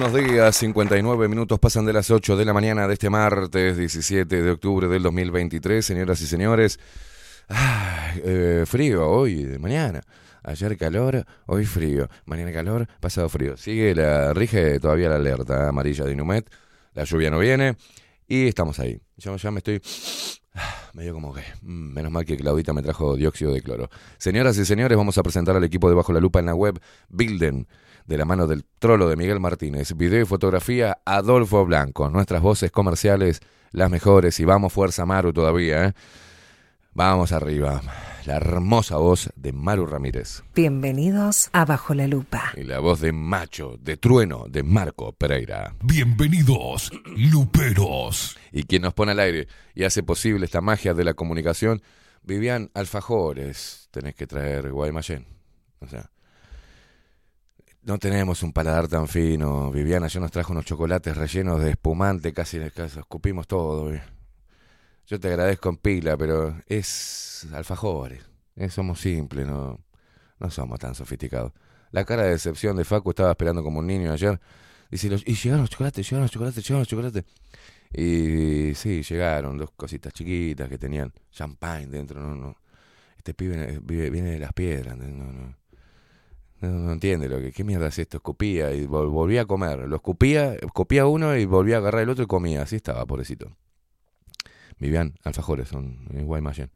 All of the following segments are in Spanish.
Buenos días. 59 minutos pasan de las 8 de la mañana de este martes 17 de octubre del 2023, señoras y señores. Eh, frío hoy, de mañana. Ayer calor, hoy frío. Mañana calor, pasado frío. Sigue la, rige todavía la alerta amarilla de Inumet. La lluvia no viene y estamos ahí. Yo ya me estoy medio como que. Mm, menos mal que Claudita me trajo dióxido de cloro. Señoras y señores, vamos a presentar al equipo de Bajo la Lupa en la web Bilden de la mano del trolo de Miguel Martínez. Video y fotografía Adolfo Blanco. Nuestras voces comerciales, las mejores. Y vamos, fuerza Maru todavía. ¿eh? Vamos arriba. La hermosa voz de Maru Ramírez. Bienvenidos a Bajo la Lupa. Y la voz de Macho, de Trueno, de Marco Pereira. Bienvenidos, Luperos. Y quien nos pone al aire y hace posible esta magia de la comunicación, Vivian Alfajores. Tenés que traer Guaymallén. O sea, no tenemos un paladar tan fino. Viviana yo nos trajo unos chocolates rellenos de espumante, casi, casi escupimos todo. Yo te agradezco en pila, pero es alfajores. Eh, somos simples, no, no somos tan sofisticados. La cara de decepción de Facu estaba esperando como un niño ayer. Dice, y llegaron los chocolates, llegaron los chocolates, llegaron los chocolates. Y sí, llegaron dos cositas chiquitas que tenían champagne dentro. No, no. Este pibe viene de las piedras. No, no. No, entiende lo que, ¿qué mierda es esto? Escupía y volvía a comer. Lo escupía, escupía uno y volvía a agarrar el otro y comía. Así estaba, pobrecito. Vivian Alfajores, son Guaymallén.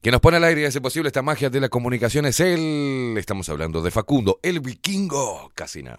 Quien nos pone al aire y hace posible esta magia de la comunicación es él. Estamos hablando de Facundo, el vikingo Casina.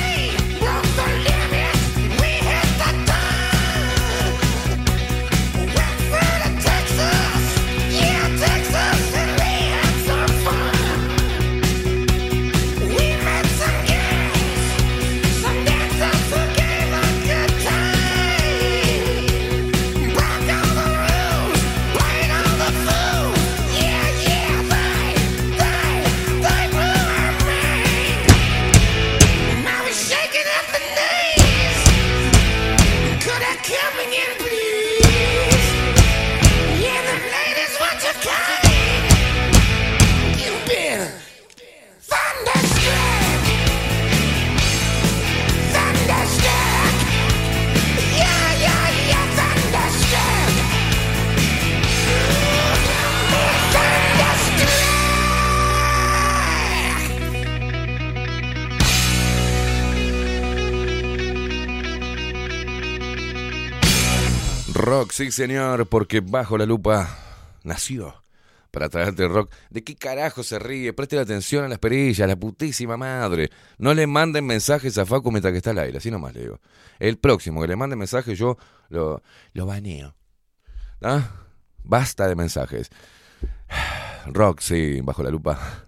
Rock, sí señor, porque bajo la lupa nació para traerte rock. ¿De qué carajo se ríe? Preste atención a las perillas, la putísima madre. No le manden mensajes a Facu mientras que está al aire, así nomás le digo. El próximo que le mande mensaje yo lo, lo baneo. ¿Ah? Basta de mensajes. Rock, sí, bajo la lupa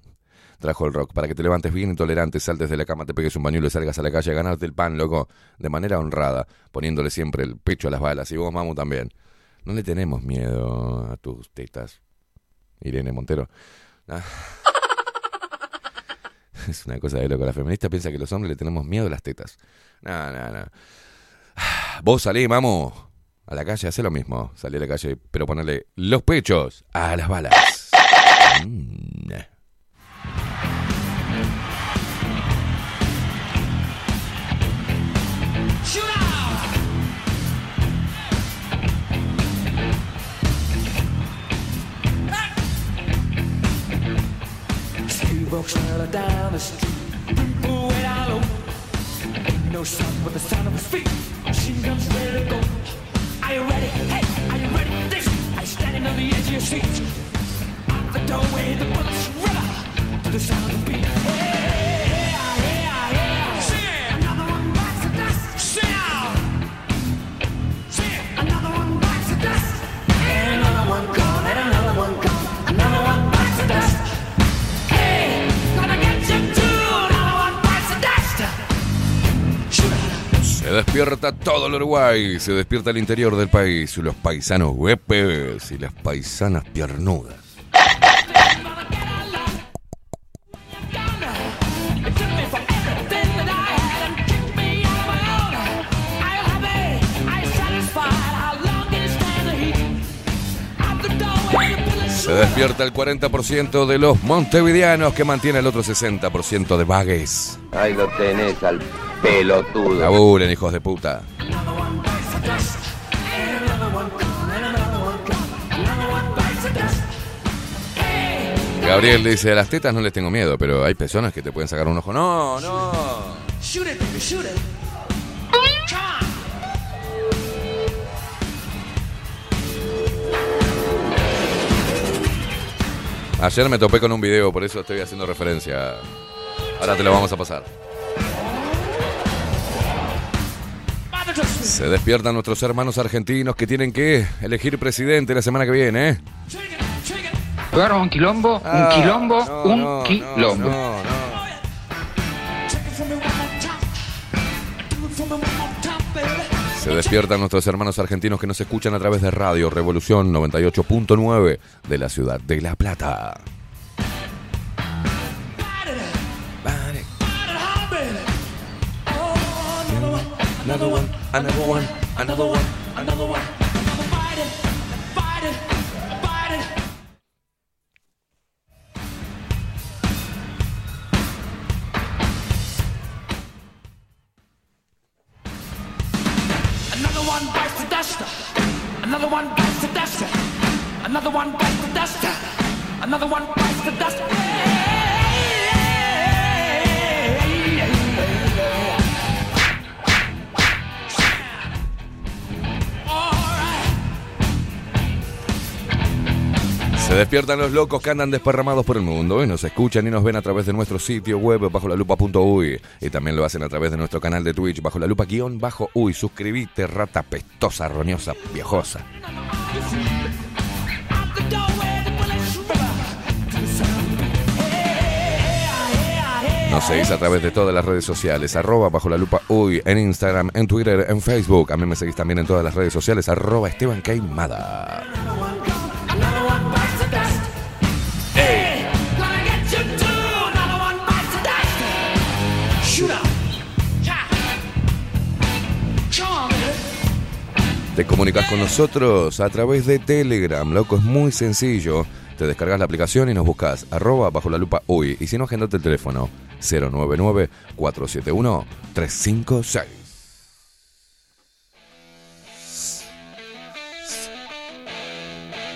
trajo el rock, para que te levantes bien intolerante, saltes de la cama, te pegues un bañuelo y salgas a la calle a ganarte el pan, loco, de manera honrada, poniéndole siempre el pecho a las balas, y vos, mamu, también. No le tenemos miedo a tus tetas, Irene Montero. Ah. Es una cosa de loco. La feminista piensa que los hombres le tenemos miedo a las tetas. No, no, no. Vos salí, mamu, a la calle, hace lo mismo. Salí a la calle, pero ponerle los pechos a las balas. Mm. Walks down the street, way down low. No sound but the sound of his feet. Machine guns ready to go. Are you ready? Hey, are you ready this? You standing on the edge of your seat? Out the doorway, the bullets river to the sound of the beat. Hey, despierta todo el Uruguay, se despierta el interior del país, los paisanos huepes y las paisanas piernudas. Se despierta el 40% de los montevideanos que mantiene el otro 60% de vagues. Ahí lo tenés al pelotudo. Laburen, hijos de puta. Gabriel dice, a las tetas no les tengo miedo, pero hay personas que te pueden sacar un ojo. No, no. Ayer me topé con un video, por eso estoy haciendo referencia. Ahora te lo vamos a pasar. Se despiertan nuestros hermanos argentinos que tienen que elegir presidente la semana que viene, ¿eh? Un quilombo, Ah, un quilombo, no, un quilombo. Se despiertan nuestros hermanos argentinos que nos escuchan a través de Radio Revolución 98.9 de la ciudad de La Plata. One bites the dust. Another one bites the dust. Another one bites the dust. Another one bites the dust. Se despiertan los locos que andan desparramados por el mundo y nos escuchan y nos ven a través de nuestro sitio web bajo la lupa.uy y también lo hacen a través de nuestro canal de Twitch bajo la lupa guion bajo uy. Suscribite, rata pestosa, roñosa, viejosa. Nos seguís a través de todas las redes sociales, arroba bajo la lupa uy, en Instagram, en Twitter, en Facebook. A mí me seguís también en todas las redes sociales, arroba Esteban. Te comunicas con nosotros a través de Telegram, loco, es muy sencillo. Te descargas la aplicación y nos buscas arroba bajo la lupa uy. Y si no, agendate el teléfono 099-471-356.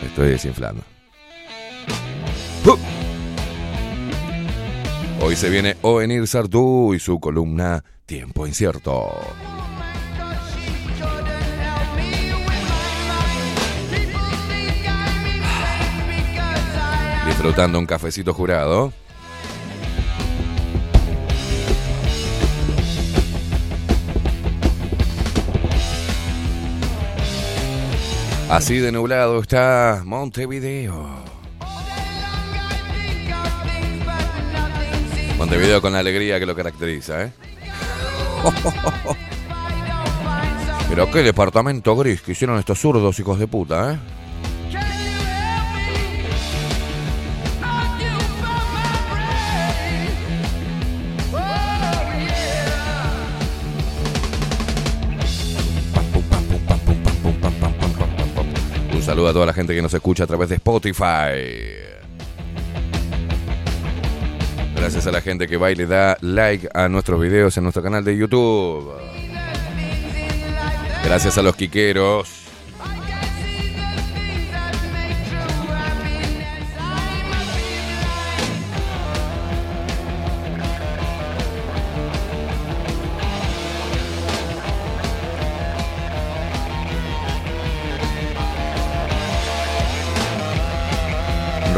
Me estoy desinflando. Hoy se viene Ovenir Sardú y su columna Tiempo Incierto. Disfrutando un cafecito jurado. Así de nublado está Montevideo. Montevideo con la alegría que lo caracteriza, ¿eh? Pero qué departamento gris que hicieron estos zurdos hijos de puta, ¿eh? Saludo a toda la gente que nos escucha a través de Spotify. Gracias a la gente que va y da like a nuestros videos en nuestro canal de YouTube. Gracias a los quiqueros.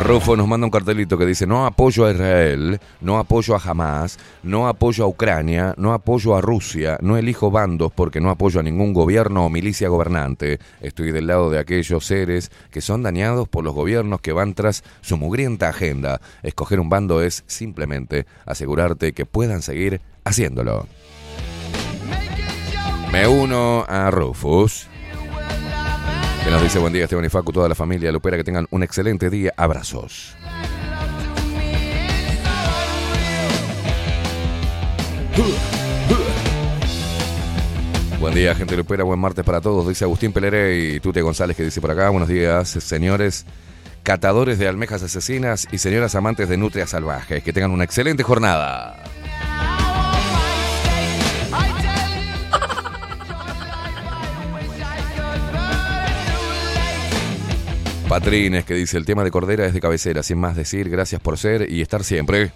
Rufo nos manda un cartelito que dice no apoyo a Israel, no apoyo a Hamas, no apoyo a Ucrania, no apoyo a Rusia, no elijo bandos porque no apoyo a ningún gobierno o milicia gobernante. Estoy del lado de aquellos seres que son dañados por los gobiernos que van tras su mugrienta agenda. Escoger un bando es simplemente asegurarte que puedan seguir haciéndolo. Me uno a Rufus. Que nos dice buen día Esteban y toda la familia Lupera, que tengan un excelente día. Abrazos. Buen día, gente Lupera, buen martes para todos, dice Agustín Peleré y Tute González que dice por acá, buenos días, señores catadores de almejas asesinas y señoras amantes de nutrias salvajes, que tengan una excelente jornada. Patrines que dice el tema de Cordera es de cabecera, sin más decir, gracias por ser y estar siempre.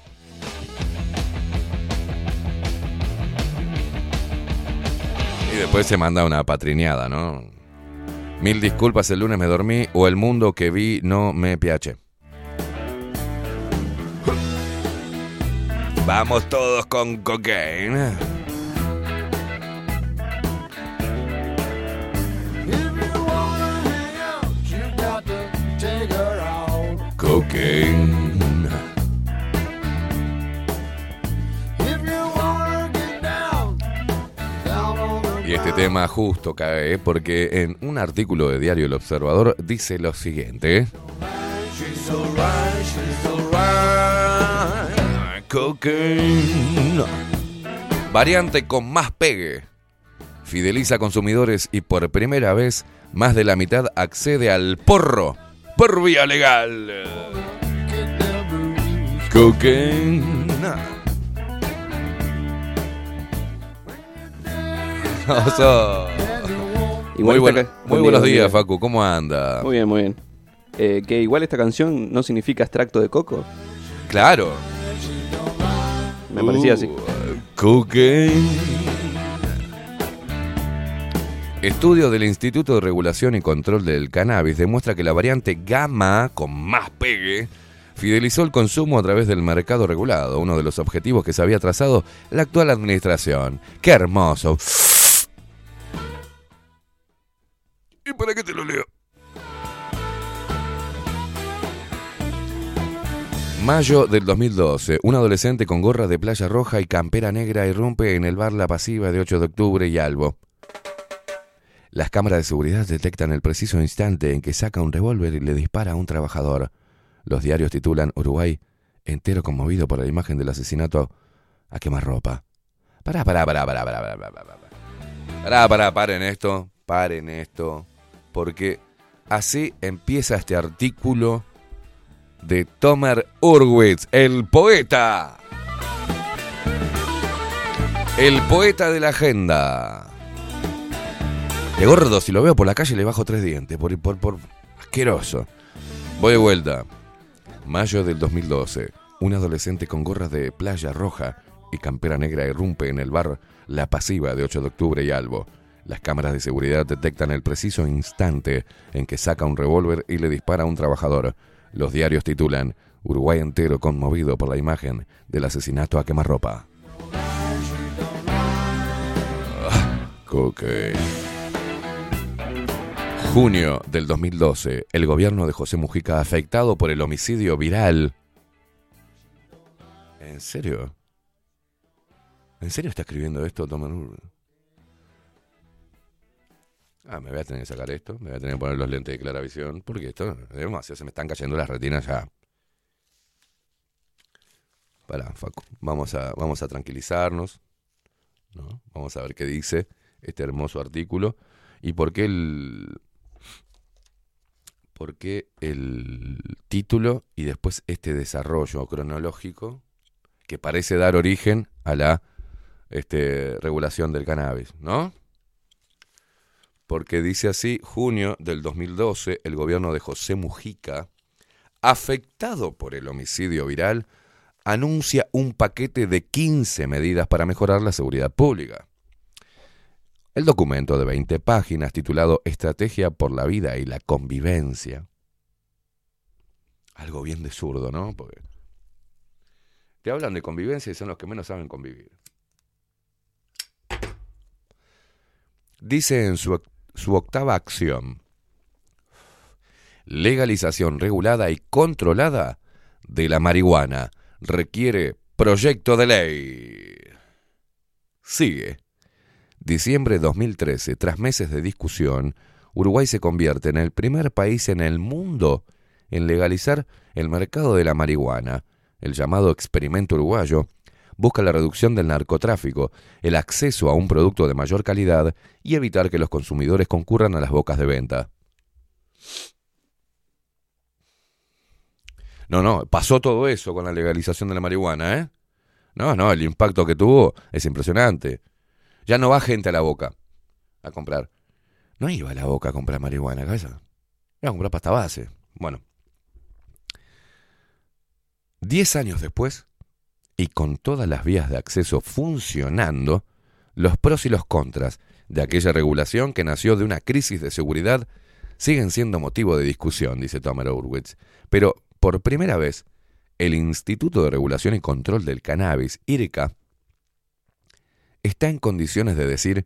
Y después se manda una patrineada, ¿no? Mil disculpas, el lunes me dormí o el mundo que vi no me piache. Vamos todos con cocaine. Cocaine. Y este tema justo cae porque en un artículo de Diario El Observador dice lo siguiente. Variante con más pegue. Fideliza consumidores y por primera vez más de la mitad accede al porro por vía legal. Cocaine. Oso. Muy, buen- muy buen buenos día, días. Facu. ¿Cómo anda? Muy bien, muy bien. Eh, que igual esta canción no significa extracto de coco. Claro. Me parecía así. Uh, Cocaine. Estudio del Instituto de Regulación y Control del Cannabis demuestra que la variante gamma, con más pegue, fidelizó el consumo a través del mercado regulado, uno de los objetivos que se había trazado la actual administración. ¡Qué hermoso! ¿Y para qué te lo leo? Mayo del 2012, un adolescente con gorra de playa roja y campera negra irrumpe en el bar La Pasiva de 8 de octubre y Albo. Las cámaras de seguridad detectan el preciso instante en que saca un revólver y le dispara a un trabajador. Los diarios titulan Uruguay entero conmovido por la imagen del asesinato a quemarropa. Pará, pará, pará, pará, pará, pará, pará, pará. Pará, pará, paren esto, paren esto. Porque así empieza este artículo de Tomer Urwitz, el poeta. El poeta de la agenda. Gordo, si lo veo por la calle le bajo tres dientes, por, por, por asqueroso. Voy de vuelta. Mayo del 2012. Un adolescente con gorras de playa roja y campera negra irrumpe en el bar La Pasiva de 8 de octubre y Albo. Las cámaras de seguridad detectan el preciso instante en que saca un revólver y le dispara a un trabajador. Los diarios titulan Uruguay entero conmovido por la imagen del asesinato a quemarropa. Ah. Junio del 2012, el gobierno de José Mujica afectado por el homicidio viral. ¿En serio? ¿En serio está escribiendo esto, Toman? Ah, me voy a tener que sacar esto, me voy a tener que poner los lentes de clara visión, porque esto es demasiado, se me están cayendo las retinas ya. Para, Facu, vamos a, vamos a tranquilizarnos, ¿no? Vamos a ver qué dice este hermoso artículo y por qué el, por qué el título y después este desarrollo cronológico que parece dar origen a la este, regulación del cannabis, ¿no? porque dice así, junio del 2012, el gobierno de José Mujica, afectado por el homicidio viral, anuncia un paquete de 15 medidas para mejorar la seguridad pública. El documento de 20 páginas titulado Estrategia por la vida y la convivencia. Algo bien de zurdo, ¿no? Porque te hablan de convivencia y son los que menos saben convivir. Dice en su su octava acción. Legalización regulada y controlada de la marihuana. Requiere proyecto de ley. Sigue. Diciembre 2013, tras meses de discusión, Uruguay se convierte en el primer país en el mundo en legalizar el mercado de la marihuana, el llamado experimento uruguayo, busca la reducción del narcotráfico, el acceso a un producto de mayor calidad y evitar que los consumidores concurran a las bocas de venta. No, no, pasó todo eso con la legalización de la marihuana, ¿eh? No, no, el impacto que tuvo es impresionante. Ya no va gente a la boca a comprar. No iba a la boca a comprar marihuana, casa. Iba a comprar pasta base. Bueno. Diez años después, y con todas las vías de acceso funcionando, los pros y los contras de aquella regulación que nació de una crisis de seguridad siguen siendo motivo de discusión, dice Tomer Urwitz. Pero por primera vez, el Instituto de Regulación y Control del Cannabis, IRCA, está en condiciones de decir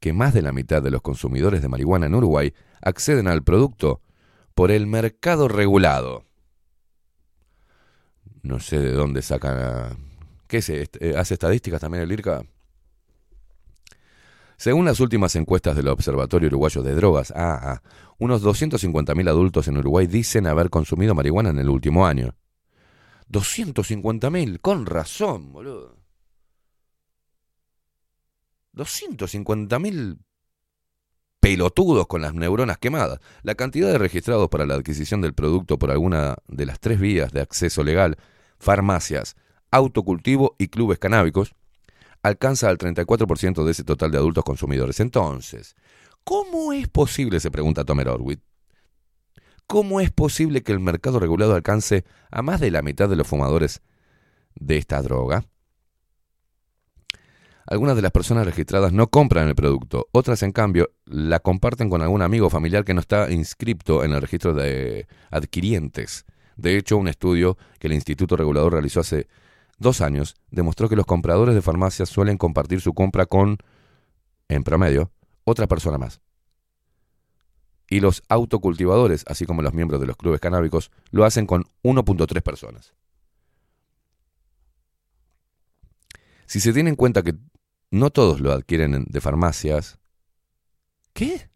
que más de la mitad de los consumidores de marihuana en Uruguay acceden al producto por el mercado regulado. No sé de dónde sacan ¿Qué es? Eh, ¿Hace estadísticas también el IRCA? Según las últimas encuestas del Observatorio Uruguayo de Drogas, ah, ah unos 250.000 adultos en Uruguay dicen haber consumido marihuana en el último año. 250.000, con razón, boludo. 250.000 pelotudos con las neuronas quemadas. La cantidad de registrados para la adquisición del producto por alguna de las tres vías de acceso legal, farmacias, autocultivo y clubes canábicos, alcanza al 34% de ese total de adultos consumidores. Entonces, ¿cómo es posible, se pregunta Tomer Orwit, cómo es posible que el mercado regulado alcance a más de la mitad de los fumadores de esta droga? Algunas de las personas registradas no compran el producto, otras en cambio la comparten con algún amigo o familiar que no está inscripto en el registro de adquirientes. De hecho, un estudio que el Instituto Regulador realizó hace dos años demostró que los compradores de farmacias suelen compartir su compra con, en promedio, otra persona más. Y los autocultivadores, así como los miembros de los clubes canábicos, lo hacen con 1.3 personas. Si se tiene en cuenta que no todos lo adquieren en- de farmacias. ¿Qué?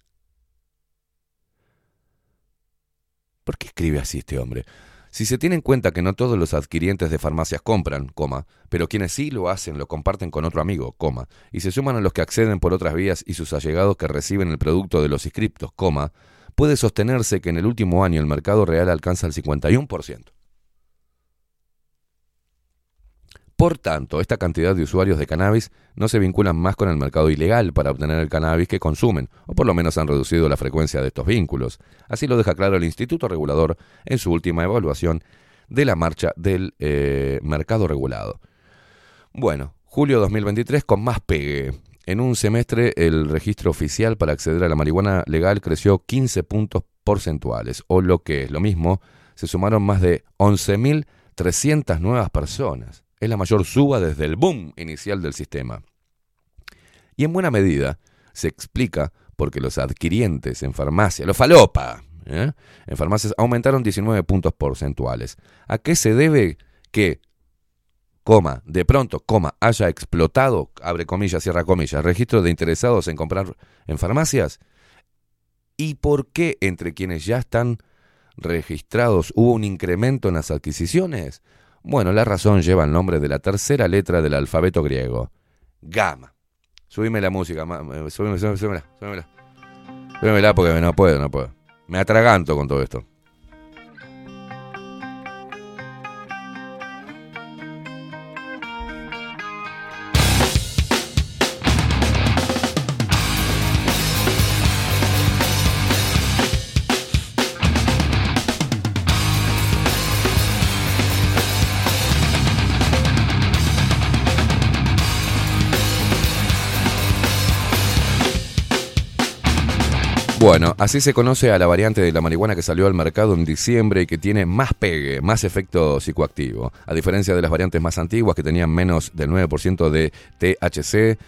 ¿Por qué escribe así este hombre? Si se tiene en cuenta que no todos los adquirientes de farmacias compran, coma, pero quienes sí lo hacen lo comparten con otro amigo, coma, y se suman a los que acceden por otras vías y sus allegados que reciben el producto de los inscriptos, coma, puede sostenerse que en el último año el mercado real alcanza el 51%. Por tanto, esta cantidad de usuarios de cannabis no se vinculan más con el mercado ilegal para obtener el cannabis que consumen, o por lo menos han reducido la frecuencia de estos vínculos. Así lo deja claro el Instituto Regulador en su última evaluación de la marcha del eh, mercado regulado. Bueno, julio 2023 con más pegue. En un semestre el registro oficial para acceder a la marihuana legal creció 15 puntos porcentuales, o lo que es lo mismo, se sumaron más de 11.300 nuevas personas. Es la mayor suba desde el boom inicial del sistema. Y en buena medida se explica porque los adquirientes en farmacia, los falopa, ¿eh? en farmacias aumentaron 19 puntos porcentuales. ¿A qué se debe que, coma, de pronto, coma, haya explotado, abre comillas, cierra comillas, registro de interesados en comprar en farmacias? ¿Y por qué entre quienes ya están registrados hubo un incremento en las adquisiciones? Bueno, la razón lleva el nombre de la tercera letra del alfabeto griego, gamma. Subime la música, eh, subime, subime, subímela, subímela. Subímela porque no puedo, no puedo. Me atraganto con todo esto. Bueno, así se conoce a la variante de la marihuana que salió al mercado en diciembre y que tiene más pegue, más efecto psicoactivo. A diferencia de las variantes más antiguas que tenían menos del 9% de THC,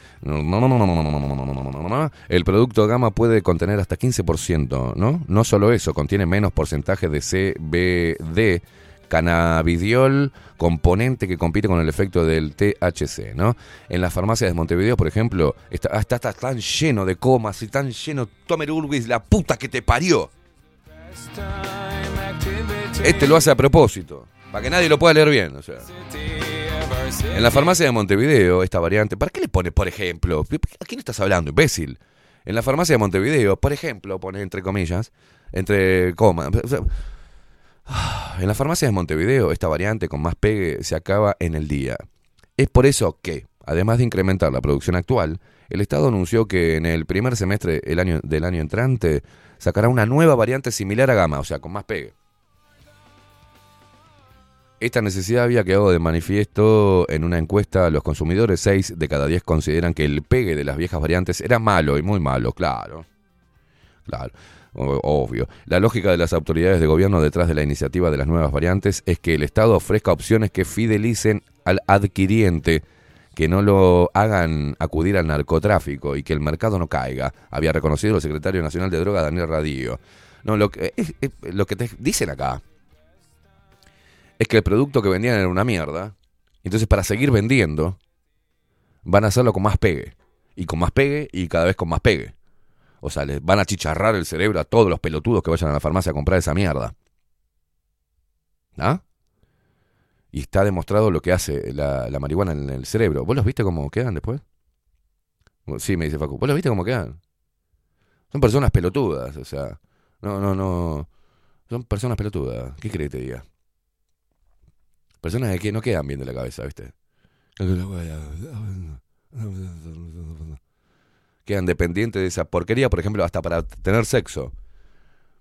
el producto Gamma puede contener hasta 15%, ¿no? No solo eso, contiene menos porcentaje de CBD, cannabidiol, componente que compite con el efecto del THC, ¿no? En las farmacias de Montevideo, por ejemplo, está, está, está tan lleno de comas y tan lleno, Tomer Urwis, la puta que te parió. Este lo hace a propósito, para que nadie lo pueda leer bien. En la farmacia de Montevideo, esta variante, ¿para qué le pone, por ejemplo? ¿A quién estás hablando, imbécil? En la farmacia de Montevideo, por ejemplo, pone entre comillas, entre comas. en la farmacia de Montevideo, esta variante con más pegue se acaba en el día. Es por eso que, además de incrementar la producción actual, el Estado anunció que en el primer semestre el año, del año entrante sacará una nueva variante similar a Gamma, o sea, con más pegue. Esta necesidad había quedado de manifiesto en una encuesta los consumidores. 6 de cada 10 consideran que el pegue de las viejas variantes era malo y muy malo, claro. Claro, obvio. La lógica de las autoridades de gobierno detrás de la iniciativa de las nuevas variantes es que el Estado ofrezca opciones que fidelicen al adquiriente, que no lo hagan acudir al narcotráfico y que el mercado no caiga, había reconocido el secretario nacional de droga Daniel Radillo. No, lo que, es- lo que te dicen acá es que el producto que vendían era una mierda. Entonces, para seguir vendiendo, van a hacerlo con más pegue. Y con más pegue y cada vez con más pegue. O sea, les van a chicharrar el cerebro a todos los pelotudos que vayan a la farmacia a comprar esa mierda. ¿Ah? Y está demostrado lo que hace la, la marihuana en el cerebro. ¿Vos los viste cómo quedan después? Sí, me dice Facu. ¿Vos los viste cómo quedan? Son personas pelotudas, o sea. No, no, no. Son personas pelotudas. ¿Qué crees que te diga? Personas que no quedan bien de la cabeza, ¿viste? Quedan dependientes de esa porquería, por ejemplo, hasta para tener sexo.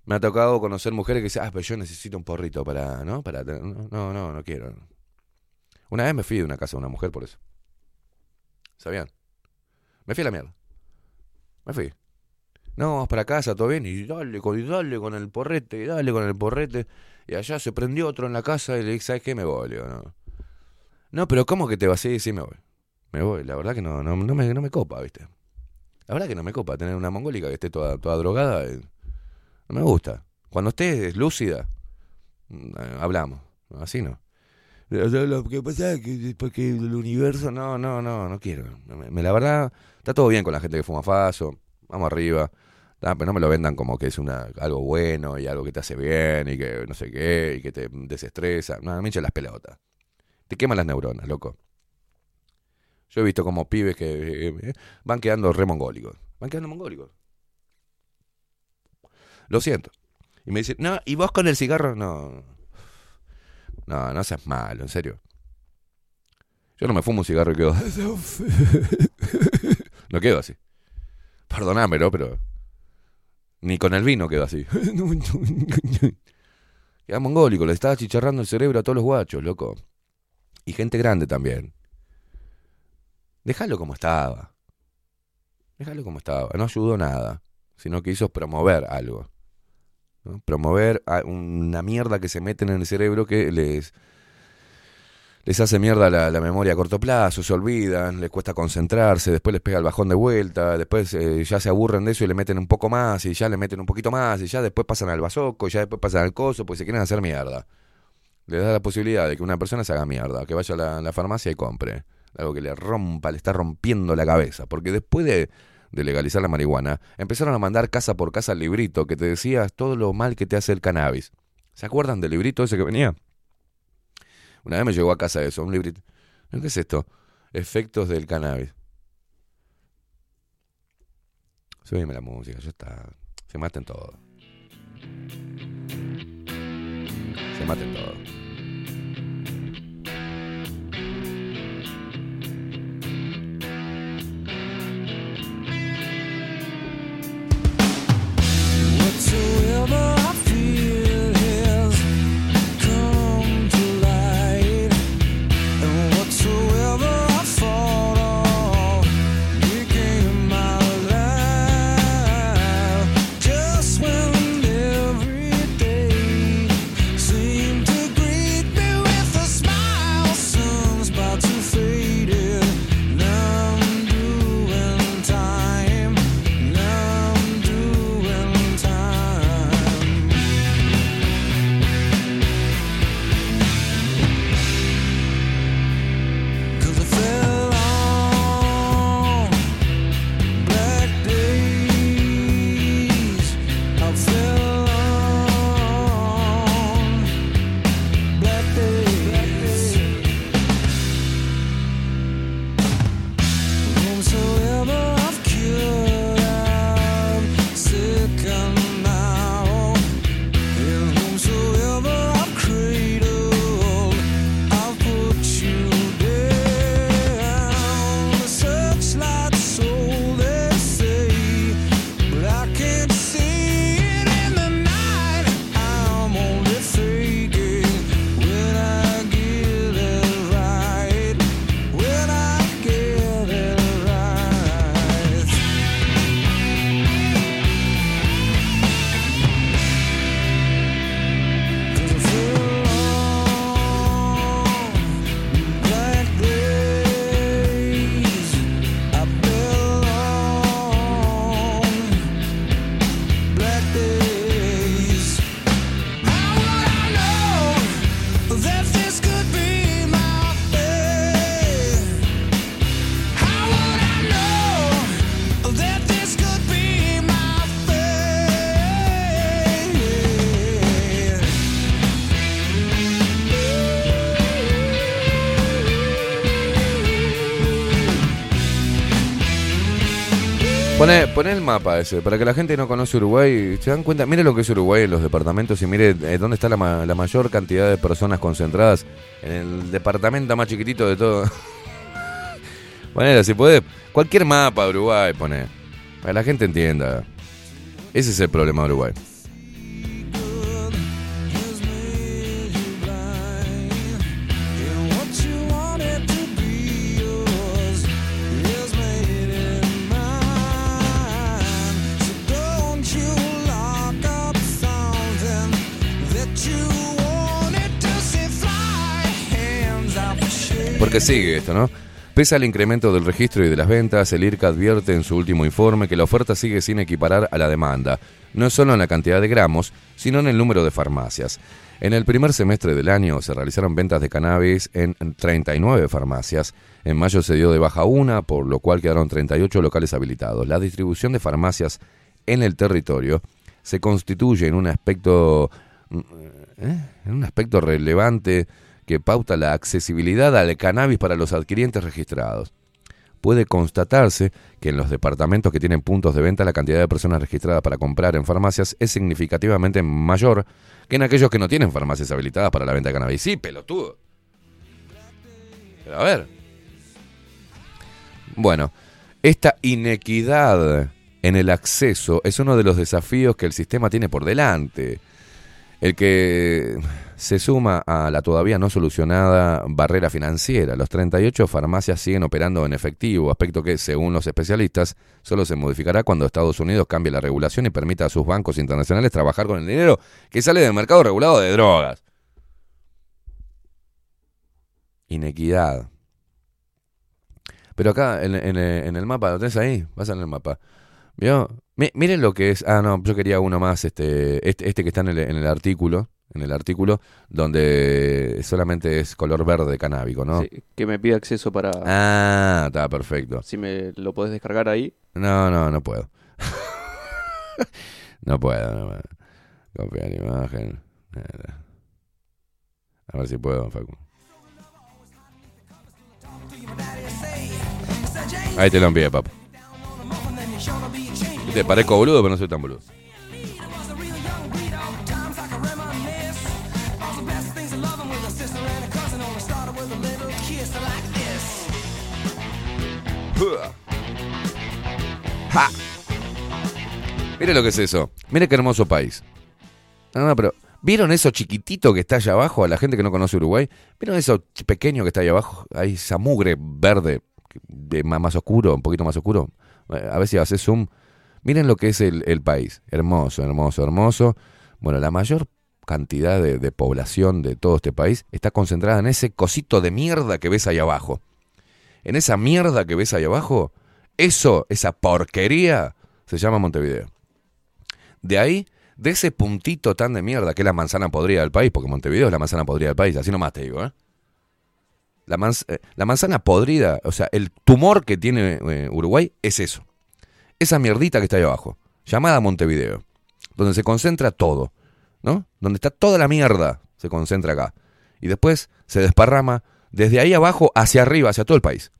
Me ha tocado conocer mujeres que dicen, ah, pero yo necesito un porrito para, ¿no? Para tener- no, no, no, quiero. Una vez me fui de una casa de una mujer por eso. ¿Sabían? Me fui a la mierda. Me fui. No, vamos para casa, todo bien. Y dale, con, dale con el porrete, y dale con el porrete. Y allá se prendió otro en la casa y le dije, ¿sabes qué? Me voy, no. No, pero ¿cómo que te vas? Sí, sí, me voy. Me voy. La verdad que no, no, no, me, no me copa, ¿viste? La verdad que no me copa tener una mongólica que esté toda, toda drogada. eh, No me gusta. Cuando estés lúcida, mm, eh, hablamos. Así no. Sea, Lo que pasa es que el universo, no, no, no, no quiero. La verdad, está todo bien con la gente que fuma faso. Vamos arriba. Ah, pero no me lo vendan como que es una algo bueno y algo que te hace bien y que no sé qué y que te desestresa. No, me echan las pelotas. Te queman las neuronas, loco. Yo he visto como pibes que eh, eh, van quedando re mongólicos. Van quedando mongólicos. Lo siento. Y me dicen, no, ¿y vos con el cigarro? No. No, no seas malo, en serio. Yo no me fumo un cigarro y quedo. no quedo así. Perdóname, ¿no? Pero. Ni con el vino quedo así. Queda mongólico, le estaba chicharrando el cerebro a todos los guachos, loco. Y gente grande también. Déjalo como estaba. Déjalo como estaba. No ayudó nada. Sino que hizo promover algo. Promover una mierda que se meten en el cerebro que les, les hace mierda la, memoria a corto plazo, se olvidan, les cuesta concentrarse, después les pega el bajón de vuelta, después eh, ya se aburren de eso y le meten un poco más, y ya le meten un poquito más, y ya después pasan al bazoco, y ya después pasan al coso, pues se quieren hacer mierda. Le da la posibilidad de que una persona se haga mierda, que vaya a la farmacia y compre. Algo que le rompa, le está rompiendo la cabeza. Porque después de, legalizar la marihuana, empezaron a mandar casa por casa el librito que te decía todo lo mal que te hace el cannabis. ¿Se acuerdan del librito ese que venía? Una vez me llegó a casa eso, un librito. ¿Qué es esto? Efectos del cannabis. Subime la música, ya está. Se maten todos. Se maten todos. summer Poné, poné el mapa ese, para que la gente no conoce Uruguay, se dan cuenta, mire lo que es Uruguay en los departamentos y mire eh, dónde está la, la mayor cantidad de personas concentradas en el departamento más chiquitito de todo. Ponelo, si podés, cualquier mapa de Uruguay, poné, para que la gente entienda. Ese es el problema de Uruguay. Porque sigue esto, ¿no? Pese al incremento del registro y de las ventas, el IRCA advierte en su último informe que la oferta sigue sin equiparar a la demanda, no solo en la cantidad de gramos, sino en el número de farmacias. En el primer semestre del año se realizaron ventas de cannabis en 39 farmacias. En mayo se dio de baja una, por lo cual quedaron 38 locales habilitados. La distribución de farmacias en el territorio se constituye en un aspecto, ¿eh? en un aspecto relevante que pauta la accesibilidad al cannabis para los adquirientes registrados. Puede constatarse que en los departamentos que tienen puntos de venta la cantidad de personas registradas para comprar en farmacias es significativamente mayor que en aquellos que no tienen farmacias habilitadas para la venta de cannabis. Sí, pelotudo. Pero a ver. Bueno, esta inequidad en el acceso es uno de los desafíos que el sistema tiene por delante. El que se suma a la todavía no solucionada barrera financiera. Los 38 farmacias siguen operando en efectivo, aspecto que, según los especialistas, solo se modificará cuando Estados Unidos cambie la regulación y permita a sus bancos internacionales trabajar con el dinero que sale del mercado regulado de drogas. Inequidad. Pero acá, en, en- el mapa, ¿lo tenés ahí? Vas en el mapa. Miren lo que es. Ah, no, yo quería uno más. Este, este, este que está en el, en el artículo. En el artículo, donde solamente es color verde canábico, ¿no? Sí, que me pide acceso para... Ah, está perfecto. Si me lo podés descargar ahí. No, no, no puedo. no puedo, no puedo. Copiar imagen. A ver si puedo, Facu. Ahí te lo envié, papu. Te parezco boludo, pero no soy tan boludo. ¡Ja! Lo que es eso. Mire qué hermoso país. No, no, pero ¿vieron eso chiquitito que está allá abajo? A la gente que no conoce Uruguay. ¿Vieron eso pequeño que está ahí abajo? Hay esa mugre verde, de más oscuro, un poquito más oscuro. Eh, A ver si haces zoom. Miren lo que es el, el país. Hermoso, hermoso, hermoso. Bueno, la mayor cantidad de, de población de todo este país está concentrada en ese cosito de mierda que ves ahí abajo. En esa mierda que ves ahí abajo, eso, esa porquería, se llama Montevideo. De ahí, de ese puntito tan de mierda que es la manzana podrida del país, porque Montevideo es la manzana podrida del país, así nomás te digo, ¿eh? La, manz- eh, la manzana podrida, o sea, el tumor que tiene eh, Uruguay es eso. Esa mierdita que está ahí abajo, llamada Montevideo, donde se concentra todo, ¿no? Donde está toda la mierda, se concentra acá. Y después se desparrama desde ahí abajo hacia arriba, hacia todo el país.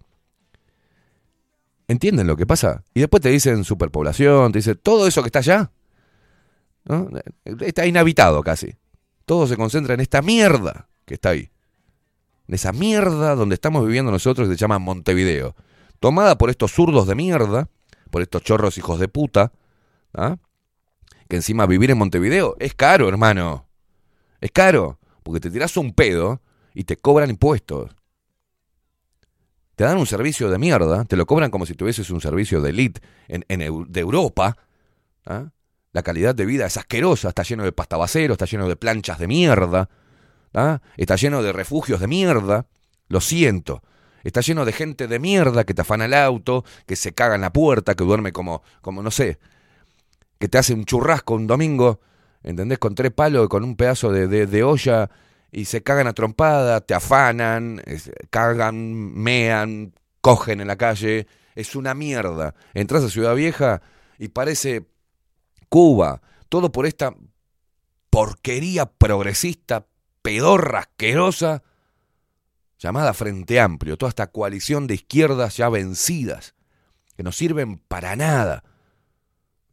¿Entienden lo que pasa? Y después te dicen superpoblación, te dicen todo eso que está allá. ¿no? Está inhabitado casi. Todo se concentra en esta mierda que está ahí. En esa mierda donde estamos viviendo nosotros que se llama Montevideo. Tomada por estos zurdos de mierda, por estos chorros hijos de puta. ¿ah? Que encima vivir en Montevideo es caro, hermano. Es caro. Porque te tirás un pedo y te cobran impuestos. Te dan un servicio de mierda, te lo cobran como si tuvieses un servicio de elite en, en de Europa. ¿ah? La calidad de vida es asquerosa, está lleno de pastabaceros, está lleno de planchas de mierda, ¿ah? está lleno de refugios de mierda. Lo siento. Está lleno de gente de mierda que te afana el auto, que se caga en la puerta, que duerme como, como no sé, que te hace un churrasco un domingo, ¿entendés? Con tres palos, con un pedazo de- de olla y se cagan a trompada, te afanan, cagan, mean, cogen en la calle. Es una mierda. Entras a Ciudad Vieja y parece Cuba. Todo por esta porquería progresista, pedorra, asquerosa, llamada Frente Amplio. Toda esta coalición de izquierdas ya vencidas, que no sirven para nada.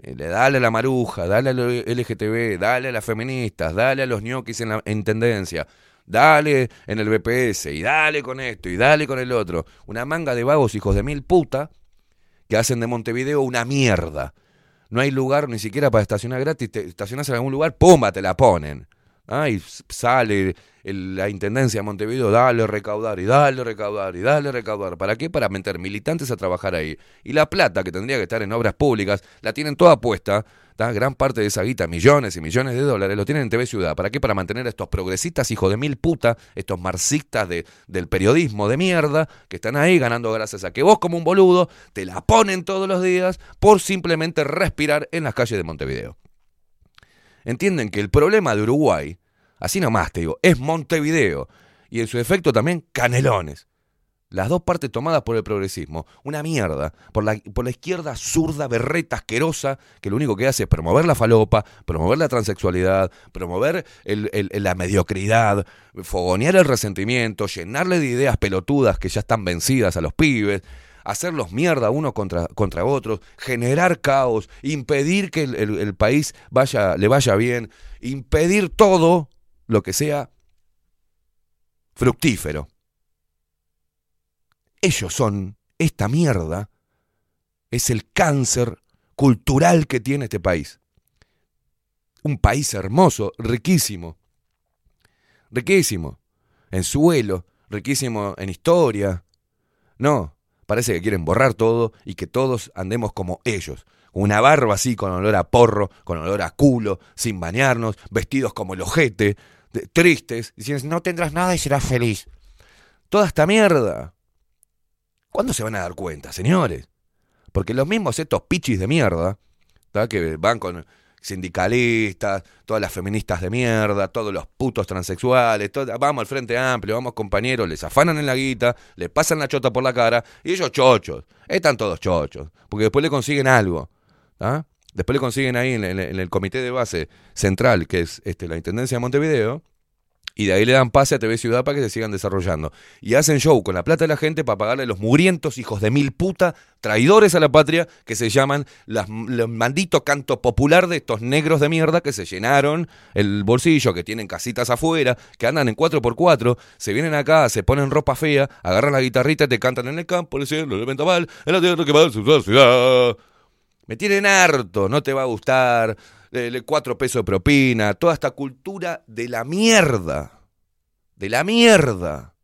Eh, le- Dale a la maruja, dale a los LGTB, dale a las feministas, dale a los ñoquis en, la, en tendencia, dale en el BPS, y dale con esto, y dale con el otro. Una manga de vagos hijos de mil puta que hacen de Montevideo una mierda. No hay lugar ni siquiera para estacionar gratis, te en algún lugar, ¡pumba! te la ponen. Ah, y sale la Intendencia de Montevideo, dale recaudar y dale recaudar y dale recaudar. ¿Para qué? Para meter militantes a trabajar ahí. Y la plata que tendría que estar en obras públicas, la tienen toda puesta. ¿tá? Gran parte de esa guita, millones y millones de dólares, lo tienen en TV Ciudad. ¿Para qué? Para mantener a estos progresistas, hijos de mil puta, estos marxistas de, del periodismo de mierda, que están ahí ganando gracias a que vos, como un boludo, te la ponen todos los días por simplemente respirar en las calles de Montevideo entienden que el problema de Uruguay, así nomás te digo, es Montevideo y en su efecto también Canelones. Las dos partes tomadas por el progresismo, una mierda, por la, por la izquierda zurda, berreta, asquerosa, que lo único que hace es promover la falopa, promover la transexualidad, promover el- la mediocridad, fogonear el resentimiento, llenarle de ideas pelotudas que ya están vencidas a los pibes, hacerlos mierda uno contra, contra otros, generar caos, impedir que el, el- país vaya, le vaya bien, impedir todo lo que sea fructífero. Ellos son esta mierda, es el cáncer cultural que tiene este país. Un país hermoso, riquísimo, riquísimo en suelo, riquísimo en historia. No, parece que quieren borrar todo y que todos andemos como ellos. Una barba así, con olor a porro, con olor a culo, sin bañarnos, vestidos como el ojete, de- tristes, diciendo, no tendrás nada y serás feliz. Toda esta mierda. ¿Cuándo se van a dar cuenta, señores? Porque los mismos estos pichis de mierda, ¿tá? que van con sindicalistas, todas las feministas de mierda, todos los putos transexuales, vamos al Frente Amplio, vamos compañeros, les afanan en la guita, le pasan la chota por la cara, y ellos chochos, están todos chochos, porque después le consiguen algo, ¿tá? Después le consiguen ahí en, en el comité de base central, que es este, la Intendencia de Montevideo, y de ahí le dan pase a TV Ciudad para que se sigan desarrollando. Y hacen show con la plata de la gente para pagarle a los mugrientos hijos de mil puta, traidores a la patria, que se llaman las, los maldito canto popular de estos negros de mierda que se llenaron el bolsillo, que tienen casitas afuera, que andan en 4x4, se vienen acá, se ponen ropa fea, agarran la guitarrita y te cantan en el campo, el cielo, el vendaval, en la tierra que va a su ciudad. Me tienen harto, no te va a gustar. Cuatro pesos de propina, toda esta cultura de la mierda. De la mierda.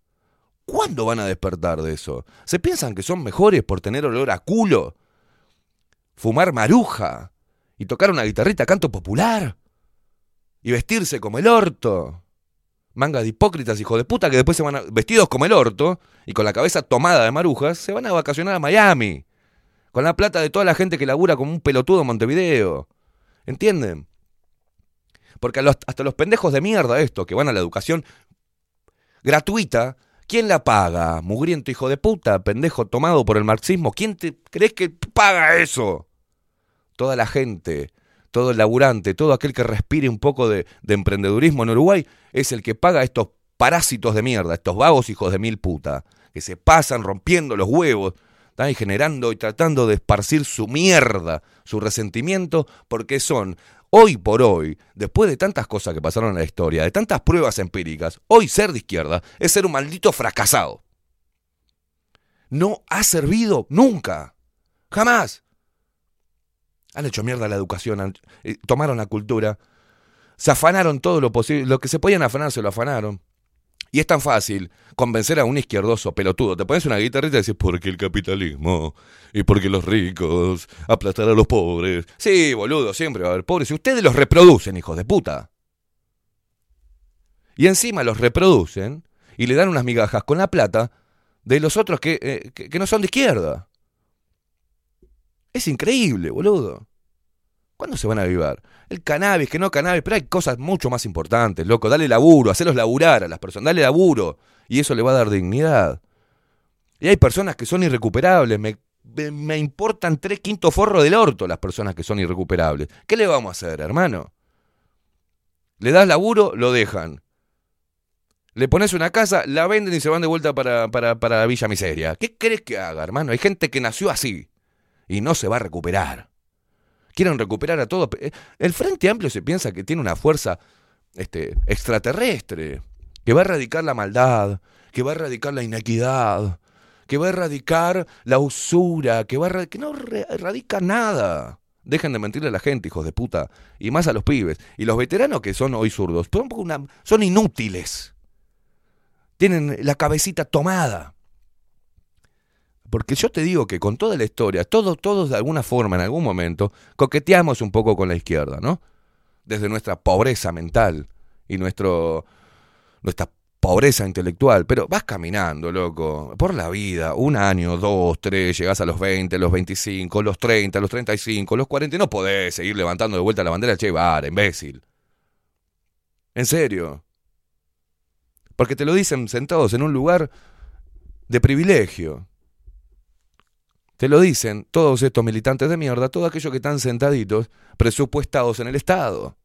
¿Cuándo van a despertar de eso? ¿Se piensan que son mejores por tener olor a culo? Fumar maruja y tocar una guitarrita canto popular y vestirse como el orto. Manga de hipócritas, hijo de puta, que después se van a, vestidos como el orto y con la cabeza tomada de marujas, se van a vacacionar a Miami. Con la plata de toda la gente que labura como un pelotudo en Montevideo. ¿Entienden? Porque hasta los pendejos de mierda esto, que van a la educación gratuita, ¿quién la paga? Mugriento hijo de puta, pendejo tomado por el marxismo. ¿Quién te crees que paga eso? Toda la gente, todo el laburante, todo aquel que respire un poco de, de emprendedurismo en Uruguay, es el que paga estos parásitos de mierda, estos vagos hijos de mil puta, que se pasan rompiendo los huevos, ¿tá? y generando y tratando de esparcir su mierda, su resentimiento, porque son, hoy por hoy, después de tantas cosas que pasaron en la historia, de tantas pruebas empíricas, hoy ser de izquierda es ser un maldito fracasado. No ha servido nunca, jamás. Han hecho mierda la educación, eh, tomaron la cultura, se afanaron todo lo posible, lo que se podían afanar se lo afanaron. Y es tan fácil convencer a un izquierdoso pelotudo. Te pones una guitarrita y decís, porque el capitalismo y porque los ricos aplastar a los pobres. Sí, boludo, siempre va a haber pobres. Y ustedes los reproducen, hijos de puta. Y encima los reproducen y le dan unas migajas con la plata de los otros que, eh, que, que no son de izquierda. Es increíble, boludo. ¿Cuándo se van a avivar? El cannabis, que no cannabis, pero hay cosas mucho más importantes, loco. Dale laburo, hacerlos laburar a las personas, dale laburo. Y eso le va a dar dignidad. Y hay personas que son irrecuperables. Me, me, importan tres quintos forros del orto las personas que son irrecuperables. ¿Qué le vamos a hacer, hermano? Le das laburo, lo dejan. Le pones una casa, la venden y se van de vuelta para, para, para Villa Miseria. ¿Qué crees que haga, hermano? Hay gente que nació así y no se va a recuperar. Quieren recuperar a todos. El Frente Amplio se piensa que tiene una fuerza este, extraterrestre, que va a erradicar la maldad, que va a erradicar la inequidad, que va a erradicar la usura, que va a que no erradica nada. Dejen de mentirle a la gente, hijos de puta. Y más a los pibes. Y los veteranos que son hoy zurdos, son inútiles. Tienen la cabecita tomada. Porque yo te digo que con toda la historia, todos, todos de alguna forma, en algún momento, coqueteamos un poco con la izquierda, ¿no? Desde nuestra pobreza mental y nuestro, nuestra pobreza intelectual. Pero vas caminando, loco, por la vida, un año, dos, tres, llegás a los 20, los 25, los 30, los 35, los 40, y no podés seguir levantando de vuelta la bandera de Che Guevara, imbécil. En serio. Porque te lo dicen sentados en un lugar de privilegio. Te lo dicen todos estos militantes de mierda, todos aquellos que están sentaditos, presupuestados en el Estado.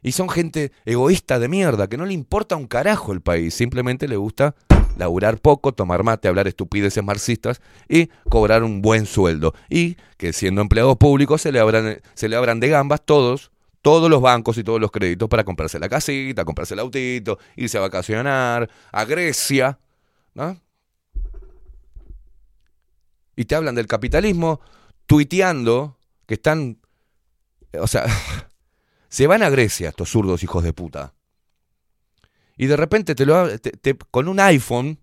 Y son gente egoísta de mierda, que no le importa un carajo el país, simplemente le gusta laburar poco, tomar mate, hablar estupideces marxistas y cobrar un buen sueldo. Y que siendo empleados públicos se le abran, se le abran de gambas todos, todos los bancos y todos los créditos para comprarse la casita, comprarse el autito, irse a vacacionar, a Grecia, ¿no? Y te hablan del capitalismo tuiteando que están, o sea, se van a Grecia estos zurdos hijos de puta. Y de repente te lo con un iPhone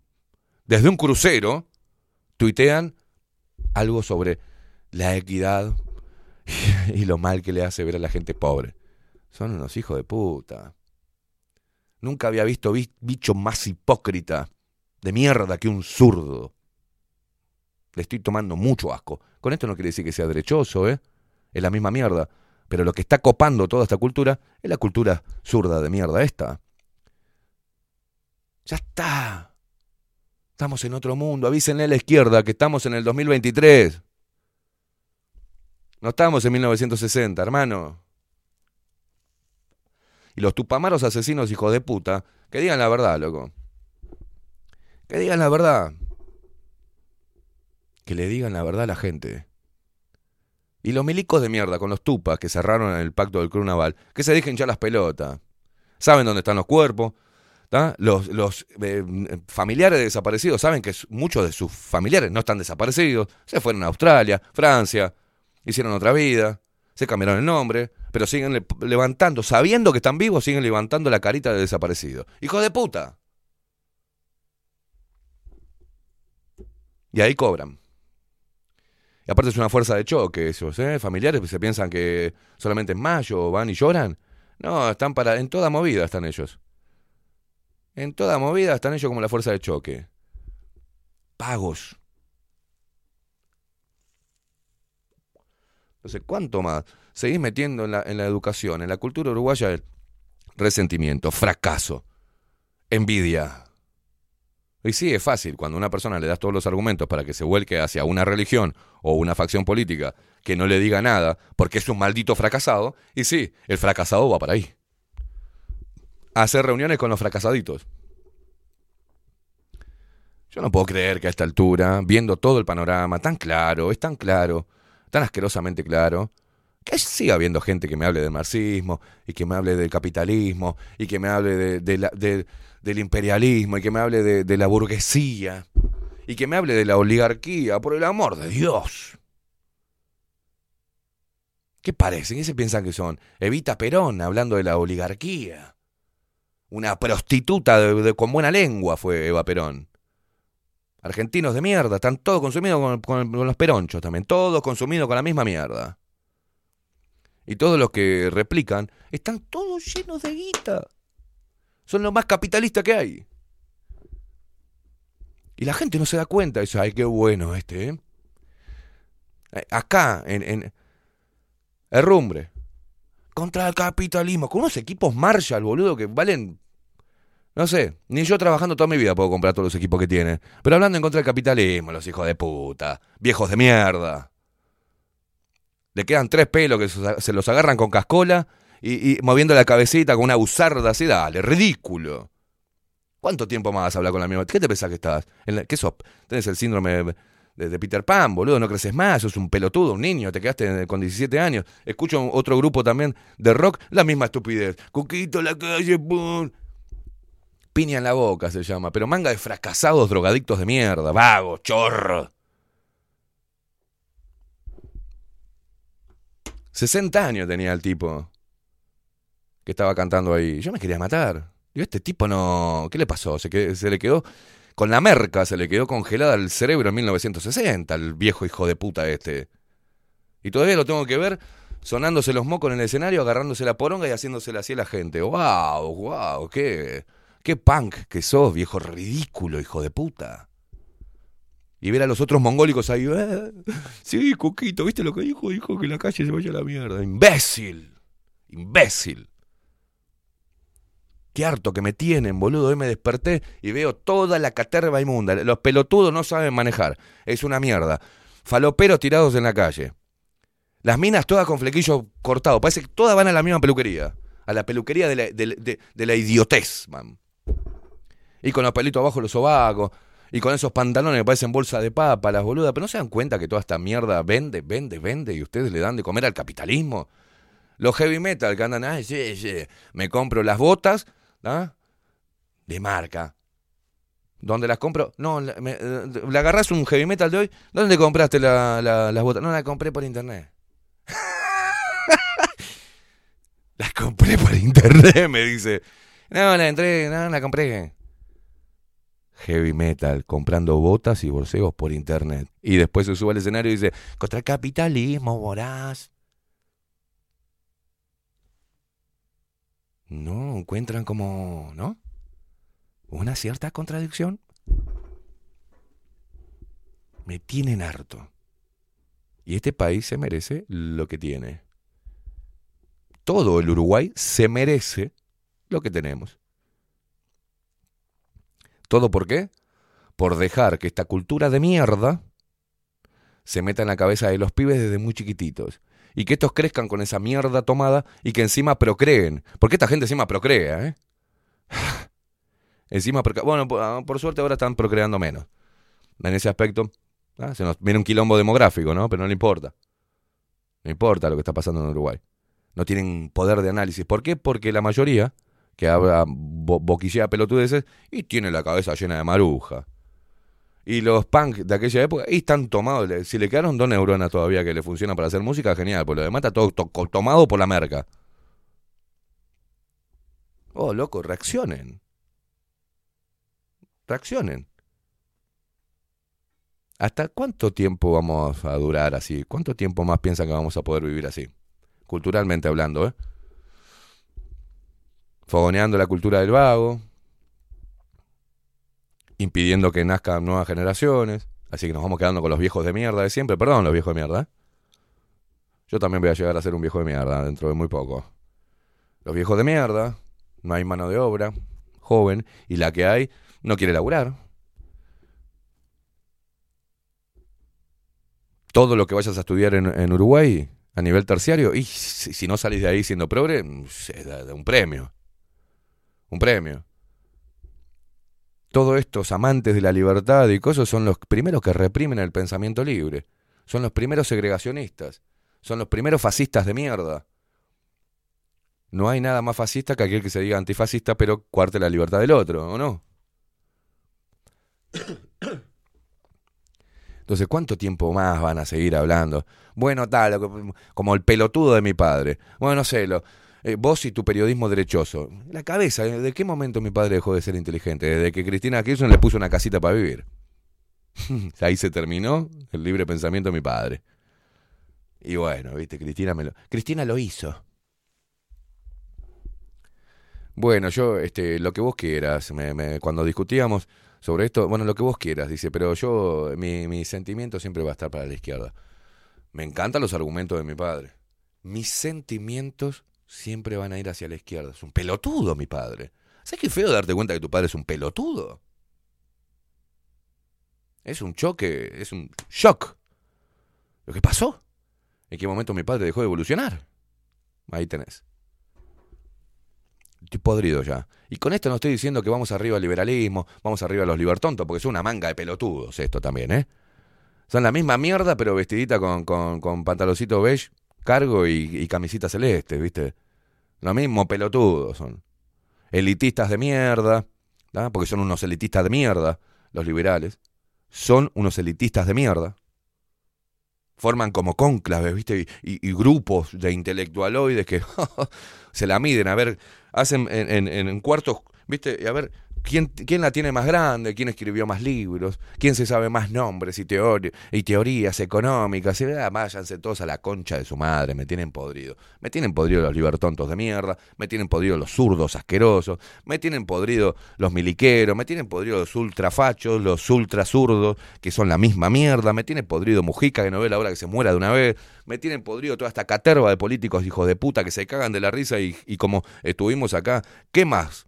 desde un crucero tuitean algo sobre la equidad y lo mal que le hace ver a la gente pobre. Son unos hijos de puta. Nunca había visto bi- bicho más hipócrita de mierda que un zurdo. Le estoy tomando mucho asco. Con esto no quiere decir que sea derechoso, ¿eh? Es la misma mierda. Pero lo que está copando toda esta cultura es la cultura zurda de mierda esta. Ya está. Estamos en otro mundo. Avísenle a la izquierda que estamos en el 2023. No estamos en 1960, hermano. Y los tupamaros asesinos hijos de puta, que digan la verdad, loco. Que digan la verdad que le digan la verdad a la gente. Y los milicos de mierda con los tupas que cerraron el pacto del Naval, que se dejen ya las pelotas. Saben dónde están los cuerpos. Los, eh, familiares de desaparecidos saben que muchos de sus familiares no están desaparecidos. Se fueron a Australia, Francia, hicieron otra vida, se cambiaron el nombre, pero siguen le- levantando, sabiendo que están vivos, siguen levantando la carita de desaparecido. ¡Hijo de puta! Y ahí cobran. Y aparte es una fuerza de choque esos, ¿eh? Familiares que se piensan que solamente en mayo van y lloran. No, están para. En toda movida están ellos. En toda movida están ellos como la fuerza de choque. Pagos. No sé cuánto más. Seguís metiendo en la, en la educación, en la cultura uruguaya, el resentimiento, fracaso, envidia. Y sí, es fácil. Cuando a una persona le das todos los argumentos para que se vuelque hacia una religión o una facción política que no le diga nada porque es un maldito fracasado, y sí, el fracasado va para ahí. Hacer reuniones con los fracasaditos. Yo no puedo creer que a esta altura, viendo todo el panorama tan claro, es tan claro, tan asquerosamente claro, que siga habiendo gente que me hable del marxismo y que me hable del capitalismo y que me hable del imperialismo y que me hable de, la burguesía y que me hable de la oligarquía, por el amor de Dios. ¿Qué parecen? ¿Qué se piensan que son? Evita Perón hablando de la oligarquía. Una prostituta con buena lengua fue Eva Perón. Argentinos de mierda, están todos consumidos con, con- con los peronchos también, todos consumidos con la misma mierda. Y todos los que replican están todos llenos de guita. Son los más capitalistas que hay. Y la gente no se da cuenta. Dice, ay, qué bueno este, ¿eh? Eh, Acá, en, en Herrumbre. Contra el capitalismo. Con unos equipos Marshall, boludo, que valen... No sé, ni yo trabajando toda mi vida puedo comprar todos los equipos que tienen. Pero hablando en contra del capitalismo, los hijos de puta. Viejos de mierda. Le quedan tres pelos que se los agarran con cascola y, moviendo la cabecita con una buzarda así, dale, ridículo. ¿Cuánto tiempo más vas con la misma? ¿Qué te pensás que estás? ¿En la- ¿Qué sos? ¿Tenés el síndrome de, Peter Pan, boludo? No creces más, sos un pelotudo, un niño, te quedaste con 17 años. Escucho otro grupo también de rock, la misma estupidez. Cuquito, la calle, pum. Piña en la boca se llama, pero manga de fracasados drogadictos de mierda, vagos, chorro. 60 años tenía el tipo que estaba cantando ahí. Yo me quería matar. Digo, este tipo no... ¿Qué le pasó? Se, que- se le quedó... Con la merca se le quedó congelada el cerebro en 1960, el viejo hijo de puta este. Y todavía lo tengo que ver sonándose los mocos en el escenario, agarrándose la poronga y haciéndosela así a la gente. ¡Wow! ¡Wow! ¡Qué, qué punk que sos, viejo ridículo, hijo de puta! Y ver a los otros mongólicos ahí. "Eh, sí, Cuquito, ¿viste lo que dijo? Dijo que la calle se vaya a la mierda. ¡Imbécil! ¡Imbécil! Qué harto que me tienen, boludo. Hoy me desperté y veo toda la caterva inmunda. Los pelotudos no saben manejar. Es una mierda. Faloperos tirados en la calle. Las minas todas con flequillo cortado. Parece que todas van a la misma peluquería. A la peluquería de la, de la idiotez, man. Y con los pelitos abajo los sobacos. Y con esos pantalones que parecen bolsa de papa, las boludas. Pero no se dan cuenta que toda esta mierda vende, vende, vende. Y ustedes le dan de comer al capitalismo. Los heavy metal que andan, ay, sí, sí, me compro las botas ¿ah? de marca. ¿Dónde las compro? No, la- me- eh, ¿le agarrás un heavy metal de hoy? ¿Dónde compraste la- la- las botas? No, las compré por internet. las compré por internet, me dice. No, la entré, no, la compré. Heavy metal, comprando botas y borseos por internet. Y después se sube al escenario y dice, contra el capitalismo, voraz. No, encuentran como, ¿no? Una cierta contradicción. Me tienen harto. Y este país se merece lo que tiene. Todo el Uruguay se merece lo que tenemos. ¿Todo por qué? Por dejar que esta cultura de mierda se meta en la cabeza de los pibes desde muy chiquititos. Y que estos crezcan con esa mierda tomada y que encima procreen. Porque esta gente encima procrea, ¿eh? encima procrea. Bueno, por, por suerte ahora están procreando menos. En ese aspecto, ah, se nos viene un quilombo demográfico, ¿no? Pero no le importa. No importa lo que está pasando en Uruguay. No tienen poder de análisis. ¿Por qué? Porque la mayoría que habla bo pelotudeces y tiene la cabeza llena de maruja. Y los punk de aquella época, y están tomados. Si le quedaron dos neuronas todavía que le funcionan para hacer música, genial. Por lo demás está todo tomado por la merca. Oh, loco, reaccionen. Reaccionen. ¿Hasta cuánto tiempo vamos a durar así? ¿Cuánto tiempo más piensan que vamos a poder vivir así? Culturalmente hablando, ¿eh? Fogoneando la cultura del vago, impidiendo que nazcan nuevas generaciones. Así que nos vamos quedando con los viejos de mierda de siempre. Perdón, los viejos de mierda. ¿eh? Yo también voy a llegar a ser un viejo de mierda dentro de muy poco. Los viejos de mierda, no hay mano de obra, joven, y la que hay no quiere laburar. Todo lo que vayas a estudiar en, Uruguay a nivel terciario, y si, no salís de ahí siendo progre, mm, da un premio. Un premio. Todos estos amantes de la libertad y cosas son los primeros que reprimen el pensamiento libre. Son los primeros segregacionistas. Son los primeros fascistas de mierda. No hay nada más fascista que aquel que se diga antifascista pero cuarte la libertad del otro, ¿o no? Entonces, ¿cuánto tiempo más van a seguir hablando? Bueno, tal, como el pelotudo de mi padre. Bueno, no sé, lo, eh, vos y tu periodismo derechoso. La cabeza, ¿eh? ¿de qué momento mi padre dejó de ser inteligente? Desde que Cristina Kirchner le puso una casita para vivir. Ahí se terminó el libre pensamiento de mi padre. Y bueno, viste, Cristina me lo. Cristina lo hizo. Bueno, yo, este, lo que vos quieras, cuando discutíamos sobre esto, bueno, lo que vos quieras, dice, pero yo, mi, mi sentimiento siempre va a estar para la izquierda. Me encantan los argumentos de mi padre. Mis sentimientos siempre van a ir hacia la izquierda. Es un pelotudo, mi padre. ¿Sabes qué feo darte cuenta que tu padre es un pelotudo? Es un choque, es un shock. ¿Lo que pasó? ¿En qué momento mi padre dejó de evolucionar? Ahí tenés. Estoy podrido ya. Y con esto no estoy diciendo que vamos arriba al liberalismo, vamos arriba a los libertontos, porque es una manga de pelotudos esto también, ¿eh? Son la misma mierda, pero vestidita con, con, con pantaloncito beige, cargo y, y camisita celeste, ¿viste? Lo mismo pelotudos son. Elitistas de mierda, ¿tá? porque son unos elitistas de mierda, los liberales. Son unos elitistas de mierda. Forman como cónclaves, ¿viste? Y, y- y grupos de intelectualoides que se la miden, a ver, hacen en, en- en cuartos, ¿viste? Y a ver, ¿quién, ¿quién la tiene más grande? ¿Quién escribió más libros? ¿Quién se sabe más nombres y, y teorías económicas? Y ah, váyanse todos a la concha de su madre, me tienen podrido. Me tienen podrido los libertontos de mierda, me tienen podrido los zurdos asquerosos, me tienen podrido los miliqueros, me tienen podrido los ultrafachos, los ultra zurdos, que son la misma mierda, me tienen podrido Mujica, que no ve la hora que se muera de una vez, me tienen podrido toda esta caterva de políticos hijos de puta que se cagan de la risa y como estuvimos acá, ¿qué más?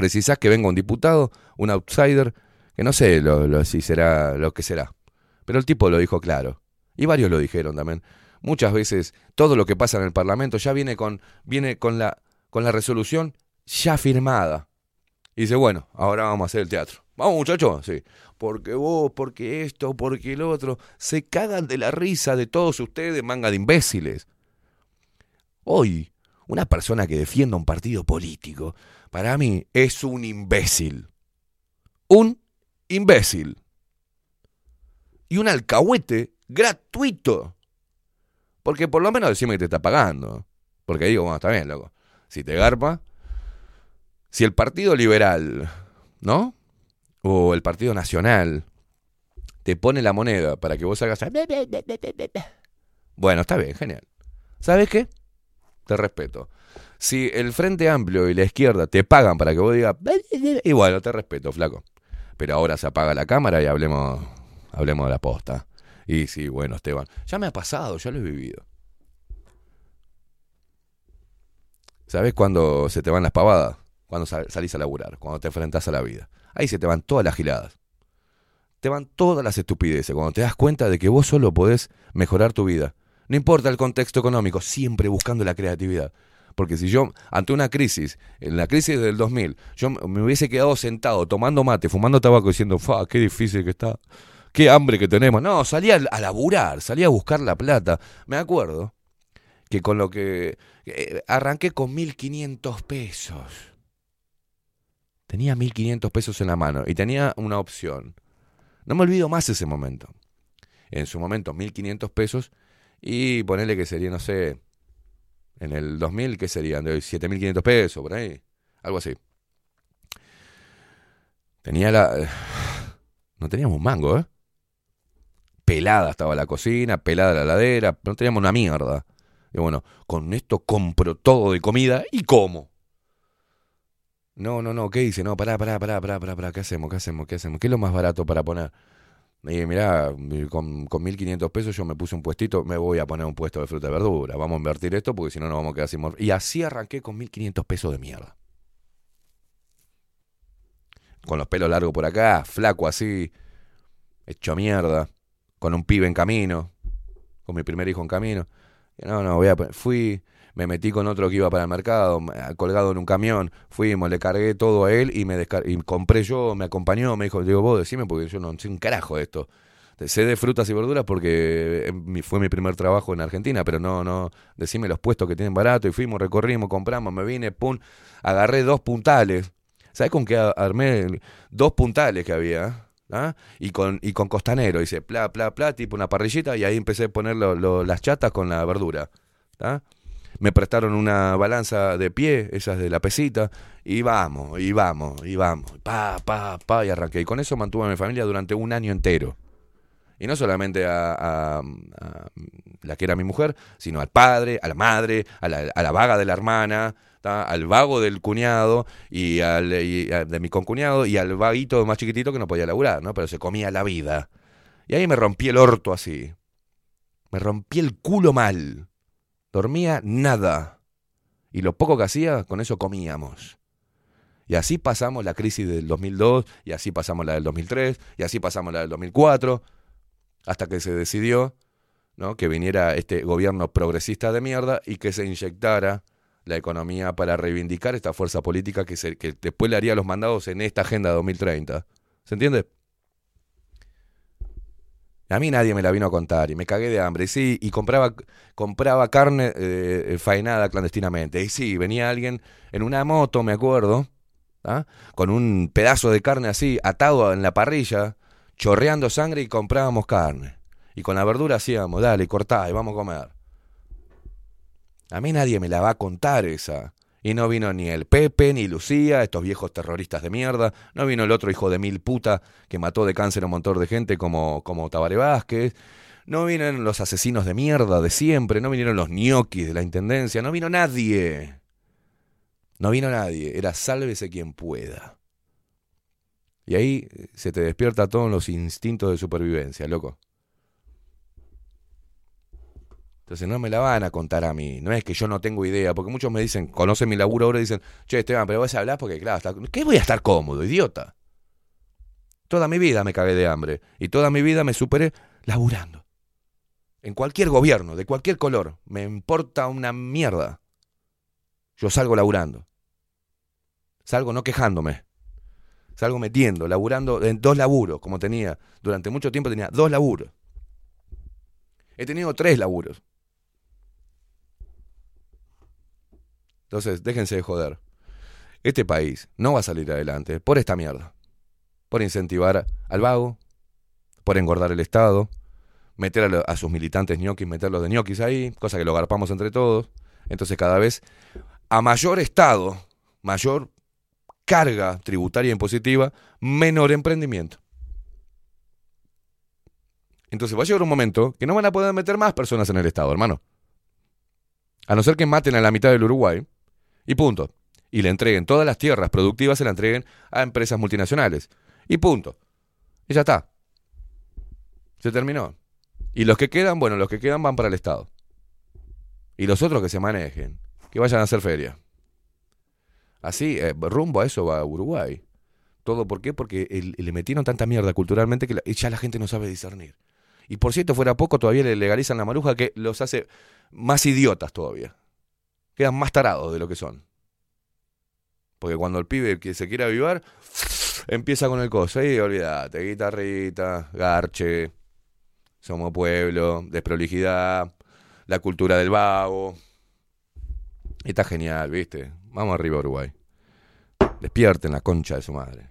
¿Precisás que venga un diputado, un outsider? Que no sé lo, lo- si será lo que será. Pero el tipo lo dijo claro. Y varios lo dijeron también. Muchas veces todo lo que pasa en el Parlamento ya viene con, viene con, la, con la resolución ya firmada. Y dice, bueno, ahora vamos a hacer el teatro. Vamos muchachos, sí. Porque vos, porque esto, porque el otro. Se cagan de la risa de todos ustedes, manga de imbéciles. Hoy, una persona que defienda un partido político, para mí es un imbécil. Un imbécil. Y un alcahuete gratuito. Porque por lo menos decime que te está pagando. Porque digo, bueno, está bien, loco. Si te garpa. Si el Partido Liberal, ¿no? O el Partido Nacional te pone la moneda para que vos hagas. Bueno, está bien, genial. ¿Sabes qué? Te respeto. Si el Frente Amplio y la izquierda te pagan para que vos digas. Y bueno, te respeto, flaco. Pero ahora se apaga la cámara y hablemos, hablemos de la posta. Y sí, bueno, Esteban. Ya me ha pasado, ya lo he vivido. ¿Sabes cuándo se te van las pavadas? Cuando sal- salís a laburar, cuando te enfrentás a la vida. Ahí se te van todas las giladas. Te van todas las estupideces. Cuando te das cuenta de que vos solo podés mejorar tu vida. No importa el contexto económico, siempre buscando la creatividad. Porque si yo, ante una crisis, en la crisis del 2000, yo me hubiese quedado sentado tomando mate, fumando tabaco, diciendo, fa, qué difícil que está, qué hambre que tenemos. No, salía a laburar, salía a buscar la plata. Me acuerdo que con lo que eh, arranqué con 1500 pesos. Tenía 1500 pesos en la mano y tenía una opción. No me olvido más ese momento. En su momento, 1500 pesos y ponerle que sería, no sé, en el 2000, ¿qué serían? De 7500 pesos, por ahí. Algo así. Tenía la. No teníamos un mango, ¿eh? Pelada estaba la cocina, pelada la ladera, no teníamos una mierda. Y bueno, con esto compro todo de comida y como. No, no, no, ¿qué dice? No, pará, pará, pará, pará, pará, pará, ¿qué hacemos? ¿Qué hacemos? ¿Qué hacemos? ¿Qué es lo más barato para poner? Y mirá, con, con 1.500 pesos yo me puse un puestito, me voy a poner un puesto de fruta y verdura. Vamos a invertir esto porque si no nos vamos a quedar sin Y así arranqué con 1.500 pesos de mierda. Con los pelos largos por acá, flaco así, hecho mierda, con un pibe en camino, con mi primer hijo en camino. No, no, voy a, fui, me metí con otro que iba para el mercado, me- colgado en un camión, fuimos, le cargué todo a él y me y compré yo, me acompañó, me dijo, digo, vos decime porque yo no sé un carajo de esto. Sé de frutas y verduras porque eh, mi- fue mi primer trabajo en Argentina, pero no, no, decime los puestos que tienen barato y fuimos, recorrimos, compramos, me vine, pum, agarré dos puntales. ¿Sabes con qué armé? Dos puntales que había. ¿ah? Y con, y con costanero, hice pla, pla, pla, tipo una parrillita, y ahí empecé a poner lo- lo- las chatas con la verdura. ¿tá? Me prestaron una balanza de pie, esas de la pesita, y vamos, y vamos, y vamos, pa, pa, pa, y arranqué. Y con eso mantuve a mi familia durante un año entero. Y no solamente a, la que era mi mujer, sino al padre, a la madre, a la, a la vaga de la hermana, al vago del cuñado y al de mi concuñado y al vaguito más chiquitito que no podía laburar, ¿no? Pero se comía la vida. Y ahí me rompí el orto así. Me rompí el culo mal. Dormía nada. Y lo poco que hacía, con eso comíamos. Y así pasamos la crisis del 2002, y así pasamos la del 2003, y así pasamos la del 2004, hasta que se decidió ¿no? que viniera este gobierno progresista de mierda y que se inyectara la economía para reivindicar esta fuerza política que, se, que después le haría los mandados en esta agenda 2030. ¿Se entiende? A mí nadie me la vino a contar y me cagué de hambre. Y sí, y compraba, compraba carne eh, faenada clandestinamente. Y sí, venía alguien en una moto, me acuerdo, ¿ah? con un pedazo de carne así atado en la parrilla, chorreando sangre y comprábamos carne. Y con la verdura hacíamos, dale, cortá y vamos a comer. A mí nadie me la va a contar esa. Y no vino ni el Pepe, ni Lucía, estos viejos terroristas de mierda. No vino el otro hijo de mil puta que mató de cáncer a un montón de gente como, como Tabaré Vázquez. No vinieron los asesinos de mierda de siempre. No vinieron los ñoquis de la intendencia. No vino nadie. No vino nadie. Era sálvese quien pueda. Y ahí se te despierta todos los instintos de supervivencia, loco. Entonces no me la van a contar a mí. No es que yo no tengo idea, porque muchos me dicen, conocen mi laburo ahora y dicen, che, Esteban, pero vos hablar porque, claro, ¿qué voy a estar cómodo, idiota? Toda mi vida me cagué de hambre y toda mi vida me superé laburando. En cualquier gobierno, de cualquier color, me importa una mierda. Yo salgo laburando. Salgo no quejándome. Salgo metiendo, laburando en dos laburos, como tenía. Durante mucho tiempo tenía dos laburos. He tenido tres laburos. Entonces, déjense de joder. Este país no va a salir adelante por esta mierda. Por incentivar al vago, por engordar el Estado, meter a, a sus militantes ñoquis, meterlos de ñoquis ahí, cosa que lo garpamos entre todos. Entonces, cada vez a mayor Estado, mayor carga tributaria impositiva, menor emprendimiento. Entonces va a llegar un momento que no van a poder meter más personas en el Estado, hermano. A no ser que maten a la mitad del Uruguay y punto. Y le entreguen todas las tierras productivas, se la entreguen a empresas multinacionales. Y punto. Y ya está. Se terminó. Y los que quedan, bueno, los que quedan van para el Estado. Y los otros que se manejen, que vayan a hacer feria. Así, eh, rumbo a eso va Uruguay. ¿Todo por qué? Porque el- le metieron tanta mierda culturalmente que ya la gente no sabe discernir. Y por cierto, fuera poco, todavía le legalizan la maruja que los hace más idiotas todavía. Quedan más tarados de lo que son. Porque cuando el pibe que se quiere avivar, empieza con el coso. Y olvídate, guitarrita, garche, somos pueblo, desprolijidad, la cultura del vago. Está genial, ¿viste? Vamos arriba, Uruguay. Despierten la concha de su madre.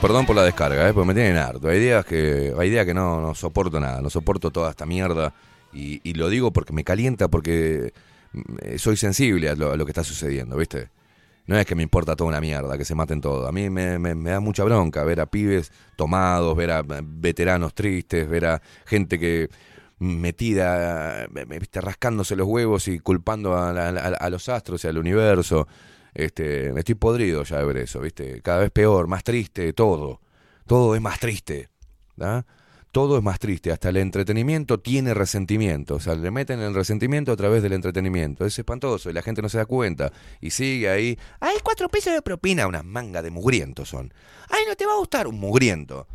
Perdón, por la descarga, ¿eh? porque me tienen harto. Hay días que, hay días que no, no soporto nada, no soporto toda esta mierda. Y, y lo digo porque me calienta, porque mm, soy sensible a lo, que está sucediendo, ¿viste? No es que me importa toda una mierda, que se maten todos. A mí me, me- me da mucha bronca ver a pibes tomados, ver a eh, veteranos tristes, ver a gente que metida, eh, ¿viste? rascándose los huevos y culpando a- a los astros y al universo. Este, estoy podrido ya de ver eso, ¿viste? Cada vez peor, más triste, todo. Todo es más triste. ¿da? Todo es más triste. Hasta el entretenimiento tiene resentimiento. O sea, le meten el resentimiento a través del entretenimiento. Es espantoso y la gente no se da cuenta. Y sigue ahí. ¡Ay, cuatro pesos de propina! Una manga de mugrientos son. ¡Ay, no te va a gustar! Un mugriento.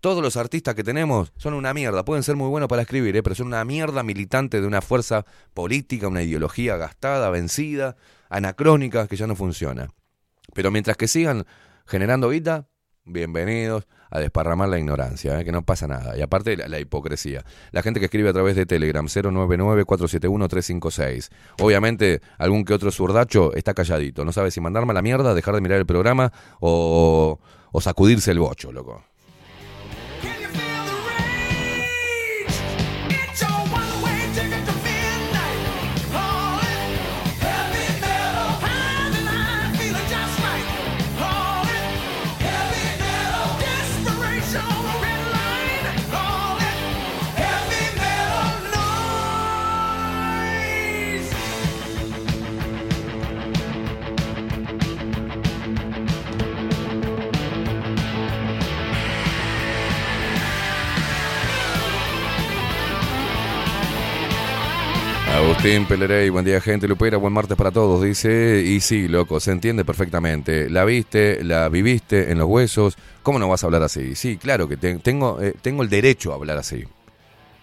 Todos los artistas que tenemos son una mierda. Pueden ser muy buenos para escribir, ¿eh? pero son una mierda militante de una fuerza política, una ideología gastada, vencida, anacrónica, que ya no funciona. Pero mientras que sigan generando guita, bienvenidos a desparramar la ignorancia, ¿eh? que no pasa nada. Y aparte la, la hipocresía. La gente que escribe a través de Telegram 099-471-356. Obviamente algún que otro zurdacho está calladito. No sabe si mandarme a la mierda, dejar de mirar el programa o, o sacudirse el bocho, loco. Agustín Pelerey, buen día gente, Lupera, buen martes para todos, dice, y sí, loco, se entiende perfectamente, la viste, la viviste en los huesos, ¿cómo no vas a hablar así? Sí, claro que te- tengo, eh, tengo el derecho a hablar así,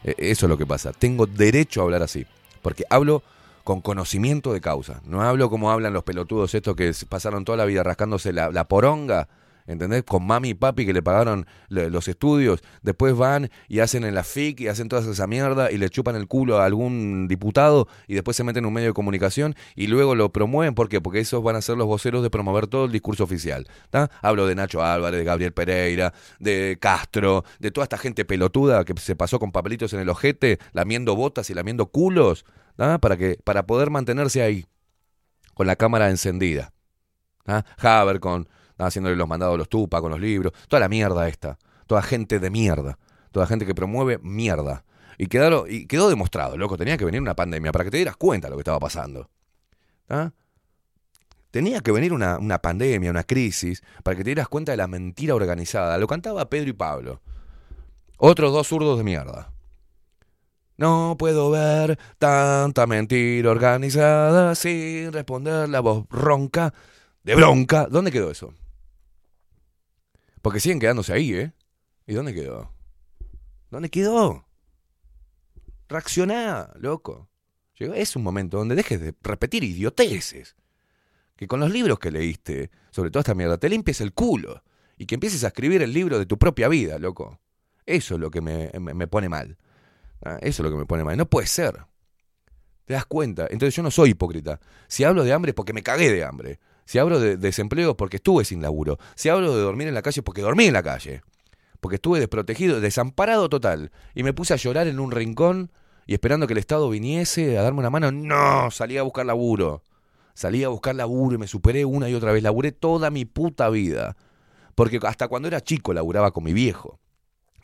Eh, eso es lo que pasa, tengo derecho a hablar así, porque hablo con conocimiento de causa, no hablo como hablan los pelotudos estos que pasaron toda la vida rascándose la poronga, ¿entendés? Con mami y papi que le pagaron los estudios, después van y hacen en la FIC y hacen toda esa mierda y le chupan el culo a algún diputado y después se meten en un medio de comunicación y luego lo promueven, ¿por qué? Porque esos van a ser los voceros de promover todo el discurso oficial, ¿tá? Hablo de Nacho Álvarez, de Gabriel Pereira, de Castro, de toda esta gente pelotuda que se pasó con papelitos en el ojete, lamiendo botas y lamiendo culos, ¿tá? Para, que, para poder mantenerse ahí, con la cámara encendida. ¿tá? Haber con haciéndole los mandados a los tupa con los libros, toda la mierda esta, toda gente de mierda, toda gente que promueve mierda. Y, quedó demostrado, loco, tenía que venir una pandemia para que te dieras cuenta de lo que estaba pasando. ¿tá? Tenía que venir una, una pandemia, una crisis, para que te dieras cuenta de la mentira organizada. Lo cantaba Pedro y Pablo. Otros dos zurdos de mierda. No puedo ver tanta mentira organizada sin responder la voz ronca de bronca. ¿Dónde quedó eso? Porque siguen quedándose ahí, ¿eh? ¿Y dónde quedó? ¿Dónde quedó? Reaccioná, loco. Llegó- Es un momento donde dejes de repetir idioteces. Que con los libros que leíste, sobre toda esta mierda, te limpies el culo. Y que empieces a escribir el libro de tu propia vida, loco. Eso es lo que me, me- me pone mal. Ah, Eso es lo que me pone mal. No puede ser. ¿Te das cuenta? Entonces yo no soy hipócrita. Si hablo de hambre es porque me cagué de hambre. Si hablo de desempleo es porque estuve sin laburo. Si hablo de dormir en la calle porque dormí en la calle. Porque estuve desprotegido, desamparado total. Y me puse a llorar en un rincón y esperando que el Estado viniese a darme una mano. No, salí a buscar laburo. Salí a buscar laburo y me superé una y otra vez. Laburé toda mi puta vida. Porque hasta cuando era chico laburaba con mi viejo.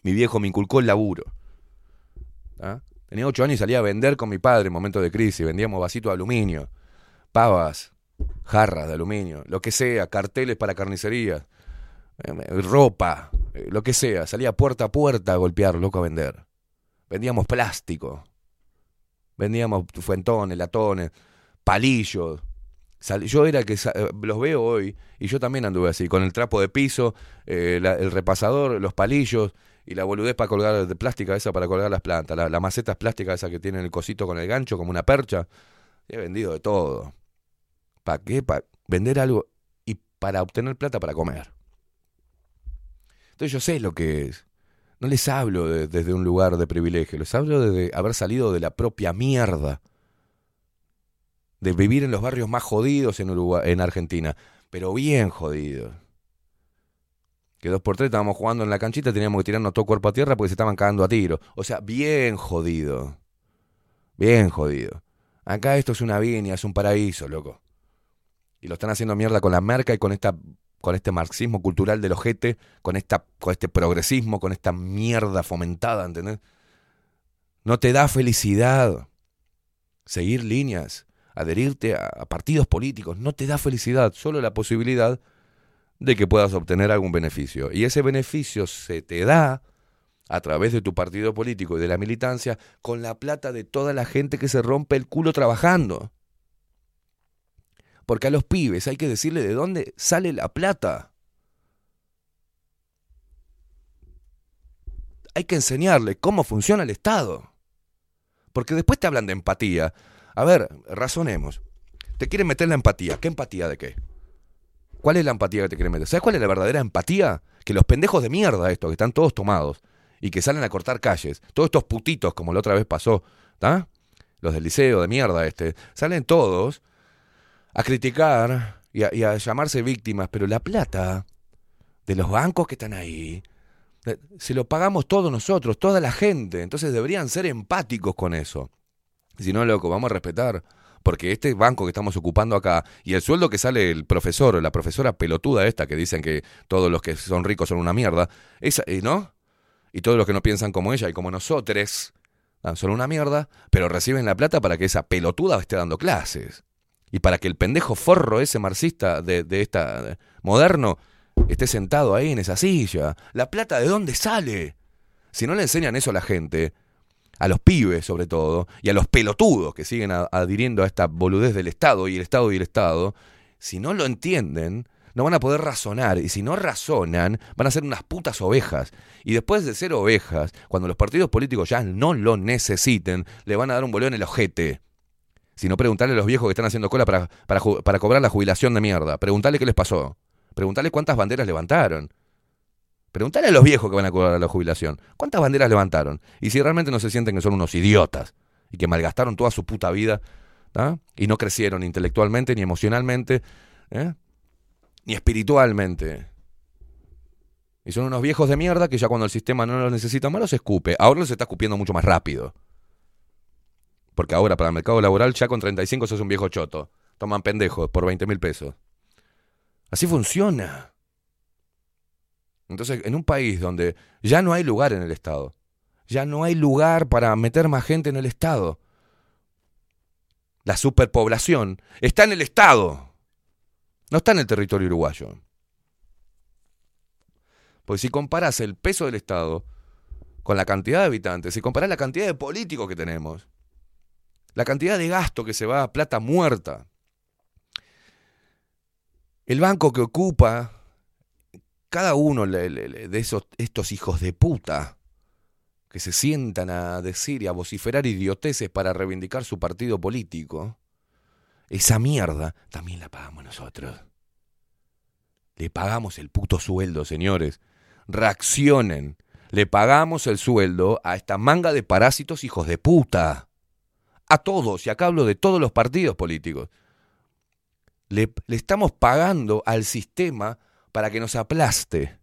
Mi viejo me inculcó el laburo. ¿Ah? Tenía ocho años y salía a vender con mi padre en momentos de crisis. Vendíamos vasitos de aluminio, pavas, jarras de aluminio, lo que sea, carteles para carnicerías, eh, ropa, eh, lo que sea. Salía puerta a puerta a golpear, loco, a vender. Vendíamos plástico. Vendíamos fuentones, latones, palillos. Yo era que eh, los veo hoy y yo también anduve así, con el trapo de piso, eh, la- el repasador, los palillos y la boludez para colgar de plástica esa para colgar las plantas, la, la maceta plástica esa que tiene el cosito con el gancho como una percha. He vendido de todo. ¿Para qué? Para vender algo y para obtener plata para comer. Entonces yo sé lo que es. No les hablo de- desde un lugar de privilegio, les hablo desde haber salido de la propia mierda. De vivir en los barrios más jodidos en, Uruguay, en Argentina, pero bien jodidos. Que dos por tres estábamos jugando en la canchita, teníamos que tirarnos todo cuerpo a tierra porque se estaban cagando a tiro. O sea, bien jodido. Bien jodido. Acá esto es una viña, es un paraíso, loco. Y lo están haciendo mierda con la merca y con esta con este marxismo cultural del ojete, con esta con este progresismo, con esta mierda fomentada, ¿entendés? No te da felicidad seguir líneas, adherirte a, a partidos políticos, no te da felicidad, solo la posibilidad de que puedas obtener algún beneficio. Y ese beneficio se te da a través de tu partido político y de la militancia con la plata de toda la gente que se rompe el culo trabajando. Porque a los pibes hay que decirle de dónde sale la plata. Hay que enseñarle cómo funciona el Estado. Porque después te hablan de empatía. A ver, razonemos. Te quieren meter la empatía. ¿Qué empatía de qué? ¿Cuál es la empatía que te quieren meter? ¿Sabes cuál es la verdadera empatía? Que los pendejos de mierda estos, que están todos tomados y que salen a cortar calles, todos estos putitos, como la otra vez pasó, ¿está? Los del liceo de mierda este, salen todos a criticar y a, y a llamarse víctimas, pero la plata de los bancos que están ahí, eh, se lo pagamos todos nosotros, toda la gente, entonces deberían ser empáticos con eso. Si no, loco, vamos a respetar. Porque este banco que estamos ocupando acá y el sueldo que sale el profesor o la profesora pelotuda esta que dicen que todos los que son ricos son una mierda, esa, eh, ¿no? Y todos los que no piensan como ella y como nosotros ah, son una mierda, pero reciben la plata para que esa pelotuda esté dando clases. Y para que el pendejo forro ese marxista de, de esta de- moderno esté sentado ahí en esa silla. ¿La plata de dónde sale? Si no le enseñan eso a la gente, a los pibes sobre todo, y a los pelotudos que siguen adhiriendo a esta boludez del Estado y el Estado y el Estado, si no lo entienden, no van a poder razonar. Y si no razonan, van a ser unas putas ovejas. Y después de ser ovejas, cuando los partidos políticos ya no lo necesiten, le van a dar un bolón en el ojete. Si no, preguntarle a los viejos que están haciendo cola para, para, para cobrar la jubilación de mierda. Preguntarle qué les pasó. Preguntarle cuántas banderas levantaron. Preguntarle a los viejos que van a cobrar la jubilación. ¿Cuántas banderas levantaron? Y si realmente no se sienten que son unos idiotas y que malgastaron toda su puta vida ¿tá? y no crecieron intelectualmente ni emocionalmente ¿eh? ni espiritualmente. Y son unos viejos de mierda que ya cuando el sistema no los necesita más los escupe. Ahora los está escupiendo mucho más rápido. Porque ahora para el mercado laboral ya con 35 sos un viejo choto. Toman pendejos por 20 mil pesos. Así funciona. Entonces, en un país donde ya no hay lugar en el Estado, ya no hay lugar para meter más gente en el Estado, la superpoblación está en el Estado, no está en el territorio uruguayo. Porque si comparas el peso del Estado con la cantidad de habitantes, si comparas la cantidad de políticos que tenemos, la cantidad de gasto que se va a plata muerta, el banco que ocupa cada uno de esos, estos hijos de puta que se sientan a decir y a vociferar idioteces para reivindicar su partido político, esa mierda también la pagamos nosotros. Le pagamos el puto sueldo, señores. Reaccionen. Le pagamos el sueldo a esta manga de parásitos hijos de puta. A todos, y acá hablo de todos los partidos políticos. Le, estamos pagando al sistema para que nos aplaste.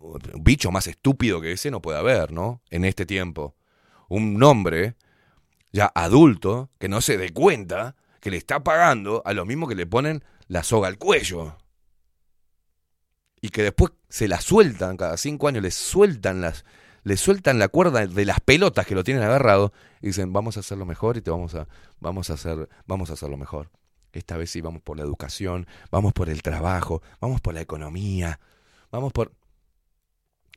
Un bicho más estúpido que ese no puede haber, ¿no? En este tiempo. Un hombre ya adulto que no se dé cuenta que le está pagando a lo mismo que le ponen la soga al cuello. Y que después se la sueltan, cada cinco años le sueltan las, le sueltan la cuerda de las pelotas que lo tienen agarrado y dicen vamos a hacerlo mejor y te vamos a, vamos a hacer, vamos a hacerlo mejor. Esta vez sí vamos por la educación, vamos por el trabajo, vamos por la economía, vamos por.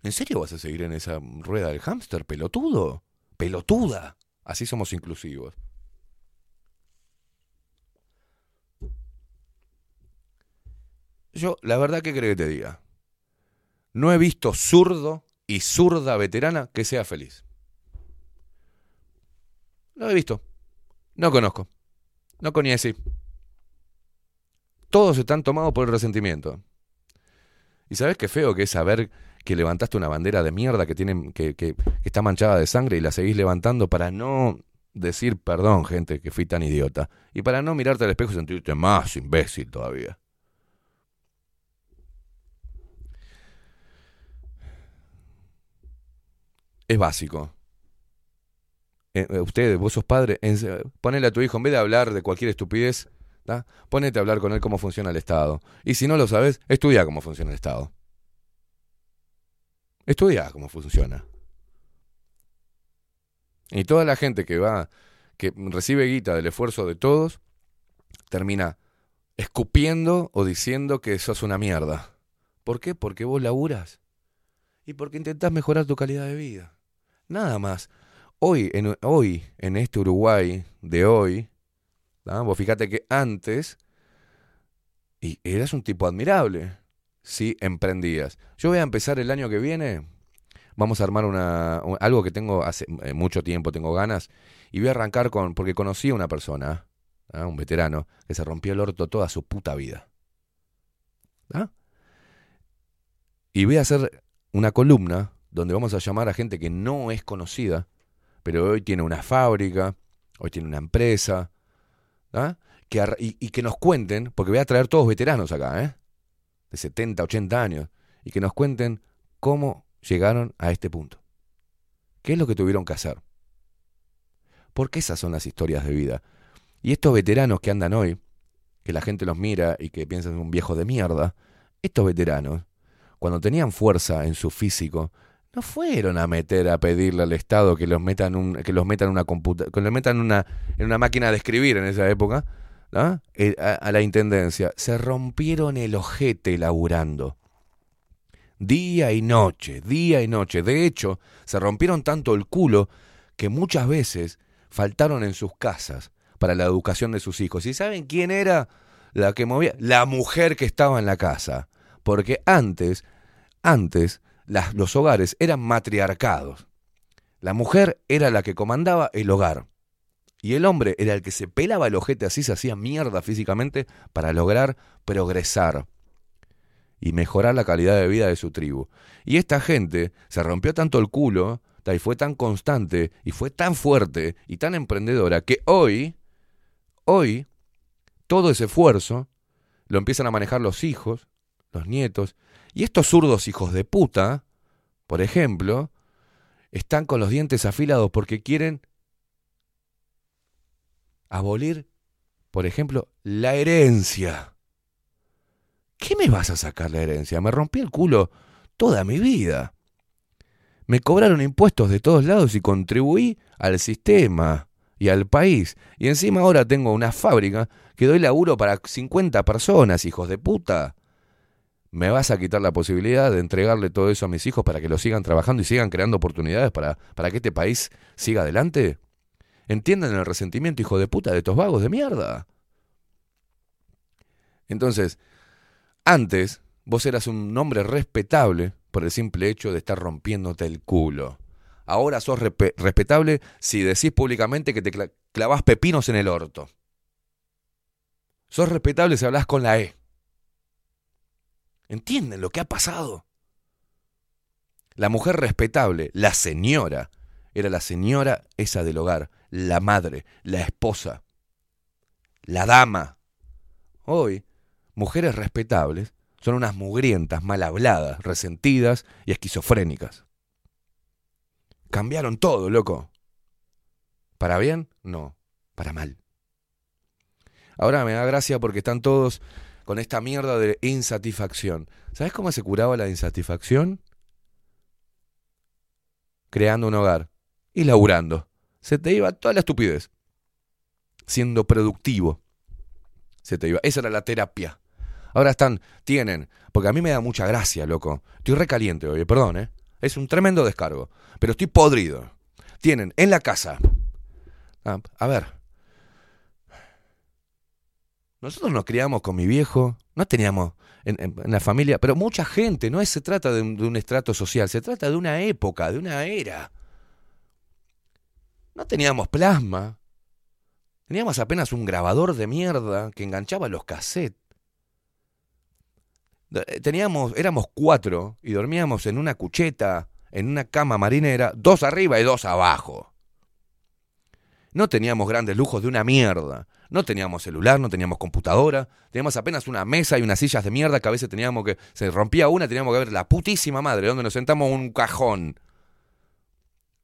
¿En serio vas a seguir en esa rueda del hámster, pelotudo? Pelotuda. Así somos inclusivos. Yo, la verdad, ¿qué creo que te diga? No he visto zurdo y zurda veterana que sea feliz. No he visto. No conozco. No conocí. Todos están tomados por el resentimiento. ¿Y sabes qué feo que es saber que levantaste una bandera de mierda que, tiene, que, que- que está manchada de sangre y la seguís levantando para no decir perdón, gente, que fui tan idiota? Y para no mirarte al espejo y sentirte más imbécil todavía. Es básico. Eh, eh, ustedes, vos sos padre, ponele a tu hijo, en vez de hablar de cualquier estupidez, ¿tá? ponete a hablar con él cómo funciona el Estado. Y si no lo sabes, estudia cómo funciona el Estado. Estudia cómo funciona. Y toda la gente que va, que recibe guita del esfuerzo de todos, termina escupiendo o diciendo que sos una mierda. ¿Por qué? Porque vos laburas. Y porque intentás mejorar tu calidad de vida. Nada más. Hoy, en, hoy, en este Uruguay de hoy, ¿tá? vos fíjate que antes y eras un tipo admirable si emprendías. Yo voy a empezar el año que viene. Vamos a armar una, un- algo que tengo hace eh, mucho tiempo, tengo ganas. Y voy a arrancar con, porque conocí a una persona, un veterano, que se rompió el orto toda su puta vida. ¿Ah? Y voy a hacer una columna donde vamos a llamar a gente que no es conocida, pero hoy tiene una fábrica, hoy tiene una empresa, ¿ah? que y, que nos cuenten, porque voy a traer todos veteranos acá, ¿eh? de 70, 80 años, y que nos cuenten cómo llegaron a este punto. ¿Qué es lo que tuvieron que hacer? Porque esas son las historias de vida. Y estos veteranos que andan hoy, que la gente los mira y que piensan en un viejo de mierda, estos veteranos, cuando tenían fuerza en su físico, no fueron a meter a pedirle al Estado que los metan un, que los metan una computa, que los metan una, en una máquina de escribir en esa época, ¿no? Eh, a, a la intendencia. Se rompieron el ojete laburando. Día y noche, día y noche. De hecho, se rompieron tanto el culo que muchas veces faltaron en sus casas para la educación de sus hijos. ¿Y saben quién era la que movía? La mujer que estaba en la casa. Porque antes, antes, los hogares eran matriarcados. La mujer era la que comandaba el hogar. Y el hombre era el que se pelaba el ojete así, se hacía mierda físicamente para lograr progresar y mejorar la calidad de vida de su tribu. Y esta gente se rompió tanto el culo y fue tan constante y fue tan fuerte y tan emprendedora que hoy, hoy, todo ese esfuerzo lo empiezan a manejar los hijos, los nietos, y estos zurdos hijos de puta, por ejemplo, están con los dientes afilados porque quieren abolir, por ejemplo, la herencia. ¿Qué me vas a sacar la herencia? Me rompí el culo toda mi vida. Me cobraron impuestos de todos lados y contribuí al sistema y al país. Y encima ahora tengo una fábrica que doy laburo para 50 personas, hijos de puta. ¿Me vas a quitar la posibilidad de entregarle todo eso a mis hijos para que lo sigan trabajando y sigan creando oportunidades para, para que este país siga adelante? ¿Entienden el resentimiento, hijo de puta, de estos vagos de mierda? Entonces, antes vos eras un hombre respetable por el simple hecho de estar rompiéndote el culo. Ahora sos respe- respetable si decís públicamente que te cla- clavás pepinos en el orto. Sos respetable si hablas con la E. ¿Entienden lo que ha pasado? La mujer respetable, la señora, era la señora esa del hogar, la madre, la esposa, la dama. Hoy, mujeres respetables son unas mugrientas, mal habladas, resentidas y esquizofrénicas. Cambiaron todo, loco. ¿Para bien? No, para mal. Ahora me da gracia porque están todos con esta mierda de insatisfacción. ¿Sabes cómo se curaba la insatisfacción? Creando un hogar y laburando. Se te iba toda la estupidez. Siendo productivo. Se te iba. Esa era la terapia. Ahora están, tienen, porque a mí me da mucha gracia, loco. Estoy recaliente hoy, perdón, ¿eh? Es un tremendo descargo. Pero estoy podrido. Tienen en la casa. Ah, a ver. Nosotros nos criamos con mi viejo, no teníamos en, la familia, pero mucha gente, no se trata de un, de un estrato social, se trata de una época, de una era. No teníamos plasma, teníamos apenas un grabador de mierda que enganchaba los cassettes. Eh, Teníamos, éramos cuatro y dormíamos en una cucheta, en una cama marinera, dos arriba y dos abajo. No teníamos grandes lujos de una mierda. No teníamos celular, no teníamos computadora, teníamos apenas una mesa y unas sillas de mierda que a veces teníamos que. Se rompía una, teníamos que ver la putísima madre, donde nos sentamos en un cajón.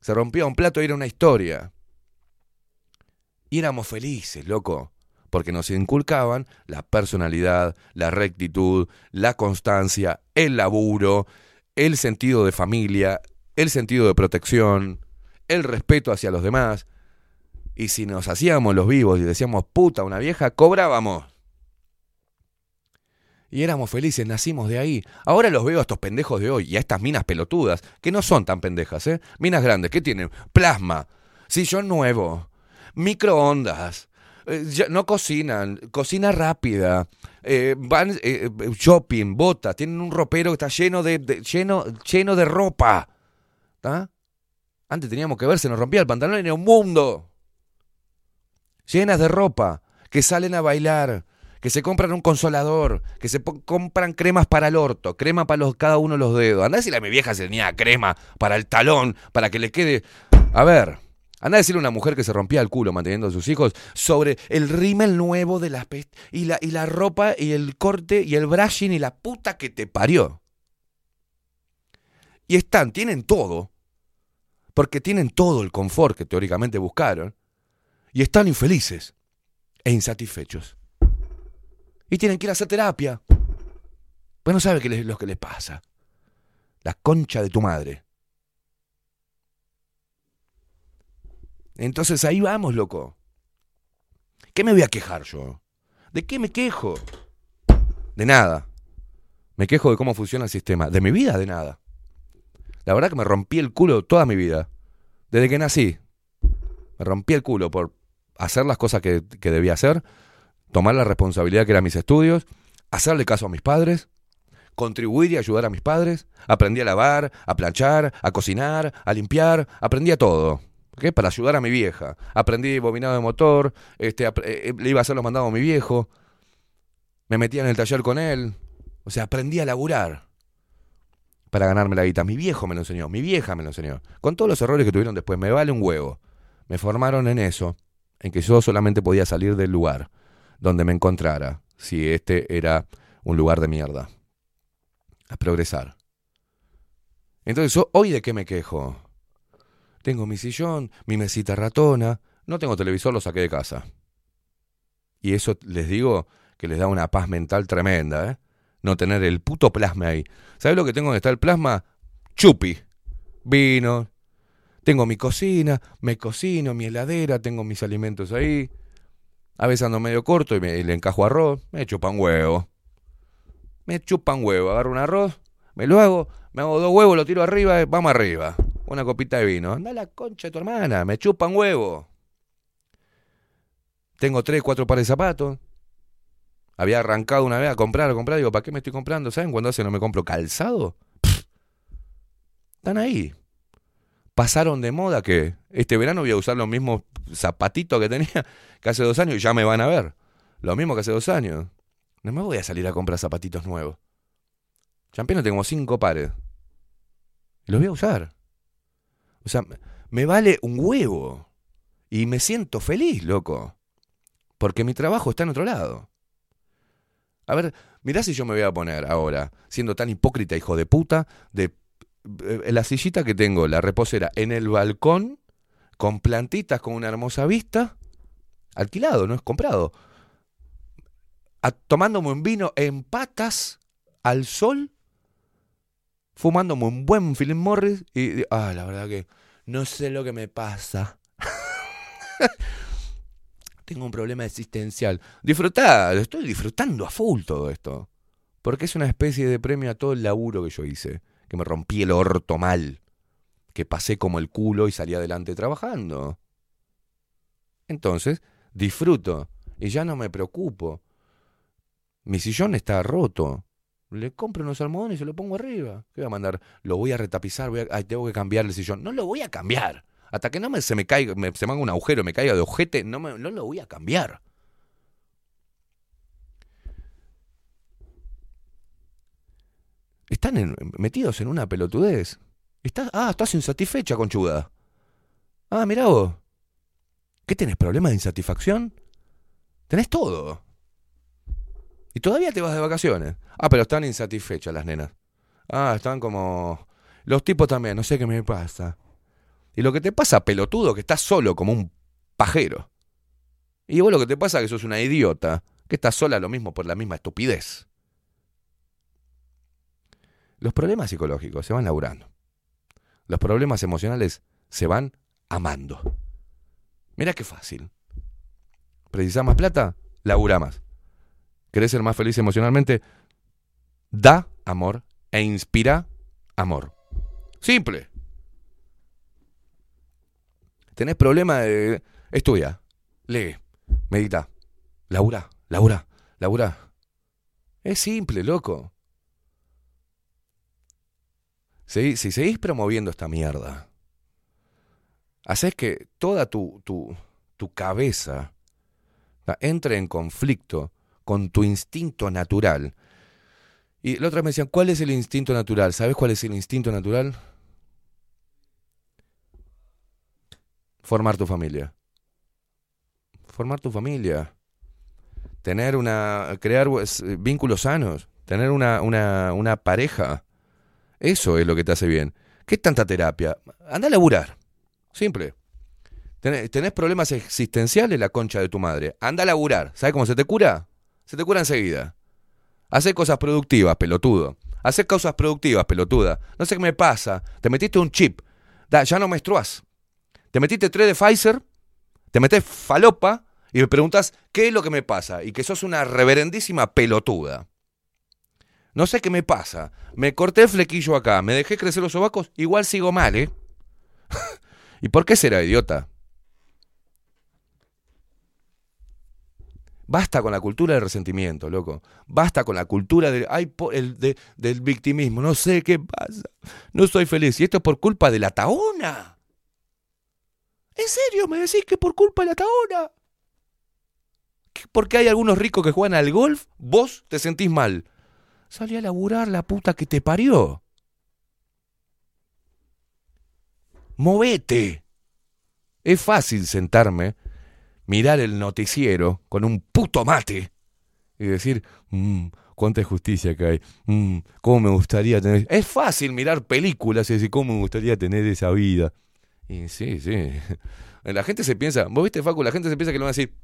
Se rompía un plato y era una historia. Y éramos felices, loco, porque nos inculcaban la personalidad, la rectitud, la constancia, el laburo, el sentido de familia, el sentido de protección, el respeto hacia los demás. Y si nos hacíamos los vivos y decíamos puta una vieja, cobrábamos. Y éramos felices, nacimos de ahí. Ahora los veo a estos pendejos de hoy y a estas minas pelotudas, que no son tan pendejas, ¿eh? Minas grandes, ¿qué tienen? Plasma, sillón nuevo, microondas, eh, no cocinan, cocina rápida, eh, van eh, eh, shopping, botas, tienen un ropero que está lleno de, lleno, lleno de ropa. ¿tá? Antes teníamos que ver, se nos rompía el pantalón era un mundo llenas de ropa, que salen a bailar, que se compran un consolador, que se compran cremas para el orto, crema para los, cada uno los dedos. Andá a decirle a mi vieja si tenía crema para el talón, para que le quede... A ver, andá a decirle a una mujer que se rompía el culo manteniendo a sus hijos sobre el rímel nuevo de la pest y la, y la ropa y el corte y el brushing y la puta que te parió. Y están, tienen todo, porque tienen todo el confort que teóricamente buscaron, y están infelices e insatisfechos. Y tienen que ir a hacer terapia. Pues no sabe qué les- lo que les pasa. La concha de tu madre. Entonces ahí vamos, loco. ¿Qué me voy a quejar yo? ¿De qué me quejo? De nada. Me quejo de cómo funciona el sistema. De mi vida, de nada. La verdad que me rompí el culo toda mi vida. Desde que nací. Me rompí el culo por hacer las cosas que, que debía hacer, tomar la responsabilidad que eran mis estudios, hacerle caso a mis padres, contribuir y ayudar a mis padres. Aprendí a lavar, a planchar, a cocinar, a limpiar, aprendí a todo. ¿ok? Para ayudar a mi vieja. Aprendí bobinado de motor, este, eh, eh, le iba a hacer los mandados a mi viejo. Me metía en el taller con él. O sea, aprendí a laburar para ganarme la guita. Mi viejo me lo enseñó, mi vieja me lo enseñó. Con todos los errores que tuvieron después, me vale un huevo. Me formaron en eso, en que yo solamente podía salir del lugar donde me encontrara, si este era un lugar de mierda. A progresar. Entonces, yo, ¿hoy de qué me quejo? Tengo mi sillón, mi mesita ratona, no tengo televisor, lo saqué de casa. Y eso les digo que les da una paz mental tremenda, ¿eh? No tener el puto plasma ahí. ¿Sabes lo que tengo donde está el plasma? Chupi. Vino. Tengo mi cocina, me cocino, mi heladera, tengo mis alimentos ahí. A veces ando medio corto y, me, y le encajo arroz, me chupan huevo. Me chupan huevo, agarro un arroz, me lo hago, me hago dos huevos, lo tiro arriba, eh, vamos arriba. Una copita de vino. Anda la concha de tu hermana, me chupan huevo. Tengo tres, cuatro pares de zapatos. Había arrancado una vez a comprar, a comprar. Digo, ¿para qué me estoy comprando? ¿Saben cuándo hace no me compro calzado? Están ahí. Pasaron de moda que este verano voy a usar los mismos zapatitos que tenía que hace dos años y ya me van a ver. Lo mismo que hace dos años. No me voy a salir a comprar zapatitos nuevos. Champion tengo cinco pares. Los voy a usar. O sea, me vale un huevo. Y me siento feliz, loco. Porque mi trabajo está en otro lado. A ver, mirá si yo me voy a poner ahora, siendo tan hipócrita, hijo de puta, de la sillita que tengo, la reposera, en el balcón, con plantitas, con una hermosa vista, alquilado, no es comprado. A- tomándome un vino en patas, al sol, fumándome un buen Philip Morris, y, y- ah, la verdad que no sé lo que me pasa. Tengo un problema existencial. Disfrutar, estoy disfrutando a full todo esto. Porque es una especie de premio a todo el laburo que yo hice. Que me rompí el orto mal. Que pasé como el culo y salí adelante trabajando. Entonces, disfruto. Y ya no me preocupo. Mi sillón está roto. Le compro unos almohadones y se lo pongo arriba. ¿Qué voy a mandar? Lo voy a retapizar. Voy a- ay, tengo que cambiar el sillón. No lo voy a cambiar. Hasta que no me, se me caiga, me- se me haga un agujero, me caiga de ojete, no, me- no lo voy a cambiar. Están metidos en una pelotudez. Estás, ah, estás insatisfecha, conchuda. Ah, mirá vos. ¿Qué tenés? ¿Problemas de insatisfacción? Tenés todo. Y todavía te vas de vacaciones. Ah, pero están insatisfechas las nenas. Ah, están como... Los tipos también, no sé qué me pasa. Y lo que te pasa, pelotudo, que estás solo como un pajero. Y vos lo que te pasa es que sos una idiota, que estás sola lo mismo por la misma estupidez. Los problemas psicológicos se van laburando. Los problemas emocionales se van amando. Mira qué fácil. ¿Precisás más plata? Labura más. ¿Querés ser más feliz emocionalmente? Da amor e inspira amor. Simple. ¿Tenés problema de... Estudia, lee, medita, labura, labura, labura. Es simple, loco. Si, seguís promoviendo esta mierda, haces que toda tu, tu, tu cabeza entre en conflicto con tu instinto natural. Y la otra me decían, ¿cuál es el instinto natural? ¿Sabes cuál es el instinto natural? Formar tu familia. Formar tu familia. Tener una. crear vínculos sanos. Tener una, una, una pareja. Eso es lo que te hace bien. ¿Qué tanta terapia? Anda a laburar. Simple. Tenés, problemas existenciales, la concha de tu madre. Anda a laburar. ¿Sabes cómo se te cura? Se te cura enseguida. Hacé cosas productivas, pelotudo. Hacé cosas productivas, pelotuda. No sé qué me pasa. Te metiste un chip. Ya no menstruás. Te metiste tres de Pfizer, te metes falopa y me preguntas qué es lo que me pasa y que sos una reverendísima pelotuda. No sé qué me pasa. Me corté el flequillo acá, me dejé crecer los sobacos, igual sigo mal, ¿eh? ¿Y por qué será idiota? Basta con la cultura del resentimiento, loco. Basta con la cultura del, del victimismo. No sé qué pasa. No soy feliz. Y esto es por culpa de la taona. ¿En serio me decís que por culpa de la taona? ¿Que Porque hay algunos ricos que juegan al golf, vos te sentís mal. Salí a laburar la puta que te parió. Movete. Es fácil sentarme, mirar el noticiero con un puto mate y decir, "Mm, cuánta injusticia que hay, Mm, cómo me gustaría tener... Es fácil mirar películas y decir, cómo me gustaría tener esa vida. Y sí, sí. La gente se piensa, vos viste, Facu, la gente se piensa que le van a decir,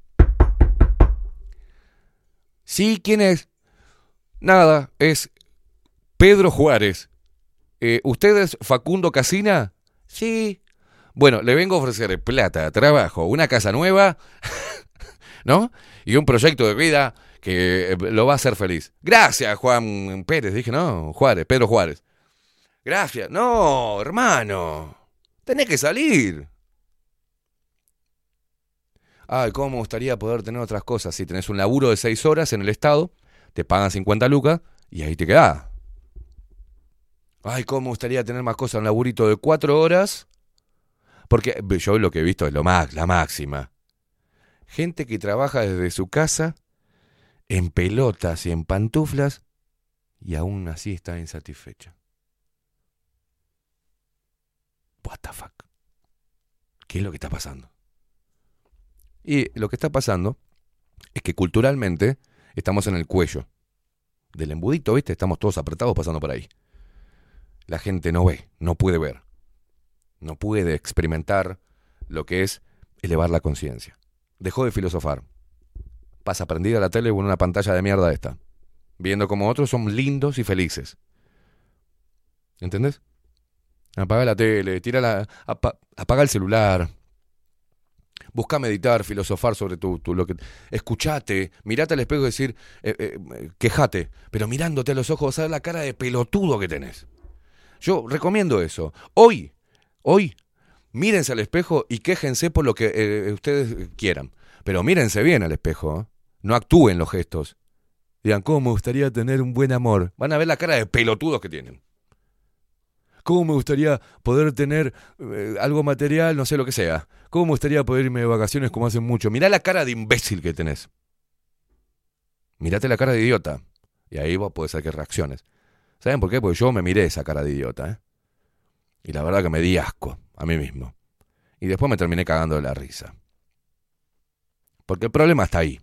sí, ¿quién es? Nada, es Pedro Juárez. Eh, ¿Usted es Facundo Casina? Sí. Bueno, le vengo a ofrecer plata, trabajo, una casa nueva, ¿no? Y un proyecto de vida que eh, lo va a hacer feliz. Gracias, Juan Pérez. Dije, no, Juárez, Pedro Juárez. Gracias. No, hermano. Tenés que salir. Ay, cómo me gustaría poder tener otras cosas. Si tenés un laburo de seis horas en el Estado, te pagan 50 lucas y ahí te quedás. Ay, cómo gustaría tener más cosas. Un laburito de cuatro horas. Porque yo lo que he visto es lo más, la máxima. Gente que trabaja desde su casa, en pelotas y en pantuflas, y aún así está insatisfecha. What the fuck? ¿Qué es lo que está pasando? Y lo que está pasando es que culturalmente estamos en el cuello del embudito, ¿viste? Estamos todos apretados pasando por ahí. La gente no ve, no puede ver, no puede experimentar lo que es elevar la conciencia. Dejó de filosofar. Pasa prendida la tele con una pantalla de mierda esta, viendo como otros son lindos y felices. ¿Entendés? Apaga la tele, tira la, apa- apaga el celular. Busca meditar, filosofar sobre tu, tu- lo que. Escuchate, mirate al espejo y decir, eh, eh, quejate, pero mirándote a los ojos, vas a ver la cara de pelotudo que tenés. Yo recomiendo eso. Hoy, hoy, mírense al espejo y quéjense por lo que eh, ustedes quieran. Pero mírense bien al espejo. No actúen los gestos. Digan, ¿cómo me gustaría tener un buen amor? Van a ver la cara de pelotudos que tienen. ¿Cómo me gustaría poder tener eh, algo material, no sé lo que sea? ¿Cómo me gustaría poder irme de vacaciones como hacen mucho? Mirá la cara de imbécil que tenés. Mirate la cara de idiota. Y ahí vos podés hacer reacciones. ¿Saben por qué? Porque yo me miré esa cara de idiota, ¿eh? Y la verdad que me di asco a mí mismo. Y después me terminé cagando de la risa. Porque el problema está ahí.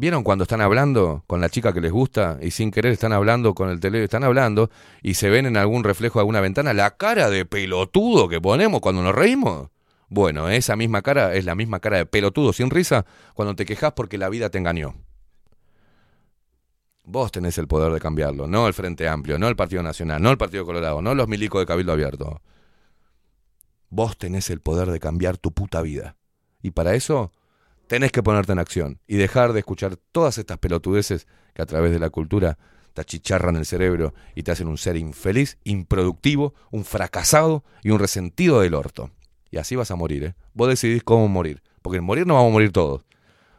¿Vieron cuando están hablando con la chica que les gusta y sin querer están hablando con el tele, están hablando y se ven en algún reflejo de alguna ventana la cara de pelotudo que ponemos cuando nos reímos? Bueno, esa misma cara es la misma cara de pelotudo sin risa cuando te quejas porque la vida te engañó. Vos tenés el poder de cambiarlo, no el Frente Amplio, no el Partido Nacional, no el Partido Colorado, no los milicos de Cabildo Abierto. Vos tenés el poder de cambiar tu puta vida. Y para eso tenés que ponerte en acción y dejar de escuchar todas estas pelotudeces que a través de la cultura te achicharran el cerebro y te hacen un ser infeliz, improductivo, un fracasado y un resentido del orto. Y así vas a morir, ¿eh? Vos decidís cómo morir. Porque en morir no vamos a morir todos.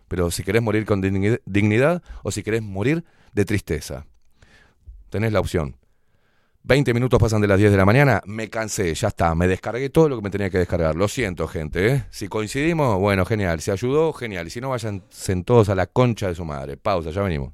Pero si querés morir con digni- dignidad o si querés morir de tristeza. Tenés la opción. 20 minutos pasan de las 10 de la mañana, me cansé, ya está, me descargué todo lo que me tenía que descargar. Lo siento, gente, ¿eh? Si coincidimos, bueno, genial. Si ayudó, genial. Y si no, vayan todos a la concha de su madre. Pausa, ya venimos.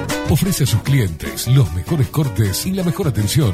Ofrece a sus clientes los mejores cortes y la mejor atención.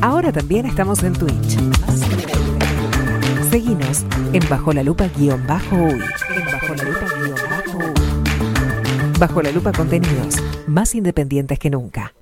Ahora también estamos en Twitch. Seguinos en Bajo la Lupa guion bajo uy. En Bajo la Lupa guion bajo uy. Bajo la Lupa contenidos más independientes que nunca.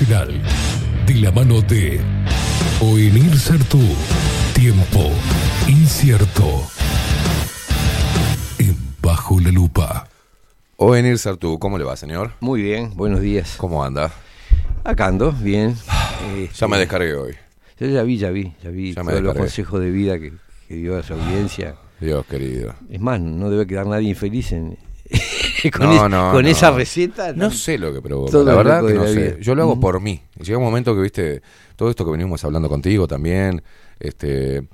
De la mano de Oenir Sartú. Tiempo incierto. En Bajo la Lupa. Ovenir Sartú, ¿cómo le va, señor? Muy bien, buenos días. ¿Cómo anda? Acá ando, bien. Ya me descargué hoy. Yo ya vi, ya vi, ya vi Ya me todos los consejos de vida que, que dio a su audiencia. Dios querido. Es más, no debe quedar nadie infeliz en, con, No, es- no, con no. esa receta. No sé lo que provoca. Todo la verdad que no la sé. vida. Yo lo hago por mí. Y llega un momento que, viste, todo esto que venimos hablando contigo también, este,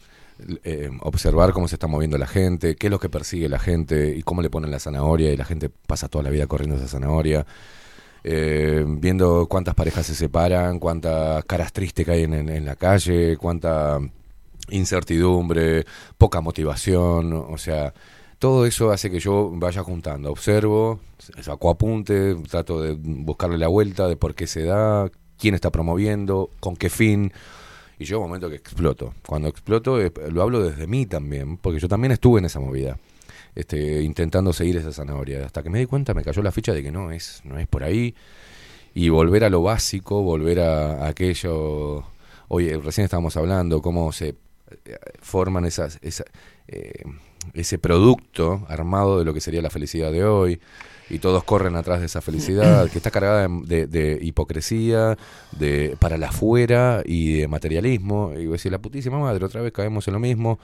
eh, observar cómo se está moviendo la gente, qué es lo que persigue la gente y cómo le ponen la zanahoria y la gente pasa toda la vida corriendo esa zanahoria. Eh, viendo cuántas parejas se separan, cuántas caras tristes que hay en, en- en la calle, cuánta incertidumbre, poca motivación, o sea, todo eso hace que yo vaya juntando, observo, saco apunte, trato de buscarle la vuelta de por qué se da, quién está promoviendo, con qué fin, y llega un momento que exploto. Cuando exploto eh, lo hablo desde mí también, porque yo también estuve en esa movida. Este, intentando seguir esa zanahoria, hasta que me di cuenta, me cayó la ficha de que no es, no es por ahí, y volver a lo básico, volver a, a aquello. Oye, recién estábamos hablando cómo se eh, forman esas, esa, eh, ese producto armado de lo que sería la felicidad de hoy y todos corren atrás de esa felicidad que está cargada de, de- de hipocresía, de para la afuera y de materialismo. Y voy a decir, la putísima madre, otra vez caemos en lo mismo.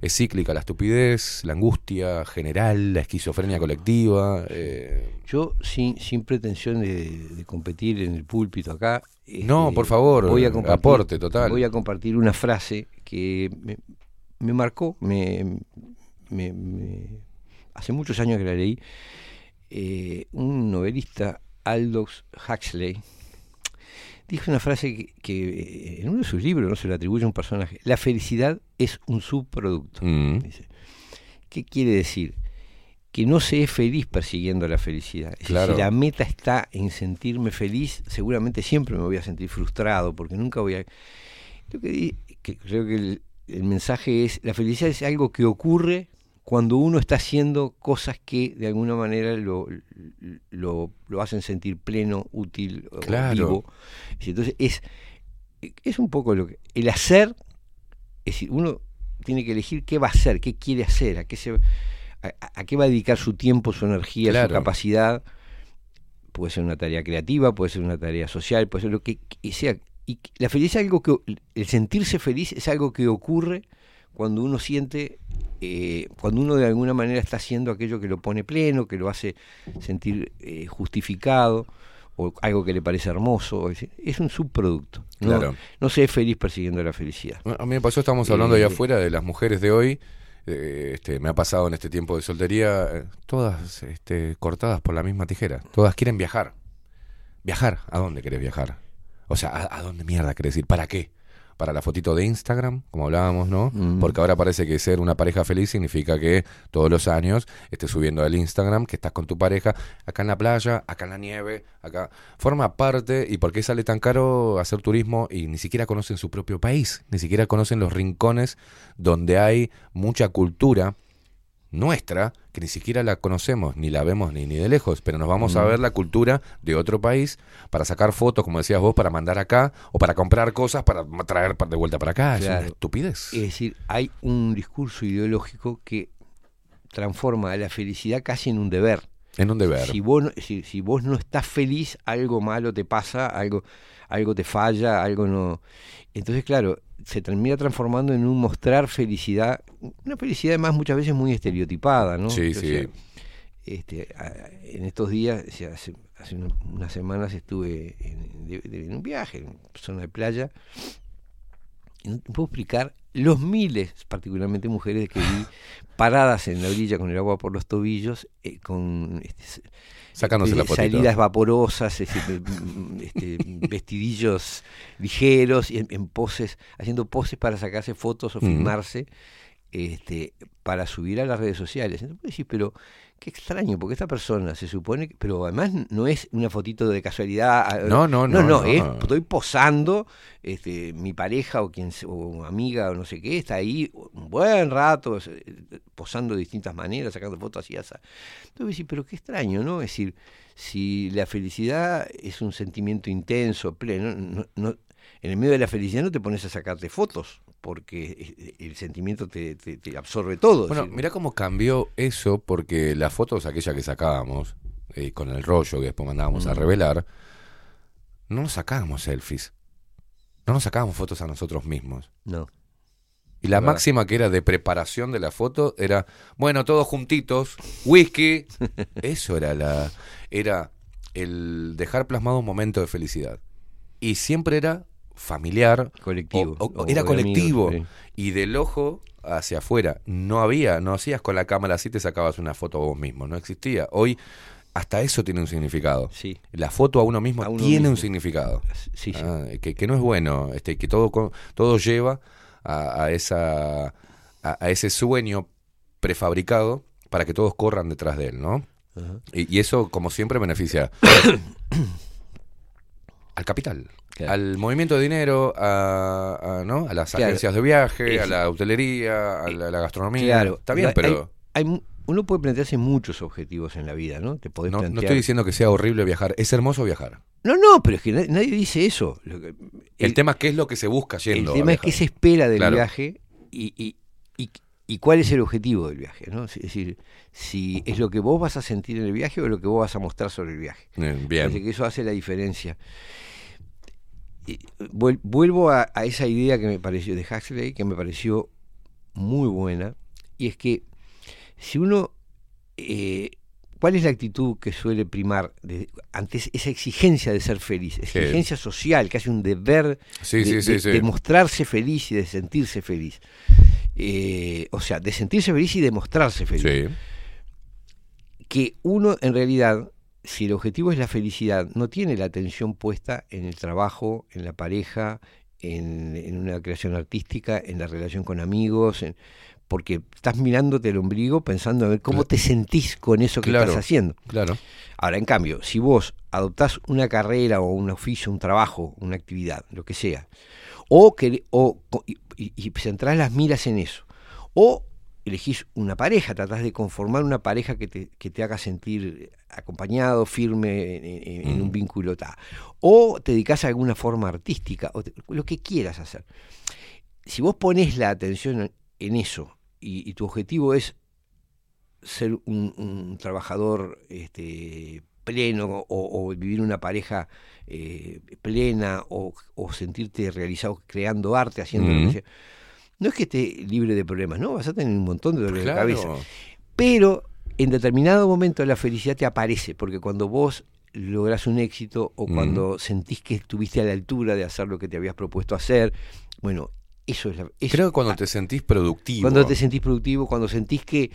Es cíclica la estupidez, la angustia general, la esquizofrenia colectiva. eh, Yo, sin, sin pretensión de, de competir en el púlpito acá. No, por favor, voy a aporte total. Voy a compartir una frase que me, me marcó, me, me- me- hace muchos años que la leí. eh, un novelista Aldous Huxley dijo una frase que, que, eh, en uno de sus libros no se le atribuye a un personaje. La felicidad es un subproducto. Mm. Dice. ¿Qué quiere decir? Que no se es feliz persiguiendo la felicidad. Claro. Si la meta está en sentirme feliz, seguramente siempre me voy a sentir frustrado, porque nunca voy a... Lo que, que creo que el, el mensaje es, la felicidad es algo que ocurre cuando uno está haciendo cosas que de alguna manera lo, lo, lo hacen sentir pleno, útil, Claro. vivo. Entonces es, es un poco lo que... El hacer, es decir, uno tiene que elegir qué va a hacer, qué quiere hacer, a qué, se, a, a- qué va a dedicar su tiempo, su energía, Claro. su capacidad. Puede ser una tarea creativa, puede ser una tarea social, puede ser lo que, que sea. Y la felicidad es algo que, el sentirse feliz es algo que ocurre cuando uno siente, eh, cuando uno de alguna manera está haciendo aquello que lo pone pleno, que lo hace sentir eh, justificado, o algo que le parece hermoso. Es, un subproducto. No, Claro. no se es feliz persiguiendo la felicidad. A mí me pasó, estamos hablando allá Eh, afuera de las mujeres de hoy. eh, este, me ha pasado en este tiempo de soltería, todas este, cortadas por la misma tijera. Todas quieren viajar. ¿Viajar? ¿A dónde querés viajar? O sea, ¿a, a dónde mierda querés ir? ¿Para qué? ¿Para la fotito de Instagram? Como hablábamos, ¿no? Mm. Porque ahora parece que ser una pareja feliz significa que todos los años estés subiendo al Instagram que estás con tu pareja acá en la playa, acá en la nieve, acá. Forma parte, ¿y por qué sale tan caro hacer turismo? Y ni siquiera conocen su propio país, ni siquiera conocen los rincones donde hay mucha cultura nuestra, que ni siquiera la conocemos, ni la vemos ni, ni de lejos, pero nos vamos a ver la cultura de otro país para sacar fotos, como decías vos, para mandar acá, o para comprar cosas para traer de vuelta para acá. Es una estupidez. Es decir, hay un discurso ideológico que transforma a la felicidad casi en un deber. En un deber. Si vos, no, si, si vos no estás feliz, algo malo te pasa, algo, algo te falla, algo no. Entonces, claro, se termina transformando en un mostrar felicidad, una felicidad además muchas veces muy estereotipada, ¿no? Sí, sí. este, a- en estos días, hace, hace una- unas semanas estuve en, de- de- en un viaje, en zona de playa, y no te puedo explicar los miles, particularmente mujeres que vi paradas en la orilla con el agua por los tobillos, eh, con este, Sacándose eh, la salidas vaporosas, es decir, mm, este, vestidillos ligeros, y en, en poses, haciendo poses para sacarse fotos o Ujú. filmarse este, para subir a las redes sociales. Entonces, decís, pero qué extraño, porque esta persona se supone, que, pero además no es una fotito de casualidad. ah, No, no, no, no, no. es, estoy posando, este, mi pareja o quien o amiga o no sé qué, está ahí un buen rato, posando de distintas maneras, sacando fotos así, así. Entonces decís, pero qué extraño, ¿no? Es decir, si la felicidad es un sentimiento intenso, pleno, no- no- en el medio de la felicidad no te pones a sacarte fotos, porque eh, el sentimiento te, te- te absorbe todo. Bueno, decir, mira cómo cambió eso, porque las fotos, aquellas que sacábamos, eh, con el rollo que después mandábamos a revelar, no nos sacábamos selfies. No nos sacábamos fotos a nosotros mismos. no. Y la Verdad. máxima que era de preparación de la foto era, bueno, todos juntitos, whisky. Eso era la era el dejar plasmado un momento de felicidad. Y siempre era familiar, Colectivo. o- o- o era colectivo. amigos, y del ojo hacia afuera. No había, no hacías con la cámara así te sacabas una foto vos mismo, no existía. Hoy hasta eso tiene un significado. Sí. La foto a uno mismo A uno tiene un significado. Sí, sí. Ah, que, que no es bueno, este, que todo, todo lleva a, a esa, a, a ese sueño prefabricado para que todos corran detrás de él, ¿no? Y eso, como siempre, beneficia al capital, Claro. al movimiento de dinero, a, a, ¿no? a las Claro. agencias de viaje, a Es- la hotelería, a la, la gastronomía. Claro. Está bien, pero hay uno puede plantearse muchos objetivos en la vida, ¿no? Te podés no, estoy diciendo que sea horrible viajar. Es hermoso viajar. No, no, pero es que na- nadie dice eso. El, tema es qué es lo que se busca el yendo. a tema es qué se espera del Claro. viaje y, y, y, y cuál es el objetivo del viaje, ¿no? Es decir, si es lo que vos vas a sentir en el viaje o lo que vos vas a mostrar sobre el viaje. Eh, Bien. que eso hace la diferencia. Y, vuelvo a, a esa idea que me pareció de Huxley, que me pareció muy buena, y es que si uno, eh, ¿cuál es la actitud que suele primar de- ante esa exigencia de ser feliz? Exigencia social, casi un deber Sí, de, sí, sí, de- sí. de mostrarse feliz y de sentirse feliz. Eh, o sea, de sentirse feliz y de mostrarse feliz Sí. que uno en realidad si el objetivo es la felicidad, no tiene la atención puesta en el trabajo, en la pareja, en, en una creación artística, en la relación con amigos, en- porque estás mirándote el ombligo pensando a ver cómo te sentís con eso que Claro. estás haciendo. Claro. Ahora, en cambio, si vos adoptás una carrera o un oficio, un trabajo, una actividad, lo que sea, o, que, o y, centrás las miras en eso, o elegís una pareja, tratás de conformar una pareja que te, que te haga sentir acompañado, firme en, en- en un vínculo tal, o te dedicás a alguna forma artística, o te- lo que quieras hacer. Si vos pones la atención en eso y, y tu objetivo es ser un, un trabajador este, pleno o, o vivir una pareja eh, plena o, o sentirte realizado creando arte, haciendo lo que Ujú. sea. No es que esté libre de problemas, ¿no? Vas a tener un montón de dolores Claro. de cabeza. Pero en determinado momento la felicidad te aparece, porque cuando vos lográs un éxito o cuando sentís que estuviste a la altura de hacer lo que te habías propuesto hacer, bueno, eso es la... eso- Creo que cuando te sentís productivo. cuando te sentís productivo, cuando sentís que,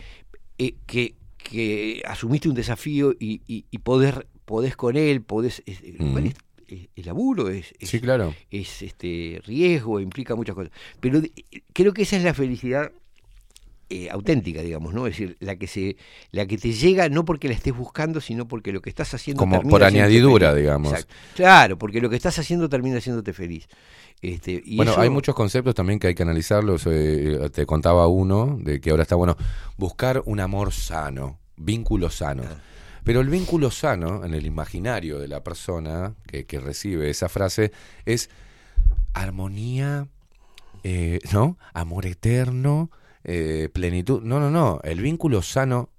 eh, que, que asumiste un desafío y, y, y podés, podés con él, podés... Es, eh, Mm. es- es- el laburo es, Sí, claro. es, este riesgo, implica muchas cosas. Pero de- creo que esa es la felicidad eh, auténtica, digamos, ¿no? Es decir, la que se, la que te llega no porque la estés buscando, sino porque lo que estás haciendo Como por añadidura, feliz. digamos. Exacto. Claro, porque lo que estás haciendo termina haciéndote feliz. Este, y bueno, eso- hay muchos conceptos también que hay que analizarlos. eh, te contaba uno de que ahora está bueno buscar un amor sano, vínculos sanos. Ah. Pero el vínculo sano en el imaginario de la persona que, que recibe esa frase es armonía, eh, ¿no? Amor eterno, eh, plenitud. No, no, no. El vínculo sano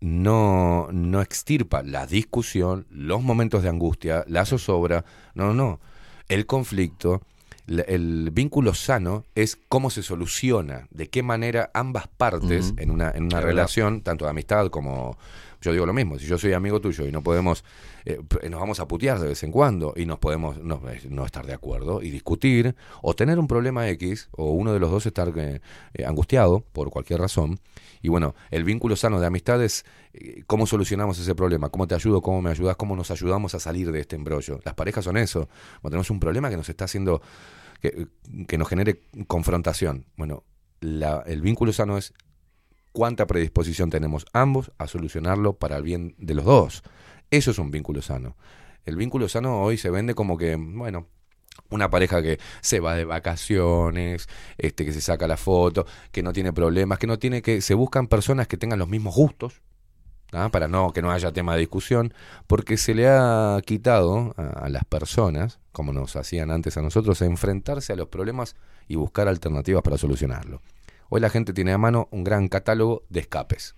no, no extirpa la discusión, los momentos de angustia, la zozobra. No, no, no. El conflicto, el vínculo sano es cómo se soluciona, de qué manera ambas partes en una, en una relación, tanto de amistad como... Yo digo lo mismo, si yo soy amigo tuyo y no podemos, eh, nos vamos a putear de vez en cuando y nos podemos no, eh, no estar de acuerdo y discutir o tener un problema X o uno de los dos estar eh, angustiado por cualquier razón. Y bueno, el vínculo sano de amistad es cómo solucionamos ese problema, cómo te ayudo, cómo me ayudas, cómo nos ayudamos a salir de este embrollo. Las parejas son eso. Cuando tenemos un problema que nos está haciendo, que, que nos genere confrontación. Bueno, el vínculo sano es cuánta predisposición tenemos ambos a solucionarlo para el bien de los dos. Eso es un vínculo sano. El vínculo sano hoy se vende como que, bueno, una pareja que se va de vacaciones, este que se saca la foto, que no tiene problemas, que no tiene que se buscan personas que tengan los mismos gustos, ¿ah? para no que no haya tema de discusión, porque se le ha quitado a, las personas, como nos hacían antes a nosotros, a enfrentarse a los problemas y buscar alternativas para solucionarlo. Hoy la gente tiene a mano un gran catálogo de escapes.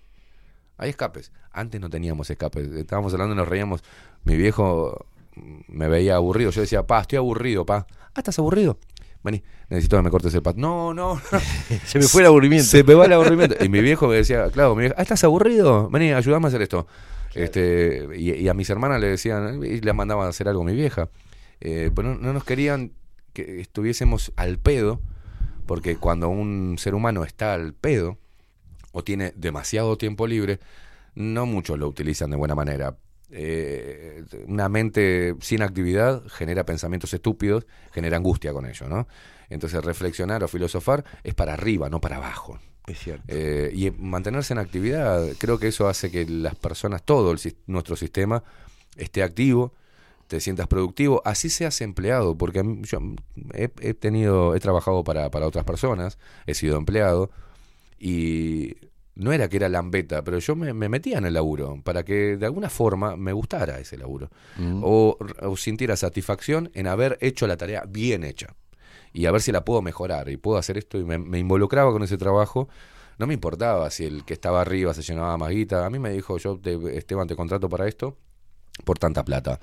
Hay escapes. Antes no teníamos escapes. Estábamos hablando y nos reíamos. Mi viejo me veía aburrido. Yo decía, pa, estoy aburrido, pa. Ah, ¿estás aburrido? Vení, necesito que me cortes el pato. No, no, no. Se me fue el aburrimiento. Se me va el aburrimiento. Y mi viejo me decía, claro, mi viejo, ah, ¿estás aburrido? Vení, ayúdame a hacer esto. Este, y, y a mis hermanas le decían, y le mandaban a hacer algo a mi vieja. Eh, pero no, no nos querían que estuviésemos al pedo, porque cuando un ser humano está al pedo o tiene demasiado tiempo libre, no muchos lo utilizan de buena manera. Eh, una mente sin actividad genera pensamientos estúpidos, genera angustia con ello, ¿no? Entonces reflexionar o filosofar es para arriba, no para abajo. Es cierto. Eh, y mantenerse en actividad, creo que eso hace que las personas, todo el nuestro sistema, esté activo, te sientas productivo, así seas empleado, porque yo he, he tenido, he trabajado para, para otras personas, he sido empleado, y no era que era lambeta, pero yo me, me metía en el laburo, para que de alguna forma me gustara ese laburo, Mm. o, o sintiera satisfacción en haber hecho la tarea bien hecha y a ver si la puedo mejorar y puedo hacer esto y me, me involucraba con ese trabajo. No me importaba si el que estaba arriba se llenaba más guita. A mí me dijo, yo te, Esteban te contrato para esto por tanta plata.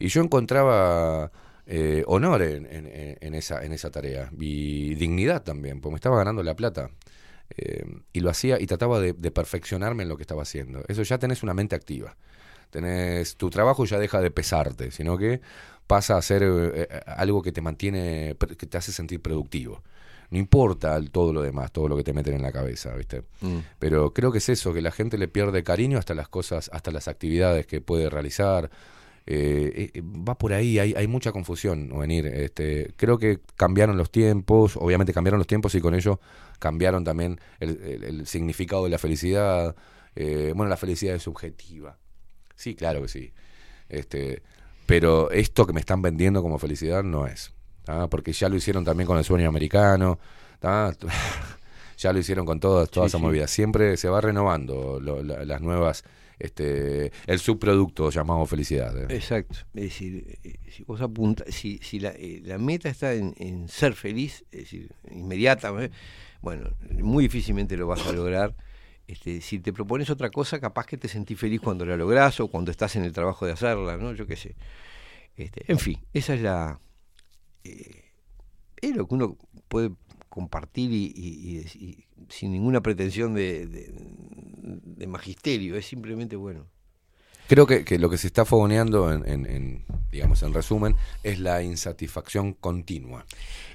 Y yo encontraba eh, honor en, en- en esa, en esa tarea y dignidad también, porque me estaba ganando la plata. Eh, y lo hacía y trataba de, de perfeccionarme en lo que estaba haciendo. Eso ya tenés una mente activa. Tenés, tu trabajo ya deja de pesarte, sino que pasa a ser eh, eh, algo que te mantiene, que te hace sentir productivo. No importa el- todo lo demás, todo lo que te meten en la cabeza, ¿viste? Mm. Pero creo que es eso, que la gente le pierde cariño hasta las cosas, hasta las actividades que puede realizar. Eh, eh, va por ahí, hay, hay mucha confusión, venir. Este, creo que cambiaron los tiempos, obviamente cambiaron los tiempos y con ello cambiaron también el, el- el significado de la felicidad. Eh, bueno, la felicidad es subjetiva. Sí, claro que sí. Este, pero esto que me están vendiendo como felicidad no es. ¿tá? Porque ya lo hicieron también con el sueño americano. ya lo hicieron con todas, todas Sí, esas sí. movidas. Siempre se va renovando lo- la- las nuevas, este, el subproducto llamado felicidad. ¿eh? Exacto. Es decir, eh, si vos apuntas, si, si la, eh, la meta está en, en ser feliz, es decir, inmediata, bueno, muy difícilmente lo vas a lograr. Este, si te propones otra cosa, capaz que te sentís feliz cuando la lográs o cuando estás en el trabajo de hacerla, ¿no? Yo qué sé. Este, en fin, esa es la. es lo que uno puede compartir y, y- y sin ninguna pretensión de, de- de magisterio, es simplemente bueno. Creo que, que lo que se está fogoneando, en, en- en, digamos, en resumen, es la insatisfacción continua.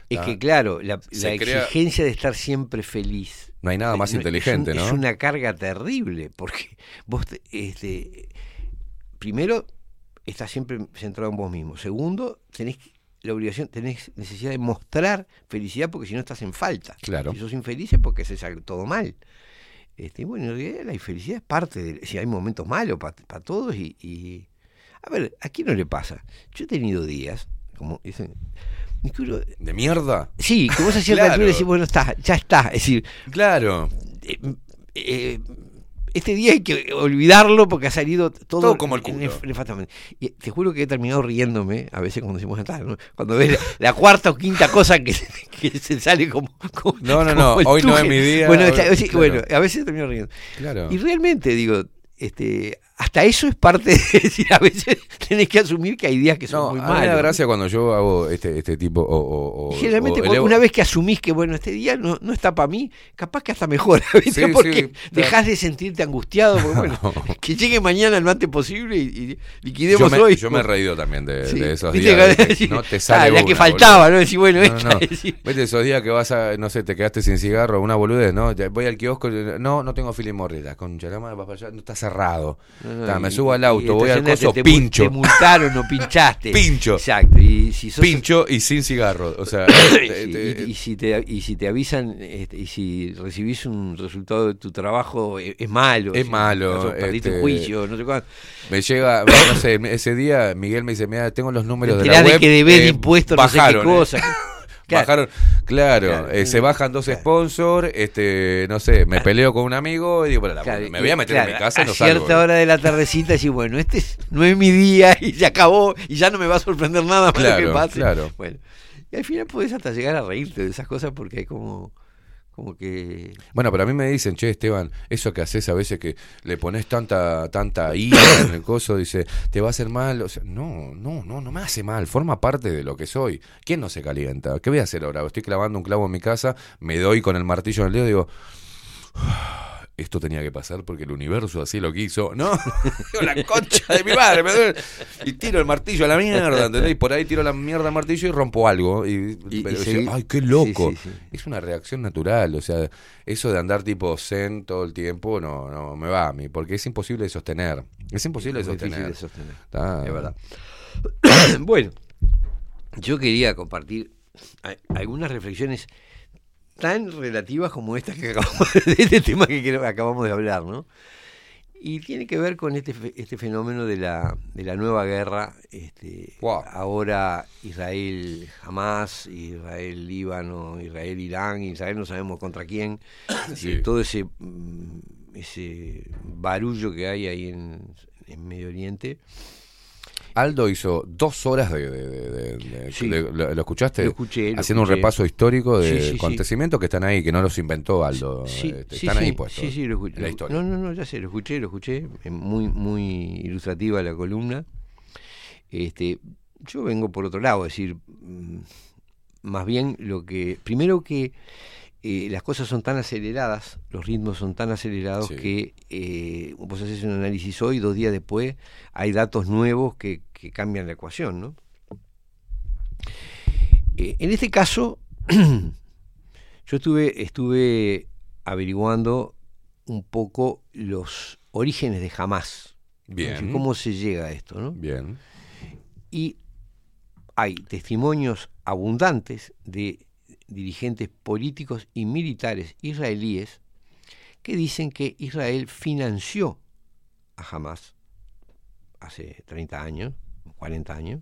Es ¿tá? que claro, la, Se la crea- exigencia de estar siempre feliz. No hay nada más no- inteligente, es un- ¿no? Es una carga terrible, porque vos, te- este, primero, estás siempre centrado en vos mismo. Segundo, tenés que- la obligación, tenés necesidad de mostrar felicidad porque si no estás en falta. Claro. Si sos infeliz es porque haces algo- todo mal. Este, y bueno, en realidad la infelicidad es parte de... Si hay momentos malos para todos y, y- A ver, ¿a quién no le pasa? Yo he tenido días, como dicen... uno- ¿De mierda? Sí, que vos a cierta Claro. altura decís, bueno, está, ya está. Es decir, Claro. eh, eh, este día hay que olvidarlo porque ha salido todo, Todo como el culo. nefastamente. Y te juro que he terminado riéndome, a veces cuando decimos "Ah", ¿no? cuando ves la, la cuarta o quinta cosa que, se- que se sale como, como- No, no, como no, hoy no es mi día, Bueno, hoy- está- sí, claro. bueno, a veces termino riendo. Claro. Y realmente digo, este, hasta eso es parte de decir, a veces tenés que asumir que hay días que son No, muy mí me da malos. gracia cuando yo hago este, este tipo o, o- o- Generalmente o una vez que asumís que bueno este día no, no está para mí, capaz que hasta mejor. Sí, porque sí, dejás de sentirte angustiado, porque bueno, No. que llegue mañana lo antes posible y, y yo liquidemos me, hoy. yo me he reído también de, Sí, de esos días. de que Sí. no te Ah, sale la que faltaba, boludo. ¿no? Decir, bueno, No, no, esta, decir- esos días que vas a, no sé, te quedaste sin cigarro, una boludez, ¿no? Voy al kiosco, no, no tengo Philip Morris, vas para allá, no está cerrado. No, Ta, me subo al auto, voy al coso, te, pincho. Te multaron, no pinchaste. Pincho. Exacto. Y si sos Pincho y sin cigarro. O sea, te- y, y si te, y si te avisan este, y si recibís un resultado de tu trabajo eh, es, malo Es si malo, perdiste este, juicio no sé cuánto me llega, no sé, ese día Miguel me dice, mira, tengo los números de la web. de que debés de eh, impuestos no sé qué eh. cosa Claro. Bajaron, claro, Claro. eh, se bajan dos sponsors, este, no sé, me peleo con un amigo y digo, "Para la Claro, me voy a meter claro, en mi casa y a no cierta salgo. hora de la tardecita decís bueno este es- no es mi día y se acabó y ya no me va a sorprender nada más lo Claro, que pase claro. bueno y al final podés hasta llegar a reírte de esas cosas porque hay como como que Bueno, pero a mí me dicen, che, Esteban, eso que haces a veces que le pones tanta tanta ira en el coso, dice, te va a hacer mal. No, no, no, no me hace mal, forma parte de lo que soy. ¿Quién no se calienta? ¿Qué voy a hacer ahora? Estoy clavando un clavo en mi casa, me doy con el martillo en el dedo digo, "Ah, esto tenía que pasar porque el universo así lo quiso. No, la concha de mi madre, me duele. Y tiro el martillo a la mierda, ¿entendés? Y por ahí tiro la mierda al martillo y rompo algo. Y, Y- pero ay, qué loco. Sí, sí, sí. Es una reacción natural, o sea, eso de andar tipo zen todo el tiempo no, no me va a mí, porque es imposible de sostener. Es imposible de sostener. de sostener. Es verdad. bueno, yo quería compartir algunas reflexiones tan relativas como estas que acabamos de, este tema que acabamos de hablar, ¿no? Y tiene que ver con este, este fenómeno de la, de la nueva guerra. Este, Wow. Ahora Israel Hamas, Israel Líbano, Israel Irán, Israel no sabemos contra quién. Sí. Eh, todo ese, mm, ese barullo que hay ahí en, en Medio Oriente. Aldo hizo dos horas de... de- de- de- de- Sí. de- lo, lo escuchaste? Lo escuché, lo Haciendo un repaso histórico de Sí, sí, sí. acontecimientos que están ahí, que no los inventó Aldo. Este, están ahí puestos. Sí, sí, lo escuché. la historia. No, no, no, ya sé, lo escuché, lo escuché. Muy, muy ilustrativa la columna. Este, yo vengo por otro lado, es decir, mm, más bien lo que. Primero que eh, las cosas son tan aceleradas, los ritmos son tan acelerados Sí. que eh, vos haces un análisis hoy, dos días después, hay datos nuevos que, que cambian la ecuación, ¿no? Eh, en este caso, Yo estuve, estuve averiguando un poco los orígenes de Hamas. Bien. Decir, ¿Cómo se llega a esto? ¿no? Bien. Y hay testimonios abundantes de dirigentes políticos y militares israelíes que dicen que Israel financió a Hamas hace 30 años, 40 años,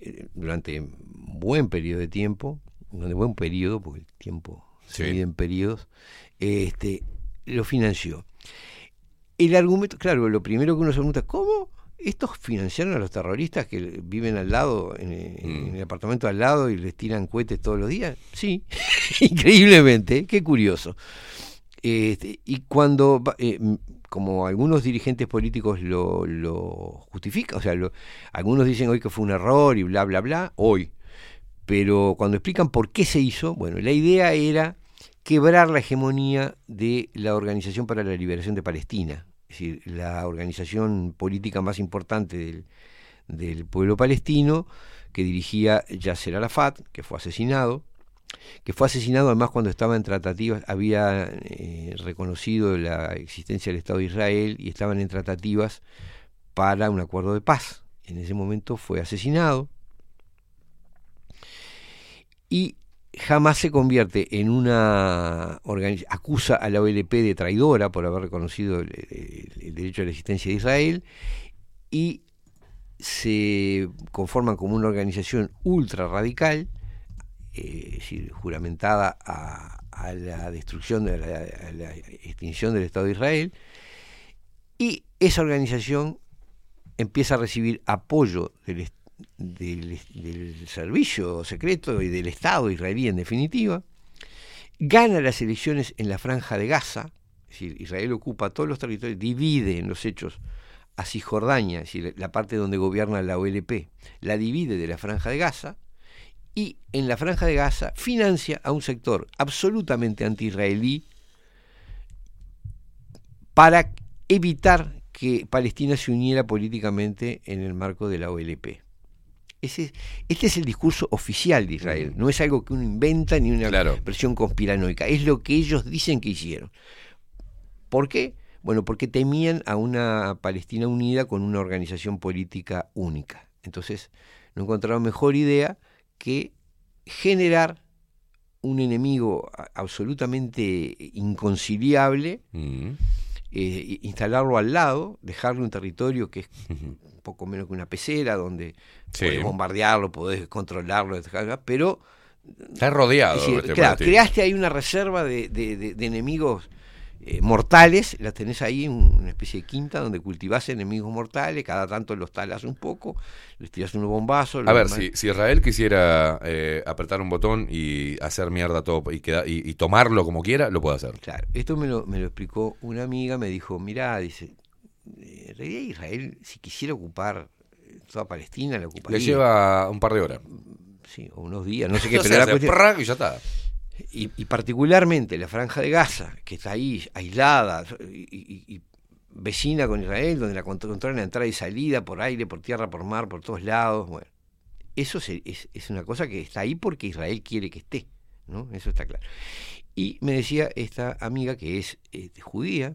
eh, durante un buen periodo de tiempo, no de buen periodo, porque el tiempo se Sí. mide en periodos, este, lo financió. El argumento, claro, lo primero que uno se pregunta, ¿cómo estos financiaron a los terroristas que viven al lado, en, en el apartamento al lado y les tiran cohetes todos los días? Sí, increíblemente, qué curioso. Este, y cuando, eh, como algunos dirigentes políticos lo, lo justifican, o sea, lo- algunos dicen hoy que fue un error y bla, bla, bla, hoy. Pero cuando explican por qué se hizo, bueno, la idea era quebrar la hegemonía de la Organización para la Liberación de Palestina, es decir, la organización política más importante del, pueblo palestino, que dirigía Yasser Arafat, que fue asesinado, que fue asesinado además cuando estaba en tratativas, había eh, reconocido la existencia del Estado de Israel y estaban en tratativas para un acuerdo de paz. En ese momento fue asesinado y jamás se convierte en una acusa a la OLP de traidora por haber reconocido el, derecho a la existencia de Israel y se conforman como una organización ultra radical, eh, es decir, juramentada a, la destrucción, de la, a la extinción del Estado de Israel, y esa organización empieza a recibir apoyo del, est- del, servicio secreto y del Estado israelí en definitiva, gana las elecciones en la franja de Gaza, es decir, Israel ocupa todos los territorios, divide en los hechos a Cisjordania, es decir, la parte donde gobierna la OLP, la divide de la franja de Gaza, y en la franja de Gaza financia a un sector absolutamente anti-israelí para evitar que Palestina se uniera políticamente en el marco de la OLP. Ese, este es el discurso oficial de Israel, no es algo que uno inventa ni una Claro. conspiranoica, es lo que ellos dicen que hicieron. ¿Por qué? Bueno, porque temían a una Palestina unida con una organización política única. Entonces, no encontraron mejor idea que generar un enemigo absolutamente inconciliable, Mm. eh, instalarlo al lado, dejarle un territorio que es un poco menos que una pecera, donde Sí. podés bombardearlo, podés controlarlo, pero Está rodeado. es decir, este claro, creaste ahí una reserva de, de- de- de enemigos eh, mortales, las tenés ahí en una especie de quinta donde cultivás enemigos mortales, cada tanto los talas un poco, les tirás unos bombazos. A ver, si, si Israel quisiera eh, apretar un botón y hacer mierda todo y, queda- y, y tomarlo como quiera, lo puede hacer. Claro, esto me lo, me lo explicó una amiga, me dijo, mirá, dice, eh, en realidad Israel, si quisiera ocupar toda Palestina, la ocuparía. Le lleva un par de horas. Sí, o unos días, no sé qué, pero sea, la cuestión- y ya está. y, y particularmente la franja de Gaza, que está ahí aislada y, vecina con Israel, donde la contro- controlan la entrada y salida por aire, por tierra, por mar, por todos lados. Bueno, eso se- es, es una cosa que está ahí porque Israel quiere que esté, ¿no? Eso está claro. Y me decía esta amiga que es este, judía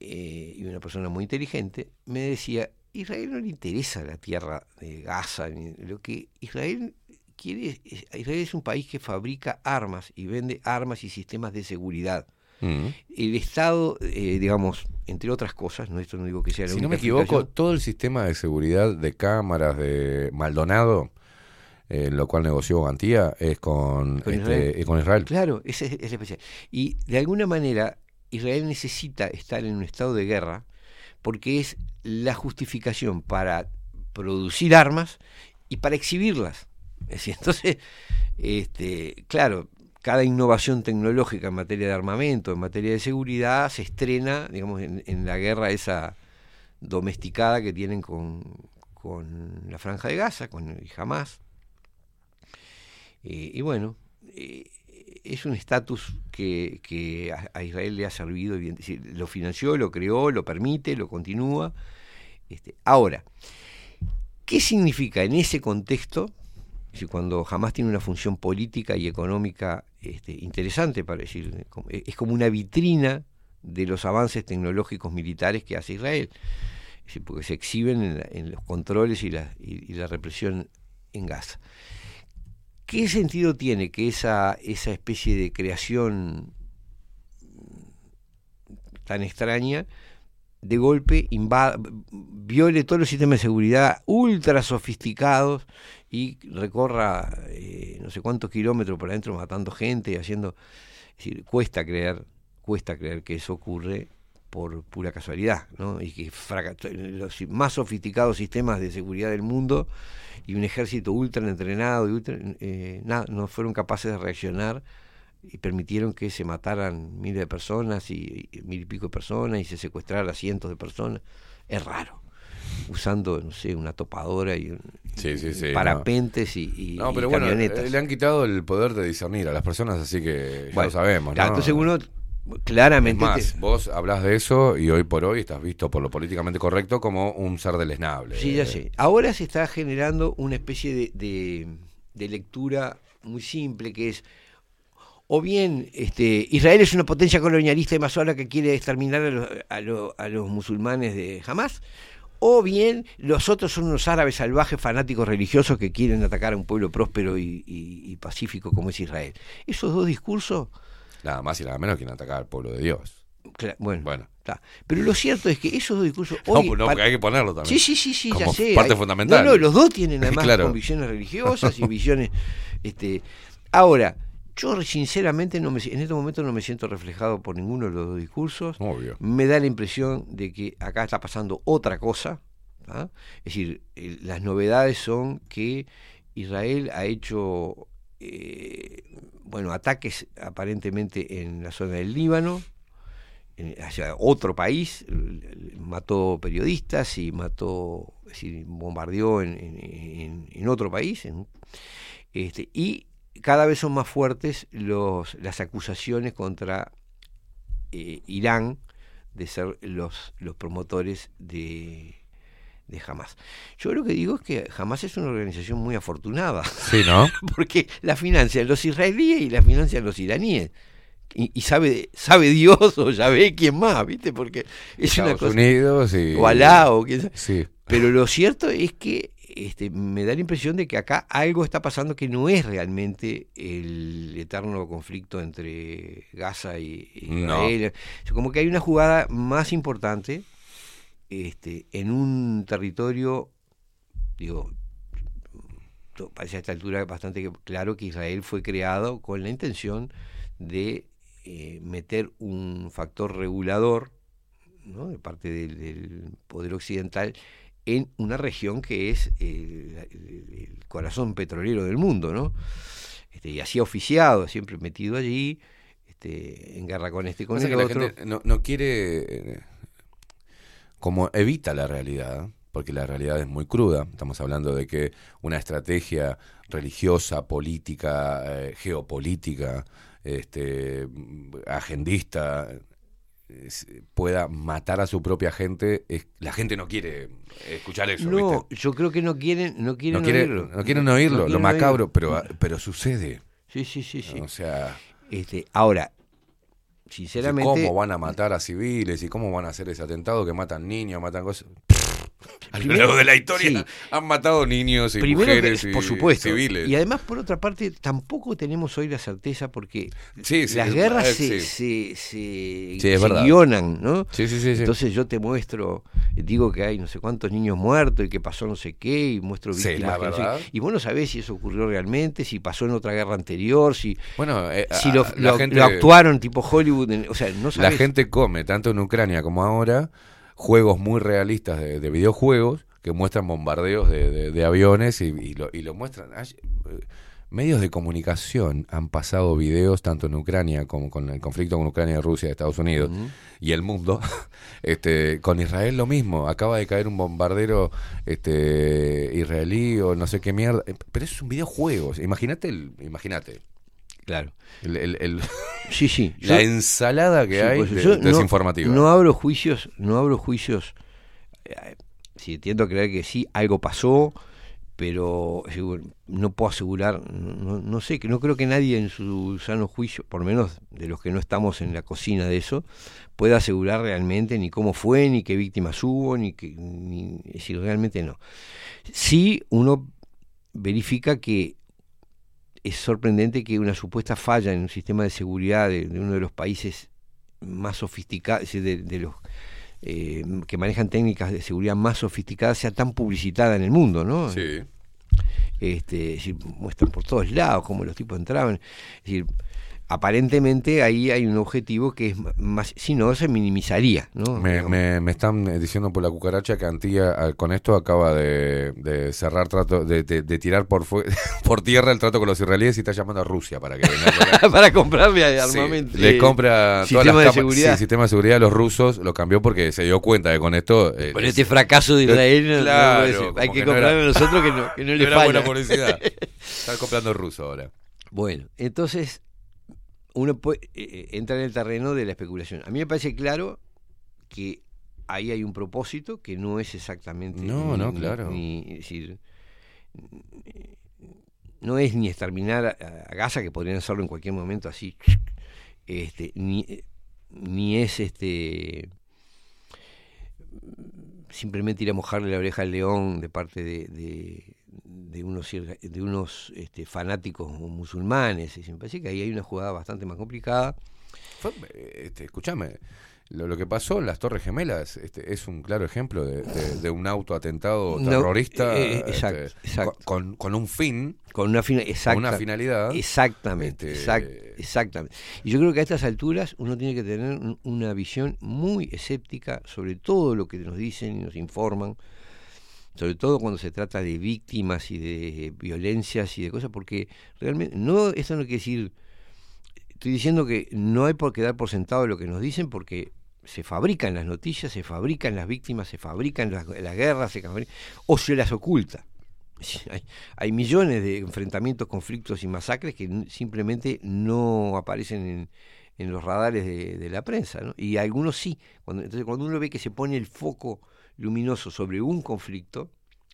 eh, y una persona muy inteligente, me decía, Israel no le interesa la tierra de Gaza, ni- lo que Israel quiere, es- Israel es un país que fabrica armas y vende armas y sistemas de seguridad. Mm. El Estado, eh, digamos, entre otras cosas, no esto no digo que sea la Si no me equivoco, todo el sistema de seguridad de cámaras de Maldonado, eh, lo cual negoció Gantía, es con, Con este, Israel. con Israel. Claro, ese es, es especial. Y de alguna manera Israel necesita estar en un estado de guerra porque es la justificación para producir armas y para exhibirlas. Entonces, este, claro, cada innovación tecnológica en materia de armamento, en materia de seguridad, se estrena, digamos, en, en la guerra esa domesticada que tienen con, con la Franja de Gaza, con el Hamas. Eh, y bueno, eh, es un estatus que, a, Israel le ha servido, lo financió, lo creó, lo permite, lo continúa. Este, ahora, ¿qué significa en ese contexto cuando jamás tiene una función política y económica este, interesante, para decir, como- es como una vitrina de los avances tecnológicos militares que hace Israel. Porque se exhiben en, en los controles y la, y la represión en Gaza. ¿Qué sentido tiene que esa, esa especie de creación tan extraña de golpe invada, viole todos los sistemas de seguridad ultra sofisticados y recorra eh, no sé cuántos kilómetros por adentro matando gente, haciendo... Es decir, cuesta creer, cuesta creer que eso ocurre por pura casualidad, ¿no? Y que fraca- los más sofisticados sistemas de seguridad del mundo y un ejército ultra entrenado y ultra, eh, nada, no fueron capaces de reaccionar y permitieron que se mataran miles de personas y, y mil y pico de personas y se secuestrara a cientos de personas. Es raro. Usando, no sé, una topadora y, un- Sí, sí, sí, no. parapentes y, y- No, y pero bueno, camionetas. eh, le han quitado el poder de discernir a las personas, así que ya lo sabemos. claro, ¿no? Entonces uno Es claramente... más, te- vos hablas de eso y hoy por hoy estás visto por lo políticamente correcto como un ser deleznable. Sí, ya sé. Ahora se está generando una especie de, de- de lectura muy simple que es o bien este, Israel es una potencia colonialista y masona que quiere exterminar a los, a lo- a los musulmanes de Hamas, o bien los otros son unos árabes salvajes fanáticos religiosos que quieren atacar a un pueblo próspero y, y- y pacífico como es Israel. Esos dos discursos, Nada más y nada menos quieren atacar al pueblo de Dios. bueno, Bueno. pero lo cierto es que esos dos discursos... No, hoy pues no, pa- porque hay que ponerlo también. Sí, sí, sí, sí, ya sé. parte hay- fundamental. No, no, los dos tienen además Claro. convicciones religiosas y visiones. Este, ahora, yo sinceramente no me, en este momento no me siento reflejado por ninguno de los dos discursos. Obvio. Me da la impresión de que acá está pasando otra cosa. ¿ah? Es decir, las novedades son que Israel ha hecho eh, bueno ataques aparentemente en la zona del Líbano, hacia otro país, mató periodistas y mató, bombardeó en, en- otro país. este, y cada vez son más fuertes los, las acusaciones contra eh, Irán de ser los, los promotores de, de Hamas. Yo lo que digo es que Hamas es una organización muy afortunada, Sí, ¿no? porque la financian los israelíes y la financian los iraníes. Y, y sabe sabe Dios o ya ve quién más, ¿viste? Porque es una Estados cosa... Unidos y... O Alá o quién sabe. Sí. Pero lo cierto es que este, me da la impresión de que acá algo está pasando que no es realmente el eterno conflicto entre Gaza y y No. Israel. O sea, Como que hay una jugada más importante este, en un territorio, digo, parece a esta altura bastante claro que Israel fue creado con la intención de eh, meter un factor regulador ¿no? de parte del, del poder occidental en una región que es el, el- el corazón petrolero del mundo, ¿no? Este, y así oficiado, siempre metido allí, este, en guerra con este y con el otro. no, no quiere, eh, como evita la realidad, porque la realidad es muy cruda. Estamos hablando de que una estrategia religiosa, política, eh, geopolítica, este, agendista, es- pueda matar a su propia gente. es- la gente no quiere escuchar eso. no, ¿viste? yo creo que no quieren, no quieren no, quiere- oírlo. no quieren oírlo, No lo quieren macabro, oírlo. pero, pero sucede. Sí, sí, sí, sí. O sea, Este, ahora, ¿cómo van a matar a civiles y cómo van a hacer ese atentado que matan niños, matan cosas? A lo Primero- largo de la historia sí. han matado niños y Primero que- mujeres y por supuesto. civiles. Y además, por otra parte, tampoco tenemos hoy la certeza porque Sí, sí, las guerras eh, se, se, se, guionan, ¿no? Sí, sí, sí, sí. Entonces yo te muestro, digo que hay no sé cuántos niños muertos y que pasó no sé qué, y muestro víctimas. la que no sé verdad. qué. y vos no sabés si eso ocurrió realmente, si pasó en otra guerra anterior, si, bueno, eh, si a- lo, la lo- gente- lo actuaron tipo Hollywood, en- o sea, no La sabés. gente come, tanto en Ucrania como ahora, juegos muy realistas de, de videojuegos que muestran bombardeos de, de- de aviones y, y lo, y lo muestran. Eh, Medios de comunicación han pasado videos tanto en Ucrania como con el conflicto con Ucrania, Rusia, Estados Unidos y el mundo. Este, con Israel lo mismo. Acaba de caer un bombardero este, israelí o no sé qué mierda. Eh, Pero es un videojuego. Imagínate, imagínate. Claro. El, el- el- Sí, sí. la Yo- ensalada que Sí, hay pues, de- no- desinformativa. No, abro juicios, no abro juicios. eh, si tiendo a creer que sí, algo pasó, pero no puedo asegurar, no, no- no sé, que no creo que nadie en su sano juicio, por lo menos de los que no estamos en la cocina de eso, pueda asegurar realmente ni cómo fue, ni qué víctimas hubo, ni que, ni, es decir, realmente no. Sí, uno verifica que es sorprendente que una supuesta falla en un sistema de seguridad de, de uno de los países más sofisticados, de, de los eh, que manejan técnicas de seguridad más sofisticadas, sea tan publicitada en el mundo, ¿no? Sí. Este, es decir, muestran por todos lados cómo los tipos entraban. Es decir, aparentemente ahí hay un objetivo que es más, si no, se minimizaría, ¿no? Me, Digamos. me, me están eh, diciendo por la cucaracha que Antía ah, con esto acaba de, de cerrar trato, de, de- de tirar por, por tierra el trato con los israelíes y está llamando a Rusia para que venga para comprarle Sí, armamento. le eh, compra todas sistema las de seguridad. Sí, sistema de seguridad de los rusos lo cambió porque se dio cuenta de con esto. eh, Con es- este fracaso de Israel, no- Claro, hay que, no comprarle a nosotros que no, que no le era falla. buena publicidad. Están comprando ruso ahora. Bueno, entonces uno puede eh, entra en el terreno de la especulación. A mí me parece claro que ahí hay un propósito que no es exactamente. No, no, claro. ni- es decir, no es ni exterminar a, a Gaza, que podrían hacerlo en cualquier momento así, este, ni, ni es este simplemente ir a mojarle la oreja al león de parte de, de, de unos de unos este, fanáticos musulmanes. Y me parece que ahí hay una jugada bastante más complicada. Eh, este, escúchame, lo, lo que pasó en las Torres Gemelas este, es un claro ejemplo de, de- de un autoatentado No, terrorista eh, este, exacto, exacto. Con, con un fin, Con una, fina- exacta- con una finalidad. Exactamente, Este, exact- exactamente. Y yo creo que a estas alturas uno tiene que tener un- una visión muy escéptica sobre todo lo que nos dicen y nos informan, sobre todo cuando se trata de víctimas y de violencias y de cosas, porque realmente, no, eso no quiere decir, estoy diciendo que no hay por qué dar por sentado lo que nos dicen, porque se fabrican las noticias, se fabrican las víctimas, se fabrican las, guerras, se fabrican- o se las oculta. Hay, hay millones de enfrentamientos, conflictos y masacres que simplemente no aparecen en, en los radares de, de la prensa, ¿no? Y algunos sí. Cuando, entonces, cuando uno ve que se pone el foco luminoso sobre un conflicto,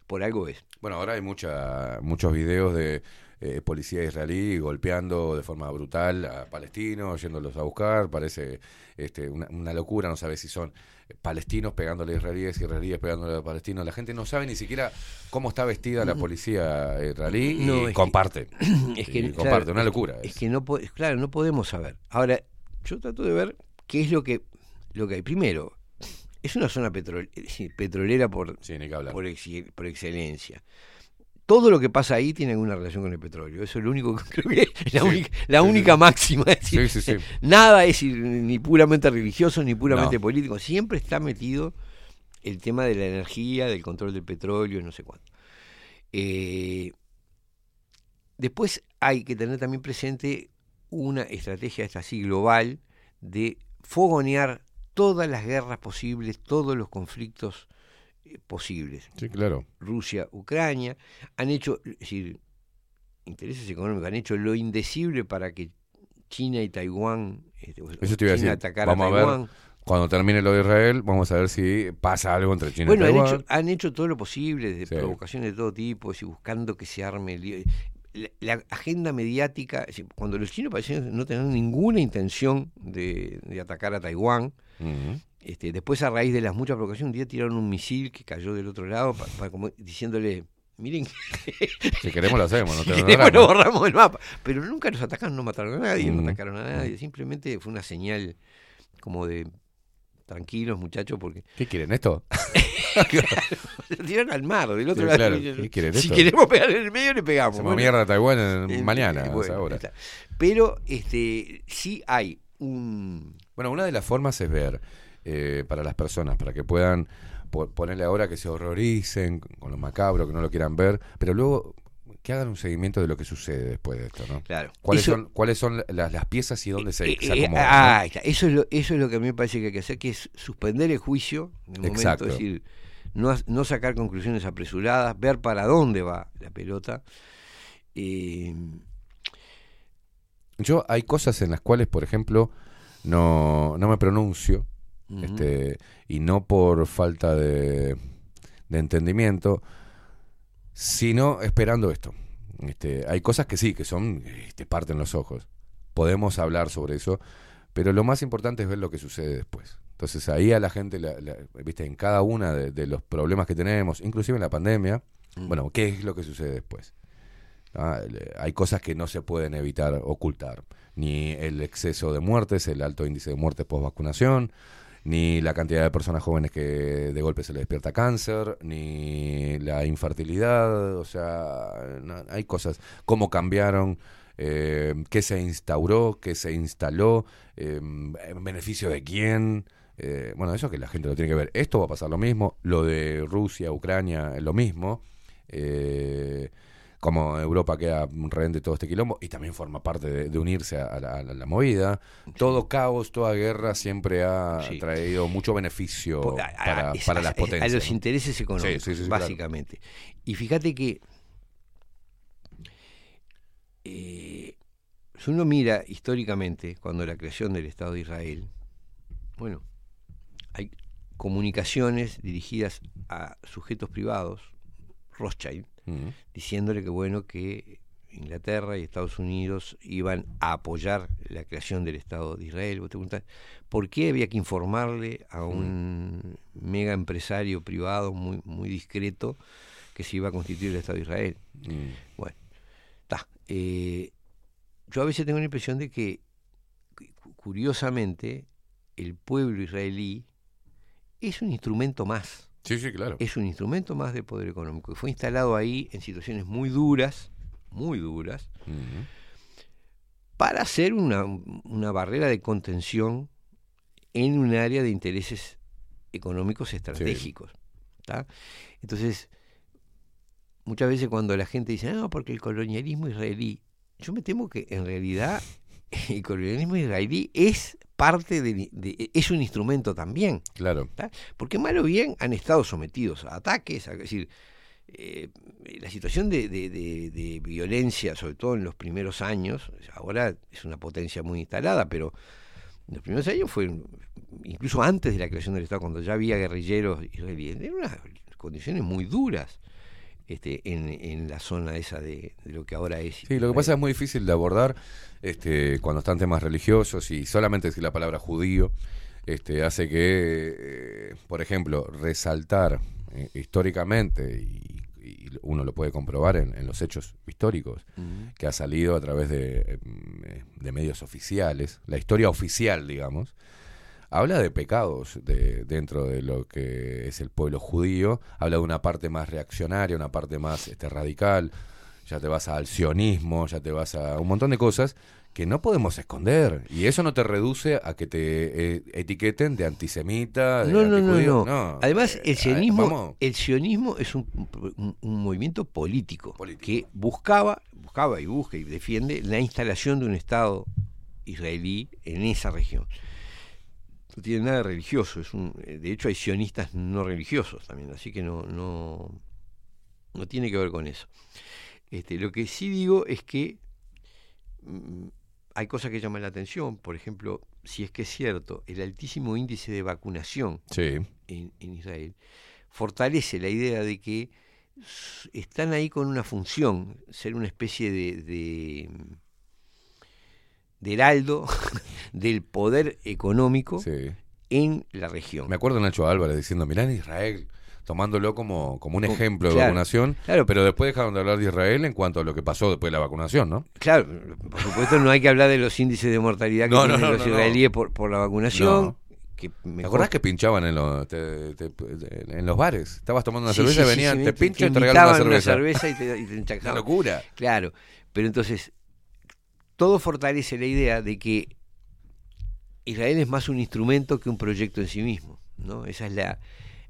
por algo es. Bueno, ahora hay mucha, muchos videos de eh, policía israelí golpeando de forma brutal a palestinos, yéndolos a buscar. Parece este, una, una locura, no sabe si son palestinos pegándole a israelíes, israelíes pegándole a palestinos. La gente no sabe ni siquiera cómo está vestida la policía israelí Mm. No, y es que- comparten. Es Y que, comparten, claro, una es- locura. Es, que no claro, no podemos saber. Ahora, yo trato de ver qué es lo que, lo que hay. Primero, es una zona petrol- decir, petrolera por, Sí, por, excelencia. Todo lo que pasa ahí tiene alguna relación con el petróleo. Eso es lo único que creo que es la Sí. única, la Sí, única máxima. Es decir, Sí, sí, sí. Nada es ni puramente religioso ni puramente No. político. Siempre está metido el tema de la energía, del control del petróleo, no sé cuánto. Eh, después hay que tener también presente una estrategia esta así global de fogonear todas las guerras posibles, todos los conflictos eh, posibles. Sí, claro. Rusia, Ucrania, han hecho, es decir, intereses económicos, han hecho lo indecible para que China y Taiwán, este, Eso te iba a China decir. atacara Vamos a Taiwán. ver, cuando termine lo de Israel, vamos a ver si pasa algo entre China Bueno, y han Taiwán. hecho, han hecho todo lo posible, desde Sí. provocaciones de todo tipo, y buscando que se arme el lío. La, la agenda mediática, decir, cuando los chinos parecían no tener ninguna intención de, de atacar a Taiwán, Este, después a raíz de las muchas provocaciones, un día tiraron un misil que cayó del otro lado, como diciéndole, miren, Si queremos lo hacemos, no si tenemos queremos lo borramos del mapa. Pero nunca nos atacaron, no mataron a nadie, no atacaron a nadie, simplemente fue una señal como de tranquilos muchachos porque ¿Qué quieren esto? lo tiraron al mar del otro Sí, lado. claro, ¿qué quieren si esto? queremos pegar en el medio le pegamos. Bueno, mierda a Taiwán en- mañana, o bueno, sea, ahora. Pero este sí hay un Bueno, una de las formas es ver eh, para las personas, para que puedan po- ponerle ahora que se horroricen con lo macabro, que no lo quieran ver, pero luego que hagan un seguimiento de lo que sucede después de esto, ¿no? Claro. ¿Cuáles Eso- son, cuáles son las, las piezas y dónde se, Eh, se eh, acomodan? ah. Eso es lo, eso es lo que a mí me parece que hay que hacer, que es suspender el juicio en el momento, Exacto. es decir, no, no sacar conclusiones apresuradas, ver para dónde va la pelota. Eh, Yo hay cosas en las cuales, por ejemplo, no, no me pronuncio, este, y no por falta de, de entendimiento, sino esperando esto. Este, hay cosas que sí, que son, te parten los ojos. Podemos hablar sobre eso, pero lo más importante es ver lo que sucede después. Entonces ahí a la gente, la- la- viste, en cada una de, de los problemas que tenemos, inclusive en la pandemia, bueno, ¿qué es lo que sucede después? Ah, hay cosas que no se pueden evitar ocultar, ni el exceso de muertes, el alto índice de muertes post vacunación, ni la cantidad de personas jóvenes que de golpe se les despierta cáncer, ni la infertilidad, o sea, hay cosas, cómo cambiaron, eh, qué se instauró, qué se instaló, eh, en beneficio de quién. eh, bueno, eso que la gente lo tiene que ver. Esto va a pasar lo mismo, lo de Rusia, Ucrania, lo mismo. Eh, como Europa queda rehén de todo este quilombo y también forma parte de, de unirse a la, a la- movida. Todo caos, toda guerra siempre ha Sí. traído mucho beneficio a- a- para, es- para a- las a potencias. los ¿no? intereses económicos, Sí, claro. básicamente. Y fíjate que eh, si uno mira históricamente, cuando la creación del Estado de Israel, bueno, hay comunicaciones dirigidas a sujetos privados, Rothschild, Diciéndole que bueno que Inglaterra y Estados Unidos iban a apoyar la creación del Estado de Israel. Vos te preguntás, ¿por qué había que informarle a un mega empresario privado muy, muy discreto que se iba a constituir el Estado de Israel? Mm. Bueno, está. Eh, yo a veces tengo la impresión de que, cu- curiosamente, el pueblo israelí es un instrumento más Sí, sí, claro. es un instrumento más de poder económico que fue instalado ahí en situaciones muy duras, muy duras, para hacer una, una barrera de contención en un área de intereses económicos estratégicos. Entonces, muchas veces cuando la gente dice, no, porque el colonialismo israelí, yo me temo que en realidad el colonialismo israelí es parte de, de- es un instrumento también. Claro. ¿tá? Porque mal o bien han estado sometidos a ataques, a- es decir, eh, la situación de, de- de- de violencia, sobre todo en los primeros años, ahora es una potencia muy instalada, pero en los primeros años fue, incluso antes de la creación del Estado, cuando ya había guerrilleros israelíes, eran unas condiciones muy duras este, en, en la zona esa de, de lo que ahora es. Sí, lo que pasa es muy difícil de abordar este, cuando están temas religiosos y solamente decir la palabra judío este, hace que, eh, por ejemplo, resaltar eh, históricamente, y, y uno lo puede comprobar en, en los hechos históricos, que ha salido a través de, eh, de medios oficiales, la historia oficial, digamos, habla de pecados de, dentro de lo que es el pueblo judío, habla de una parte más reaccionaria, una parte más este, radical, ya te vas al sionismo, ya te vas a un montón de cosas que no podemos esconder. Y eso no te reduce a que te eh, etiqueten de antisemita, de No, no, no, no. Además, el eh, sionismo, el sionismo es un, un- un movimiento político, que buscaba, buscaba y busca y defiende la instalación de un Estado israelí en esa región. No tiene nada de religioso, es un, eh, de hecho hay sionistas no religiosos también, así que no, no, no tiene que ver con eso. Este, lo que sí digo es que mm, hay cosas que llaman la atención, por ejemplo, si es que es cierto, el altísimo índice de vacunación Sí. en, en Israel fortalece la idea de que están ahí con una función, ser una especie de, de, de heraldo del poder económico Sí. en la región. Me acuerdo de Nacho Álvarez diciendo, mirá en Israel, tomándolo como, como un Como- ejemplo de claro, vacunación, claro. pero después dejaron de hablar de Israel en cuanto a lo que pasó después de la vacunación, ¿no? Claro, por supuesto no hay que hablar de los índices de mortalidad que No, tienen no, los no, israelíes por, por la vacunación. No. Que ¿Te acordás que pinchaban en los, te- te- en los bares? Estabas tomando una Sí, cerveza sí, y venían, te pinchan y te regalan una cerveza. y te, y te. Una locura. Claro, pero entonces todo fortalece la idea de que Israel es más un instrumento que un proyecto en sí mismo, ¿no? Esa es la,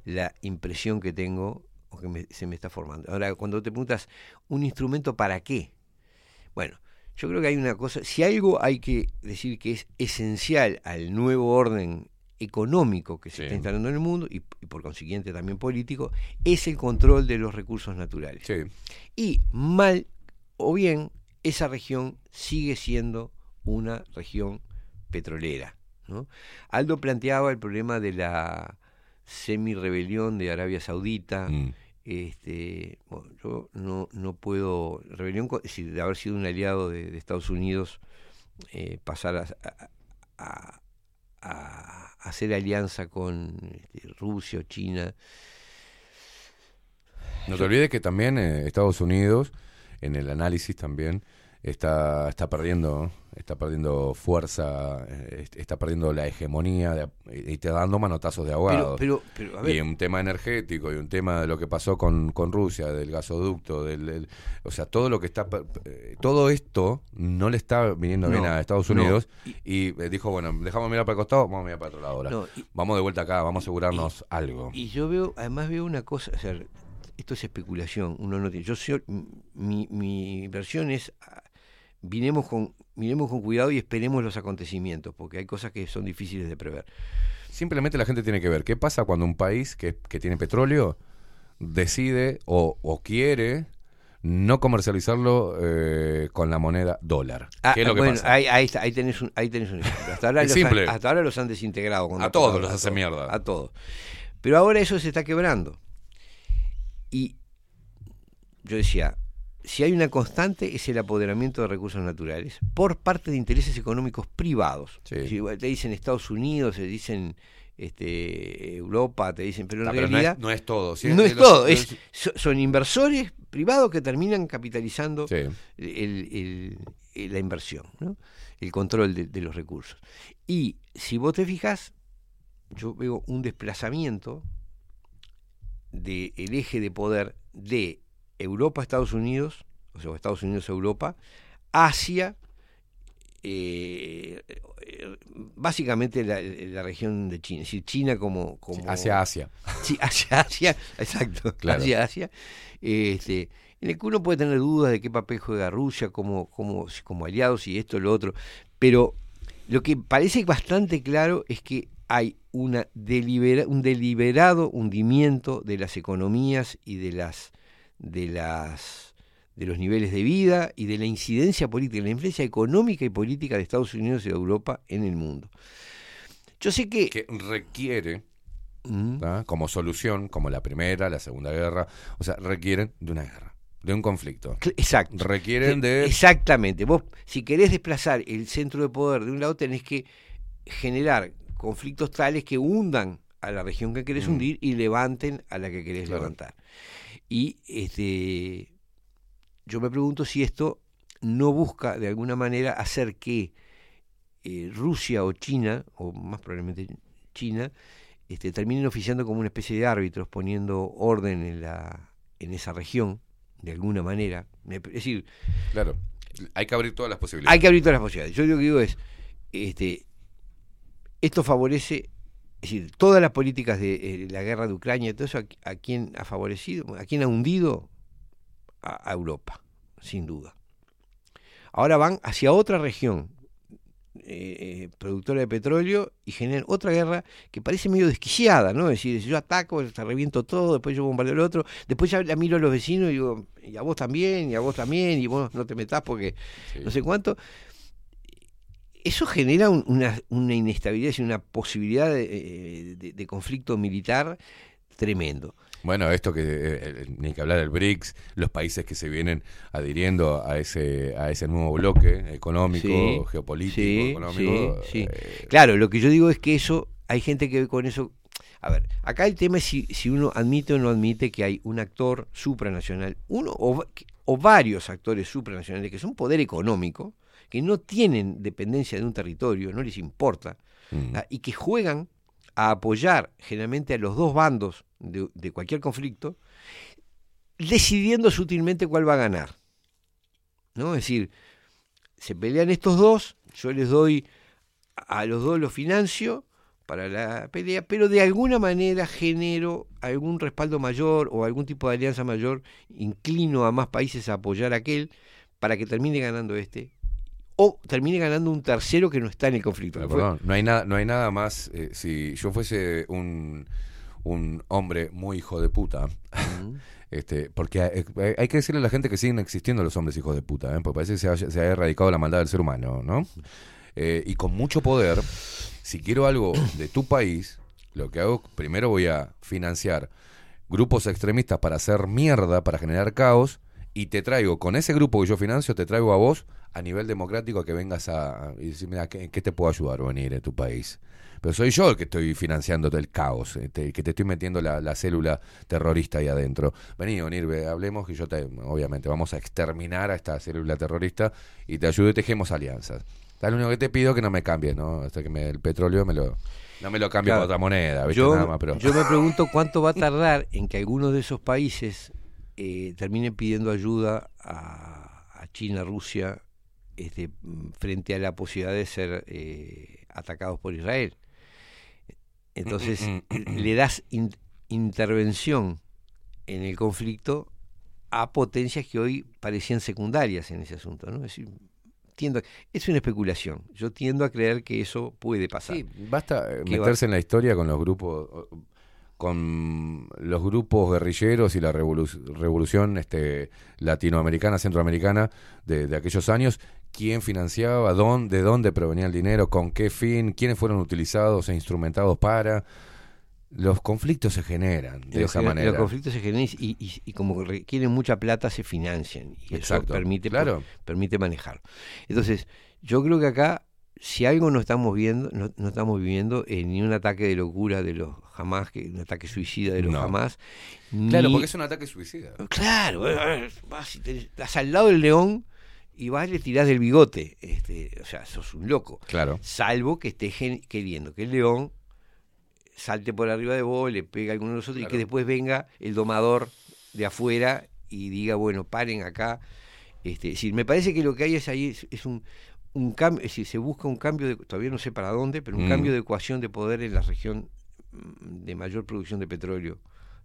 la impresión que tengo o que me- se me está formando. Ahora, cuando te preguntas, ¿un instrumento para qué? Bueno, yo creo que hay una cosa, si algo hay que decir que es esencial al nuevo orden económico que se Sí. está instalando en el mundo y, y por consiguiente también político, es el control de los recursos naturales. Sí. Y mal o bien, esa región sigue siendo una región petrolera. ¿no? Aldo planteaba el problema de la semi-rebelión de Arabia Saudita Mm. Este, bueno, yo no, no puedo, rebelión, si de haber sido un aliado de, de Estados Unidos, eh, pasar a, a- a- a hacer alianza con este, Rusia o China. No te olvides que también eh, Estados Unidos, en el análisis también, está, está perdiendo está perdiendo fuerza, eh, est- está perdiendo la hegemonía de- y está dando manotazos de Pero, ahogados. pero, pero, a ver, y un tema energético y un tema de lo que pasó con, con Rusia, del gasoducto, del, del- o sea, todo lo que está, eh, todo esto no le está viniendo No, bien a Estados no. Unidos y, eh, dijo, bueno, dejamos mirar para el costado, vamos a mirar para otro lado ahora. No, y- vamos de vuelta acá, vamos a asegurarnos algo. Y yo veo, además veo una cosa, o sea, esto es especulación, uno no tiene, yo soy, mi, mi versión es, miremos con, miremos con cuidado y esperemos los acontecimientos, porque hay cosas que son difíciles de prever. Simplemente la gente tiene que ver qué pasa cuando un país que, que tiene petróleo decide o, o quiere no comercializarlo eh, con la moneda dólar. Ah, ¿Qué es lo que bueno, pasa? Ahí, ahí, está, ahí, tenés un, ahí tenés un ejemplo. Hasta ahora, los. Han, hasta ahora los han desintegrado. A todos los a hace todos, mierda. A todos. Pero ahora eso se está quebrando. Y yo decía, si hay una constante es el apoderamiento de recursos naturales por parte de intereses económicos privados. Sí. Si te dicen Estados Unidos, te dicen este, Europa, te dicen, pero en Ah, pero no realidad es, no es todo. no es los- todo, es, son inversores privados que terminan capitalizando Sí. el- el- el- la inversión, ¿no? el control de, de los recursos. Y si vos te fijas, yo veo un desplazamiento del eje de poder de Europa Estados Unidos, o sea, Estados Unidos Europa, hacia eh, básicamente la, la región de China, es decir, China como, como Hacia Asia. Sí, hacia Asia, exacto, Claro. hacia Asia, este, en el que uno puede tener dudas de qué papel juega Rusia como, como, si- como aliados y esto, lo otro, pero lo que parece bastante claro es que hay una delibera- un deliberado hundimiento de las economías y de las de las de los niveles de vida y de la incidencia política, la influencia económica y política de Estados Unidos y de Europa en el mundo. Yo sé que, Que requiere, Mm. como solución, como la primera, la segunda guerra, o sea, requieren de una guerra, de un conflicto. Exacto. Requieren de... Exactamente. Vos, si querés desplazar el centro de poder de un lado, tenés que generar conflictos tales que hundan a la región que querés Mm. hundir y levanten a la que querés Claro. levantar. Y este, yo me pregunto si esto no busca de alguna manera hacer que eh, Rusia o China, o más probablemente China, este, terminen oficiando como una especie de árbitros, poniendo orden en, la, en esa región, de alguna manera. Es decir, Claro, hay que abrir todas las posibilidades. hay que abrir todas las posibilidades. Yo lo que digo es, este, esto favorece, es decir, todas las políticas de eh, la guerra de Ucrania y todo eso, ¿a, a quién ha favorecido? ¿A quién ha hundido? A, a Europa, sin duda. Ahora van hacia otra región eh, eh, productora de petróleo y generan otra guerra que parece medio desquiciada, ¿no? Es decir, yo ataco, te reviento todo, después yo bombardeo al otro, después ya la miro a los vecinos y digo, y a vos también, y a vos también, y vos no te metás porque Sí. no sé cuánto. Eso genera un- una, una inestabilidad y una posibilidad de, eh, de- de conflicto militar tremendo. Bueno, esto que eh, eh, ni que hablar del BRICS, los países que se vienen adhiriendo a ese a ese nuevo bloque económico, Sí, geopolítico, sí, económico. sí, sí. eh, Claro, lo que yo digo es que eso, hay gente que ve con eso. A ver, acá el tema es si, si uno admite o no admite que hay un actor supranacional, uno o, o varios actores supranacionales que son poder económico, que no tienen dependencia de un territorio, no les importa, mm, ah, y que juegan a apoyar generalmente a los dos bandos de, de cualquier conflicto, decidiendo sutilmente cuál va a ganar. ¿No? Es decir, se pelean estos dos, yo les doy a los dos los financio para la pelea, pero de alguna manera genero algún respaldo mayor o algún tipo de alianza mayor, inclino a más países a apoyar a aquel para que termine ganando este o termine ganando un tercero que no está en el conflicto. pero fue- perdón, no hay nada, no hay nada más. eh, si yo fuese un, un hombre muy hijo de puta, este, porque hay, hay que decirle a la gente que siguen existiendo los hombres hijos de puta, ¿eh? porque parece que se, haya- se ha erradicado la maldad del ser humano, ¿no? Eh, y con mucho poder, si quiero algo de tu país, lo que hago, primero voy a financiar grupos extremistas para hacer mierda, para generar caos, y te traigo, con ese grupo que yo financio, te traigo a vos a nivel democrático que vengas a, y decir, mira, ¿qué, qué te puedo ayudar a venir en tu país? Pero soy yo el que estoy financiando el caos, eh, te- que te estoy metiendo la, la célula terrorista ahí adentro. Vení, Onirbe, hablemos que yo te, obviamente, vamos a exterminar a esta célula terrorista y te ayudo y tejemos alianzas. Está lo único que te pido que no me cambies, ¿no? Hasta que me- el petróleo me lo, no me lo cambie Claro. por otra moneda, ¿viste? Yo, Nada más, pero... yo me pregunto cuánto va a tardar en que algunos de esos países eh, terminen pidiendo ayuda a, a China, Rusia, este, mm, frente a la posibilidad de ser eh, atacados por Israel. Entonces, Mm, le das in- intervención en el conflicto a potencias que hoy parecían secundarias en ese asunto. ¿no? Es, decir, tiendo a- es una especulación. Yo tiendo a creer que eso puede pasar. Sí, basta eh, va- meterse en la historia con los grupos con los grupos guerrilleros y la revolu- revolución este, latinoamericana, centroamericana de, de aquellos años, quién financiaba, dónde, de dónde provenía el dinero, con qué fin, quiénes fueron utilizados e instrumentados para. Los conflictos se generan de los, esa manera. los conflictos se generan y, y- y como requieren mucha plata se financian y Exacto, eso permite, claro. permite manejar. Entonces, yo creo que acá, si algo no estamos viendo, no, no estamos viviendo eh, ni un ataque de locura de los jamás, que un ataque suicida de los No. jamás. Claro, ni- porque es un ataque suicida. Claro, eh, vas y tenés- estás al lado del león y vas y le tirás del bigote. Este, o sea, sos un loco. Claro. Salvo que estés queriendo que el león salte por arriba de vos, le pegue a alguno de los otros y Claro. que después venga el domador de afuera y diga, bueno, paren acá. Este, es decir, me parece que lo que hay es ahí es, es un, un cambio, es decir, se busca un cambio, de, todavía no sé para dónde, pero un Mm. cambio de ecuación de poder en la región mm, de mayor producción de petróleo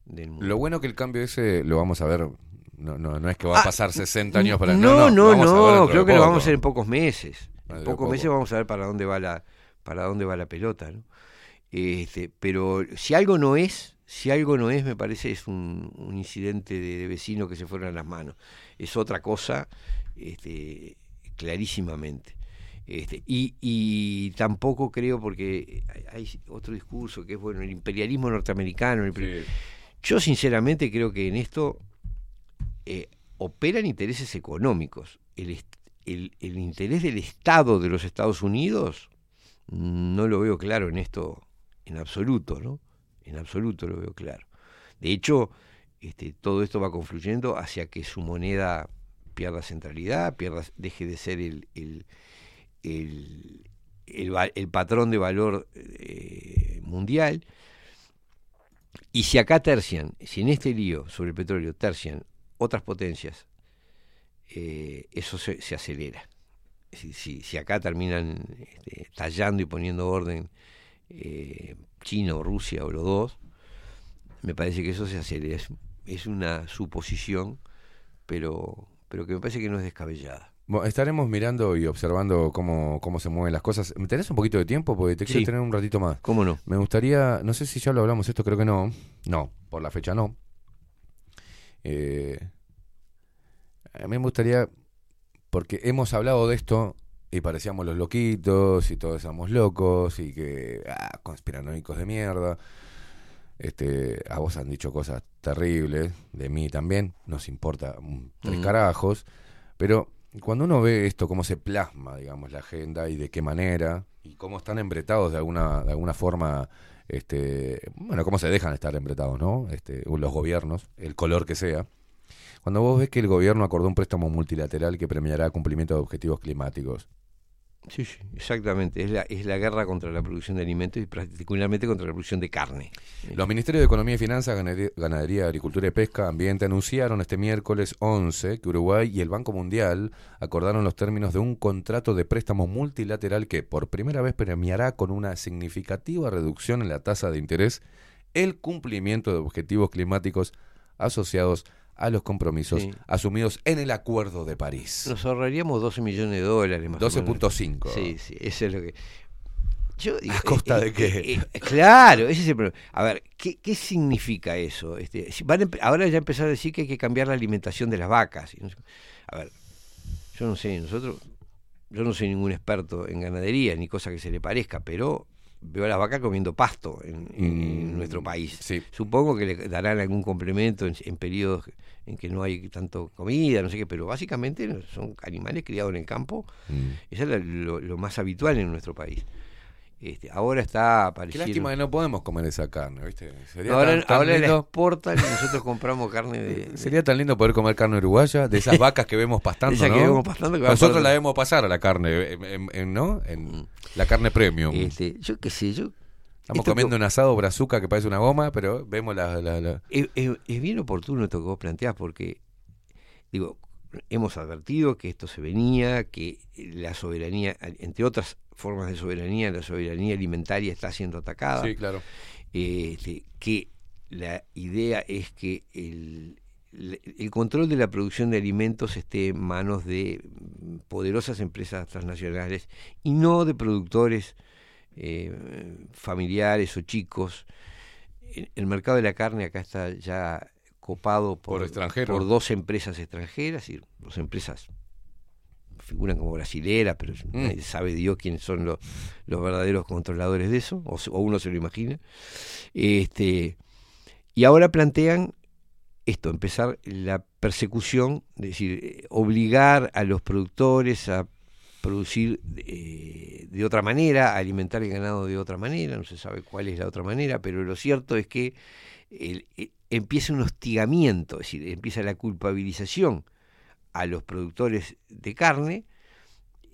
del mundo. Lo bueno que el cambio ese lo vamos a ver. No, no, no es que va a Ah, pasar 60 años para No, no, ver no, dentro creo que lo vamos a hacer en pocos meses. En pocos poco. meses vamos a ver para dónde va la, para dónde va la pelota, ¿no? Este, pero si algo no es, si algo no es, me parece es un, un incidente de, de vecinos que se fueron a las manos. Es otra cosa, este, clarísimamente. Este, y, y tampoco creo, porque hay, otro discurso que es bueno, el imperialismo norteamericano. el Yo sinceramente creo que en esto eh, operan intereses económicos. El, el, el interés del Estado de los Estados Unidos no lo veo claro en esto en absoluto, ¿no? En absoluto lo veo claro. De hecho, este, todo esto va confluyendo hacia que su moneda pierda centralidad, pierda, deje de ser el, el, el patrón de valor eh, mundial. Y si acá tercian, si en este lío sobre el petróleo tercian otras potencias, eh, eso se, se acelera. Si, si, si acá terminan este, tallando y poniendo orden eh, China o Rusia o los dos, me parece que eso se acelera. Es, es una suposición, pero, pero que me parece que no es descabellada. Bueno, estaremos mirando y observando cómo, cómo se mueven las cosas. ¿Me tenés un poquito de tiempo? Porque te quiero tener un ratito más. ¿Cómo no? Me gustaría, no sé si ya lo hablamos esto, creo que no. No, por la fecha no. Eh, a mí me gustaría, porque hemos hablado de esto y parecíamos los loquitos y todos éramos locos y que, ah, conspiranoicos de mierda. Este, a vos han dicho cosas terribles, de mí también, nos importa tres Mm. carajos, pero cuando uno ve esto, cómo se plasma, digamos, la agenda y de qué manera, y cómo están embretados de alguna, de alguna forma, este, bueno, cómo se dejan estar embretados, ¿no? Este, los gobiernos, el color que sea. Cuando vos ves que el gobierno acordó un préstamo multilateral que premiará cumplimiento de objetivos climáticos, Sí, sí, exactamente. Es la, es la guerra contra la producción de alimentos y particularmente contra la producción de carne. Los Ministerios de Economía y Finanzas, Ganadería, Agricultura y Pesca, Ambiente anunciaron este miércoles 11 que Uruguay y el Banco Mundial acordaron los términos de un contrato de préstamo multilateral que por primera vez premiará con una significativa reducción en la tasa de interés el cumplimiento de objetivos climáticos asociados a los compromisos Sí. asumidos en el Acuerdo de París. Nos ahorraríamos 12 millones de dólares más o menos. 12.5. Sí, sí, eso es lo que... Yo, ¿A costa eh, de eh, qué? eh, claro, ese es el problema. A ver, ¿qué, qué significa eso? Este, van a ahora ya empezar a decir que hay que cambiar la alimentación de las vacas. A ver, yo no sé, nosotros, yo no soy ningún experto en ganadería, ni cosa que se le parezca, pero veo a las vacas comiendo pasto en, en Mm, nuestro país. sí. Supongo que le darán algún complemento en, en periodos en que no hay tanto comida, no sé qué, pero básicamente son animales criados en el campo. Mm. Eso es lo más habitual en nuestro país. Este, ahora está Qué apareciendo. lástima que no podemos comer esa carne, ¿viste? Sería ahora tan, tan ahora la exportan y nosotros compramos carne de. de- sería tan lindo poder comer carne uruguaya, de esas vacas que vemos pastando, Esa ¿no? que vemos pastando, que va Nosotros la debemos pasar a la carne, en- en- en- ¿no? En la carne premium. Este, yo qué sé, yo. Estamos comiendo que- un asado brazuca que parece una goma, pero vemos la... la- la- Es, es- es bien oportuno esto que vos planteás porque, digo, hemos advertido que esto se venía, que la soberanía, entre otras formas de soberanía, la soberanía alimentaria está siendo atacada. Sí, claro. este, que la idea es que el, control de la producción de alimentos esté en manos de mm, poderosas empresas transnacionales y no de productores eh, familiares o chicos. El, el mercado de la carne acá está ya copado por, Por extranjeros. por dos empresas extranjeras, y dos empresas figuran como brasileras, pero Mm. nadie sabe Dios quiénes son los, los verdaderos controladores de eso, o, uno se lo imagina. Este, y ahora plantean esto, empezar la persecución, es decir, obligar a los productores a producir eh, de otra manera, a alimentar el ganado de otra manera, no se sabe cuál es la otra manera, pero lo cierto es que el- eh, empieza un hostigamiento, es decir, empieza la culpabilización a los productores de carne.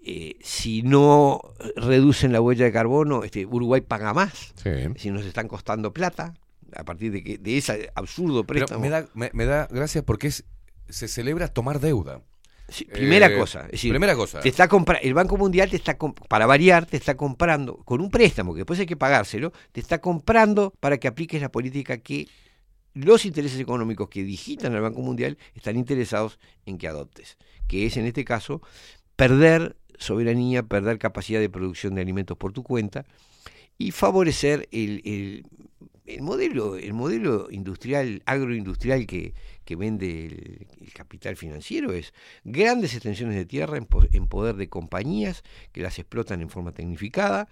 eh, si no reducen la huella de carbono, este, Uruguay paga más. Sí. Si nos están costando plata, a partir de que de ese absurdo Pero préstamo. me da, me, me da gracia porque es, se celebra tomar deuda. Sí, primera Eh, cosa, es decir, primera cosa. te está el Banco Mundial te está para variar te está comprando con un préstamo que después hay que pagárselo, te está comprando para que apliques la política que los intereses económicos que digitan al Banco Mundial están interesados en que adoptes, que es en este caso perder soberanía, perder capacidad de producción de alimentos por tu cuenta y favorecer el, el- el modelo, el modelo industrial, agroindustrial que, que vende el, el capital financiero es grandes extensiones de tierra en, po- en poder de compañías que las explotan en forma tecnificada,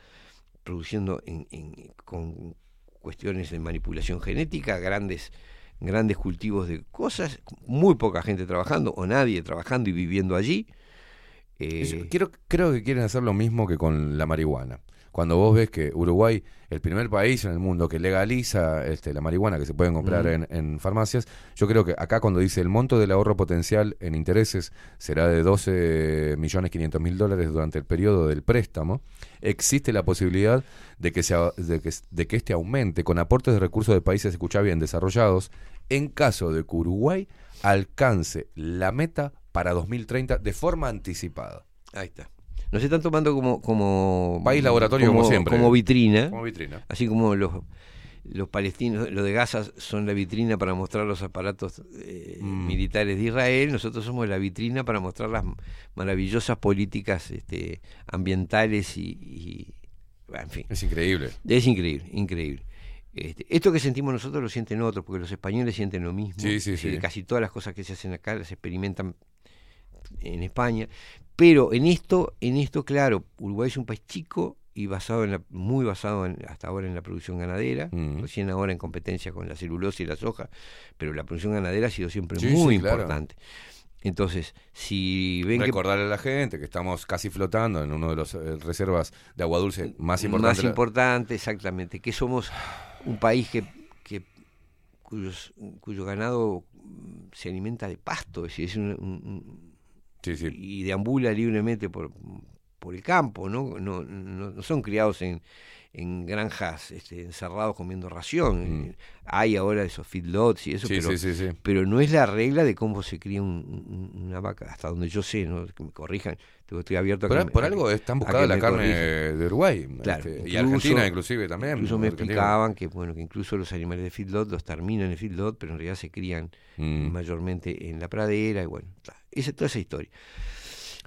produciendo en- en- con cuestiones de manipulación genética, grandes grandes cultivos de cosas, muy poca gente trabajando o nadie trabajando y viviendo allí. Eh, Quiero, creo que quieren hacer lo mismo que con la marihuana. Cuando vos ves que Uruguay, el primer país en el mundo que legaliza este, la marihuana que se pueden comprar en, en farmacias, yo creo que acá cuando dice el monto del ahorro potencial en intereses será de 12 millones 500 mil dólares durante el periodo del préstamo, existe la posibilidad de que, de, que, de que este aumente con aportes de recursos de países, escucha bien, desarrollados, en caso de que Uruguay alcance la meta para 2030 de forma anticipada. Ahí está. Nos están tomando como, como País laboratorio como siempre. como vitrina. Como vitrina. Así como los, los palestinos, los de Gaza son la vitrina para mostrar los aparatos eh, Mm. militares de Israel, nosotros somos la vitrina para mostrar las maravillosas políticas este, ambientales y, en fin. Es increíble. Es increíble, increíble. Este, esto que sentimos nosotros lo sienten otros, porque los españoles sienten lo mismo. Sí, sí, decir, sí. Casi todas las cosas que se hacen acá las experimentan en España. Pero en esto, en esto, claro, Uruguay es un país chico y basado en la, muy basado en- hasta ahora en la producción ganadera, Mm. recién ahora en competencia con la celulosa y la soja, pero la producción ganadera ha sido siempre Sí, muy sí, claro. importante. Entonces, si ven que Recordarle a la gente que estamos casi flotando en uno de los eh, reservas de agua dulce más importantes. Más importante, exactamente. Que somos un país que, que cuyos, cuyo ganado se alimenta de pasto, es decir, es un- un- Sí, sí. y deambula libremente por, por el campo, ¿no? No, no, no son criados en, en granjas este, encerrados comiendo ración. Mm. Hay ahora esos feedlots y eso, Sí, pero, sí, sí, sí. pero no es la regla de cómo se cría un- un- una vaca, hasta donde yo sé, ¿no? que me corrijan, estoy abierto a que Por, me- algo es tan a buscada la carne corrijan. de Uruguay. Claro, este, y Argentina inclusive también. Incluso me Argentina. explicaban que bueno que incluso los animales de feedlot los terminan en feedlot, pero en realidad se crían Mm. mayormente en la pradera y bueno, toda esa historia.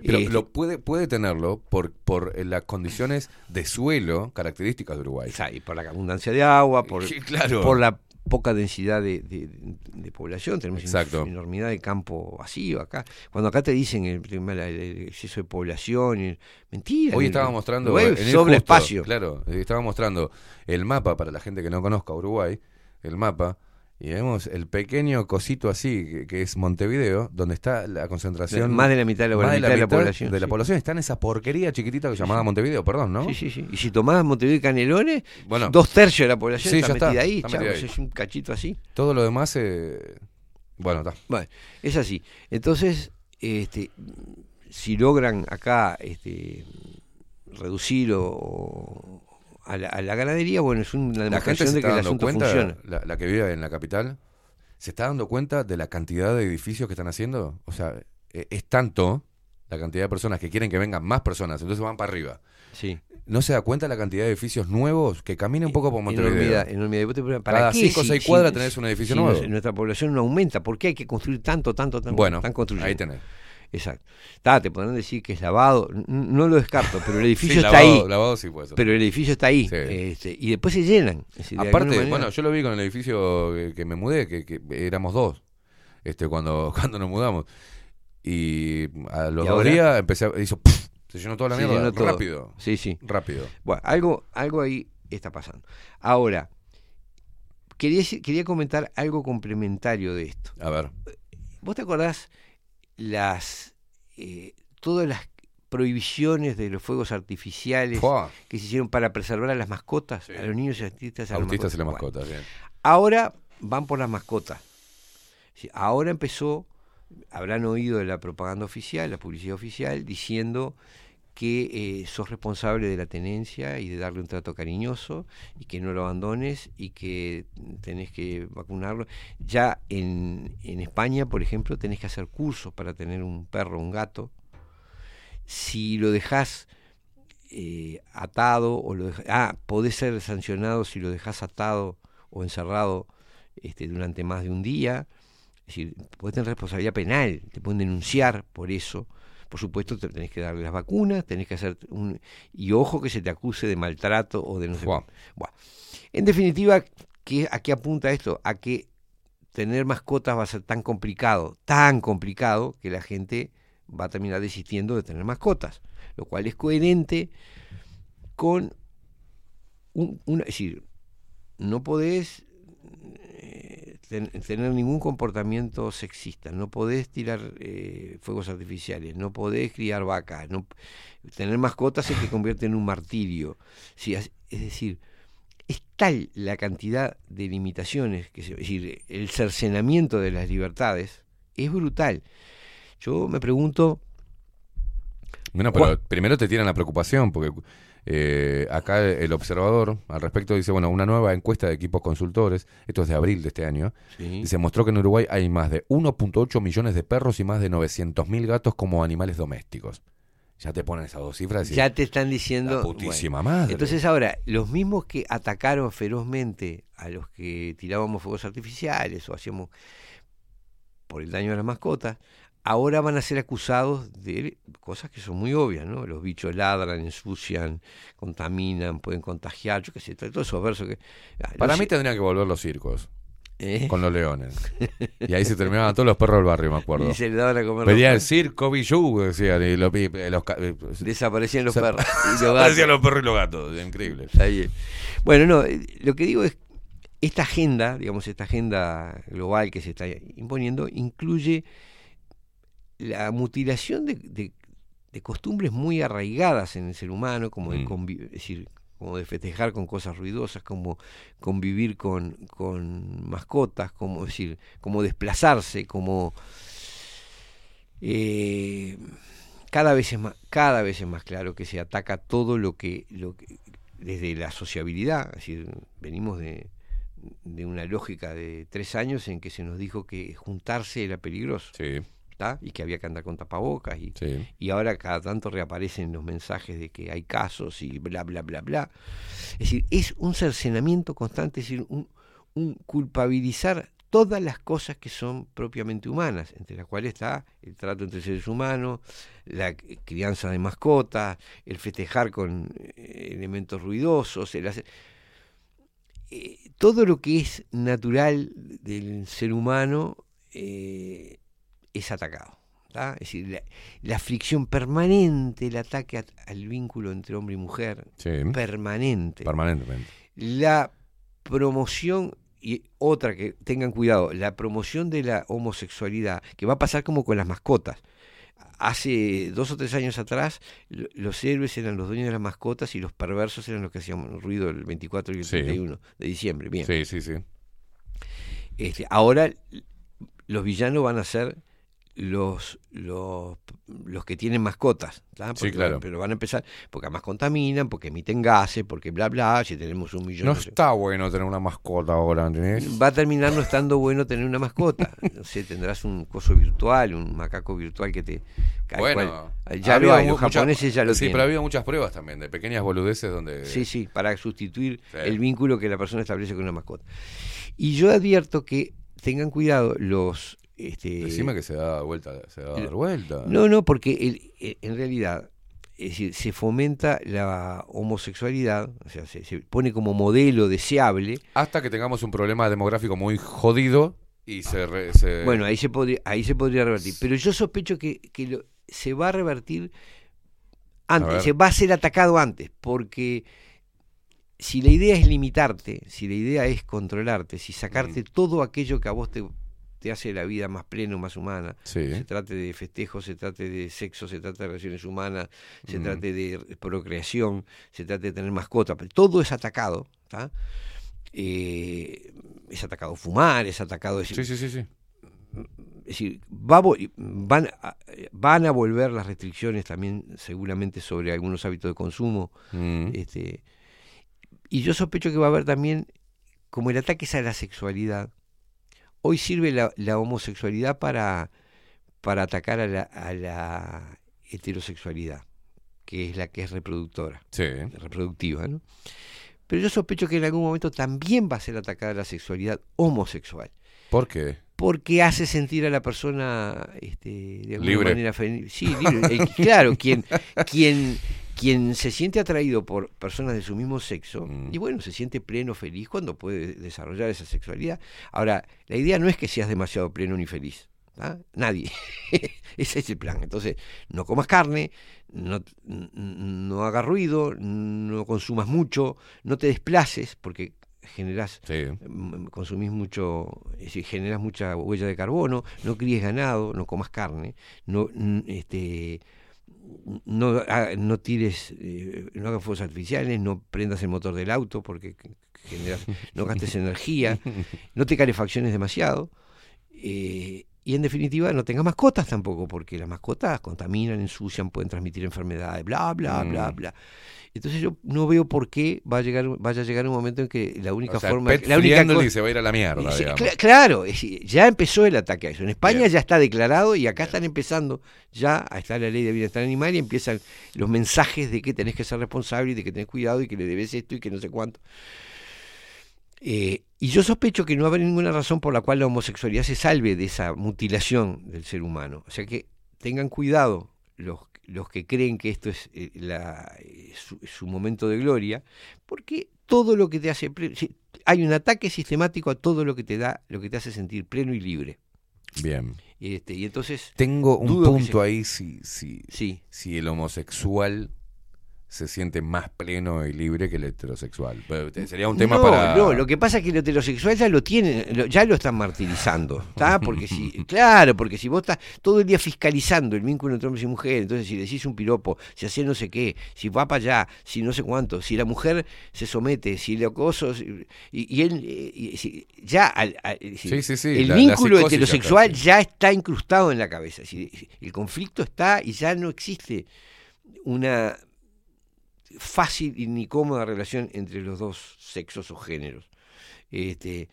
Pero Eh, lo puede, puede tenerlo por, por eh, las condiciones de suelo características de Uruguay. y por la abundancia de agua, por, Sí, claro. por la poca densidad de, de- de población, tenemos Exacto. una enormidad de campo vacío acá. Cuando acá te dicen el, el- el exceso de población, mentira. Hoy estaba mostrando en el sobre justo, espacio. Claro, estaba mostrando el mapa para la gente que no conozca Uruguay, el mapa, y vemos el pequeño cosito así que, que es Montevideo, donde está la concentración. Más de la mitad de la- más la mitad de la población, de la sí. población está en esa porquería chiquitita que llamada Montevideo, perdón, ¿no? Sí, sí, sí. Y si tomás Montevideo y Canelones, Bueno. dos tercios de la población Sí, está ya está, metida ahí, está chavos, ahí. es un cachito así. Todo lo demás, eh, bueno, está. Bueno, es así. Entonces, este, si logran acá este, reducir o a, la, a la ganadería, bueno, es una demostración de que el asunto cuenta, funciona. la, la que vive en la capital, se está dando cuenta de la cantidad de edificios que están haciendo. O sea, eh, es tanto la cantidad de personas que quieren que vengan más personas, entonces van para arriba. Sí. ¿No se da cuenta la cantidad de edificios nuevos que camina un poco por Montevideo? Enormidad, ¿Para Cada qué cinco o si- seis si- cuadras tenés un edificio si nuevo. nuestra población no aumenta. ¿Por qué hay que construir tanto, tanto, tanto? Bueno, Están construyendo. ahí tenés. Exacto. Está, te podrán decir que es lavado. No lo descarto, pero el edificio Sí, está lavado- ahí. lavado sí puede ser. Pero el edificio está ahí. Sí. este, y después se llenan. Decir, Aparte, manera- bueno, yo lo vi con el edificio que, que me mudé, que, que éramos dos, este, cuando, cuando nos mudamos. Y a los ¿Y dos días empecé a, hizo, se llenó toda la Se mierda todo. rápido. Sí, sí. Rápido. Bueno, algo, algo ahí está pasando. Ahora, quería, quería comentar algo complementario de esto. A ver. ¿Vos te acordás las eh, todas las prohibiciones de los fuegos artificiales Fua. que se hicieron para preservar a las mascotas, a los niños y autistas? a las Autistas y las Bueno, mascotas, bien. Ahora van por las mascotas. Ahora empezó, habrán oído de la propaganda oficial, la publicidad oficial, diciendo que eh, sos responsable de la tenencia y de darle un trato cariñoso y que no lo abandones y que tenés que vacunarlo. Ya en, en España, por ejemplo, tenés que hacer cursos para tener un perro un gato. Si lo dejás eh, atado o lo deja- ah, podés ser sancionado si lo dejas atado o encerrado este, durante más de un día. Es podés tener responsabilidad penal, te pueden denunciar por eso. Por supuesto, te- tenés que darle las vacunas, tenés que hacer un... Y ojo que se te acuse de maltrato o de no sé. En definitiva, ¿qué, ¿a qué apunta esto? A que tener mascotas va a ser tan complicado, tan complicado, que la gente va a terminar desistiendo de tener mascotas. Lo cual es coherente con un, una, es decir, no podés ten- tener ningún comportamiento sexista, no podés tirar eh, fuegos artificiales, no podés criar vacas, no, tener mascotas se te convierte en un martirio. Sí, es es decir, es tal la cantidad de limitaciones, que se- es decir, el cercenamiento de las libertades es brutal. Yo me pregunto, Bueno, pero primero te tiran la preocupación, porque eh, acá el observador al respecto dice, bueno, una nueva encuesta de equipos consultores, esto es de abril de este año, Sí. se mostró que en Uruguay hay más de 1.8 millones de perros y más de 900.000 gatos como animales domésticos. Ya te ponen esas dos cifras y ya te están diciendo... La putísima bueno, madre. Entonces ahora, los mismos que atacaron ferozmente a los que tirábamos fuegos artificiales o hacíamos por el daño a las mascotas, ahora van a ser acusados de cosas que son muy obvias, ¿no? Los bichos ladran, ensucian, contaminan, pueden contagiar, yo qué sé, todos esos versos que... ah, Para mí tendrían que volver los circos. ¿Eh? Con los leones. Y ahí se terminaban todos los perros del barrio, me acuerdo. Y se le daban a comer Pedía el circo Bijou, decían, y los, y los eh, Desaparecían los perros. y los Desaparecían los perros y los gatos. Increíble. Bueno, no, eh, lo que digo es, esta agenda, digamos, esta agenda global que se está imponiendo, incluye la mutilación de, de- de costumbres muy arraigadas en el ser humano, como de Mm. es decir, como de festejar con cosas ruidosas, como convivir con, con mascotas, como decir, como desplazarse, como eh, cada vez es más, cada vez es más claro que se ataca todo lo que, lo que desde la sociabilidad, es decir, venimos de, de una lógica de tres años en que se nos dijo que juntarse era peligroso. Sí. Y que había que andar con tapabocas y, Sí. y ahora cada tanto reaparecen los mensajes de que hay casos y bla bla bla bla es decir es un cercenamiento constante es decir un, un culpabilizar todas las cosas que son propiamente humanas entre las cuales está el trato entre seres humanos la crianza de mascotas el festejar con eh, elementos ruidosos el hacer- eh, todo lo que es natural del ser humano eh, es atacado. ¿tá? Es decir, la, la fricción permanente, el ataque a- al vínculo entre hombre y mujer, Sí. permanente. Permanentemente. la promoción y otra que tengan cuidado, la promoción de la homosexualidad, que va a pasar como con las mascotas. Hace dos o tres años atrás, lo- los héroes eran los dueños de las mascotas y los perversos eran los que hacían ruido el 24 y el Sí. 31 de diciembre. Bien. Sí, sí, sí. Este, ahora los villanos van a ser los, los, los que tienen mascotas. Sí, claro. van- pero van a empezar, porque además contaminan, porque emiten gases, porque bla, bla, si tenemos un millón No no sé. está bueno tener una mascota ahora, ¿entendés? Va a terminar no estando bueno tener una mascota. No sé, tendrás un coso virtual, un macaco virtual que te... Bueno, cual- ya lo hay, los mucha- japoneses ya lo Sí, tienen. pero ha habido muchas pruebas también de pequeñas boludeces donde. Sí, sí, para sustituir Sí. el vínculo que la persona establece con una mascota. Y yo advierto que tengan cuidado los... Este, Decime que se da vuelta, se da dar vuelta. No, no, porque el- en realidad es decir, se fomenta la homosexualidad, o sea, se, se pone como modelo deseable. Hasta que tengamos un problema demográfico muy jodido y se. re- se- Bueno, ahí se podría, ahí se podría revertir. Pero yo sospecho que, que lo- se va a revertir antes, se va a ser atacado antes, porque si la idea es limitarte, si la idea es controlarte, si sacarte todo aquello que a vos te, te hace la vida más plena, más humana, Sí. se trate de festejos, se trate de sexo, se trate de relaciones humanas, se Mm. trate de procreación, se trate de tener mascota, pero todo es atacado, ¿tá? Eh, es atacado fumar, es atacado... Es, Sí, sí, sí, sí. es decir, va van, a, van a volver las restricciones también seguramente sobre algunos hábitos de consumo. Mm. Este, y yo sospecho que va a haber también, como el ataque es a la sexualidad, hoy sirve la, la homosexualidad para, para atacar a la, a la heterosexualidad, que es la que es reproductora, Sí. reproductiva. ¿no? Pero yo sospecho que en algún momento también va a ser atacada la sexualidad homosexual ¿Por qué? porque hace sentir a la persona este, de alguna Libre. manera. Sí, libre. El- claro, quien, quien, quien se siente atraído por personas de su mismo sexo, Mm. y bueno, se siente pleno, feliz cuando puede desarrollar esa sexualidad. Ahora, la idea no es que seas demasiado pleno ni feliz. ¿ah? Nadie. Ese es el plan. Entonces, no comas carne, no, no hagas ruido, no consumas mucho, no te desplaces, porque generás Sí. mm, consumís mucho, es decir, generas mucha huella de carbono, no críes ganado, no comas carne, no este no, no tires, eh, no hagas fuegos artificiales, no prendas el motor del auto porque generas, no gastes energía, no te calefacciones demasiado, eh, y en definitiva no tengas mascotas tampoco, porque las mascotas contaminan, ensucian, pueden transmitir enfermedades, bla, bla, bla, Mm. bla. Entonces yo no veo por qué va a llegar, vaya a llegar un momento en que la única O sea, forma, pet la única friendly co- se va a ir a la mierda, claro, es ya empezó el ataque a eso. En España Bien. ya está declarado y acá están empezando ya a estar la ley de bienestar animal y empiezan los mensajes de que tenés que ser responsable y de que tenés cuidado y que le debes esto y que no sé cuánto. Eh, y yo sospecho que no habrá ninguna razón por la cual la homosexualidad se salve de esa mutilación del ser humano. O sea que tengan cuidado los, los que creen que esto es eh, la- eh, su, su momento de gloria, porque todo lo que te hace hay un ataque sistemático a todo lo que te da, lo que te hace sentir pleno y libre. Bien. Este, y entonces, Tengo un punto se- ahí si, si, sí, si el homosexual se siente más pleno y libre que el heterosexual. Pero Sería un tema no, para... no, lo que pasa es que el heterosexual ya lo tiene, lo- ya lo están martirizando, ¿está? Porque si, claro, porque si vos estás todo el día fiscalizando el vínculo entre hombres y mujeres, entonces si decís un piropo, si hacés no sé qué, si va para allá, si no sé cuánto, si la mujer se somete, si le acoso, y, y él, eh, y si- ya, al- al- si- Sí, sí, sí, el la- la vínculo ya heterosexual ya está incrustado en la cabeza, si- el conflicto está y ya no existe una fácil y ni cómoda relación entre los dos sexos o géneros. Este,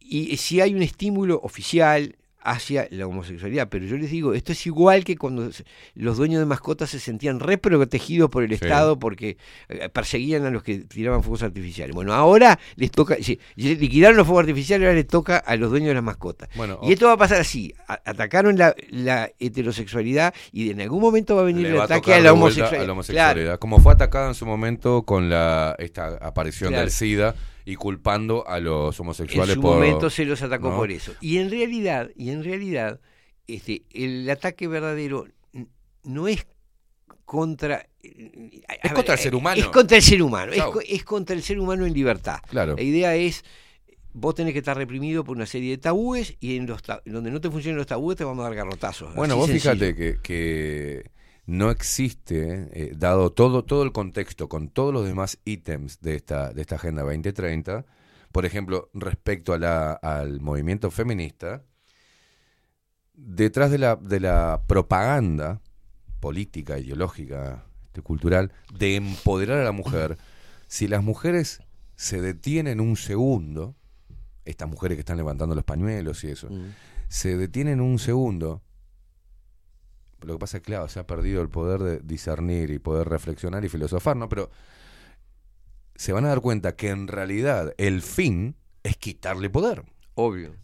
y si hay un estímulo oficial hacia la homosexualidad, pero yo les digo, esto es igual que cuando los dueños de mascotas se sentían reprotegidos por el Sí. Estado porque eh, perseguían a los que tiraban fuegos artificiales. Bueno, ahora les toca, si, liquidaron los fuegos artificiales, ahora les toca a los dueños de las mascotas. Bueno, Y esto va a pasar así, a- atacaron la, la heterosexualidad y en algún momento va a venir el a ataque a la homosexualidad. a la homosexualidad. Como fue atacada en su momento con la esta aparición Claro. del SIDA y culpando a los En homosexuales su por... momento se los atacó ¿no? por eso. Y en realidad, y en realidad, este, el ataque verdadero no es contra eh, a- Es contra el ser humano. Es contra el ser humano. Es, contra el ser humano en libertad. Claro. La idea es vos tenés que estar reprimido por una serie de tabúes y en los ta- donde no te funcionen los tabúes te vamos a dar garrotazos. Bueno, vos sencillo. fíjate que, que no existe, eh, dado todo, todo el contexto, con todos los demás ítems de esta, de esta Agenda 2030, por ejemplo, respecto a la, al movimiento feminista, detrás de la, de la propaganda política, ideológica, este, cultural, de empoderar a la mujer, si las mujeres se detienen un segundo, estas mujeres que están levantando los pañuelos y eso, Mm. se detienen un segundo. Lo que pasa es que, claro, se ha perdido el poder de discernir y poder reflexionar y filosofar, ¿no? Pero se van a dar cuenta que en realidad el fin es quitarle poder. Obvio.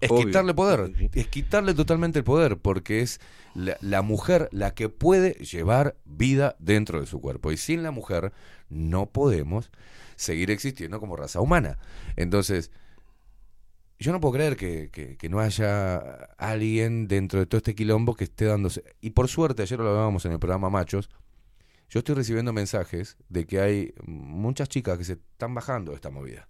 Es Obvio. quitarle poder. Es quitarle totalmente el poder, porque es la, la mujer la que puede llevar vida dentro de su cuerpo. Y sin la mujer no podemos seguir existiendo como raza humana. Entonces, yo no puedo creer que, que- no haya alguien dentro de todo este quilombo que esté dándose. Y por suerte, ayer lo hablábamos en el programa Machos, yo estoy recibiendo mensajes de que hay muchas chicas que se están bajando de esta movida.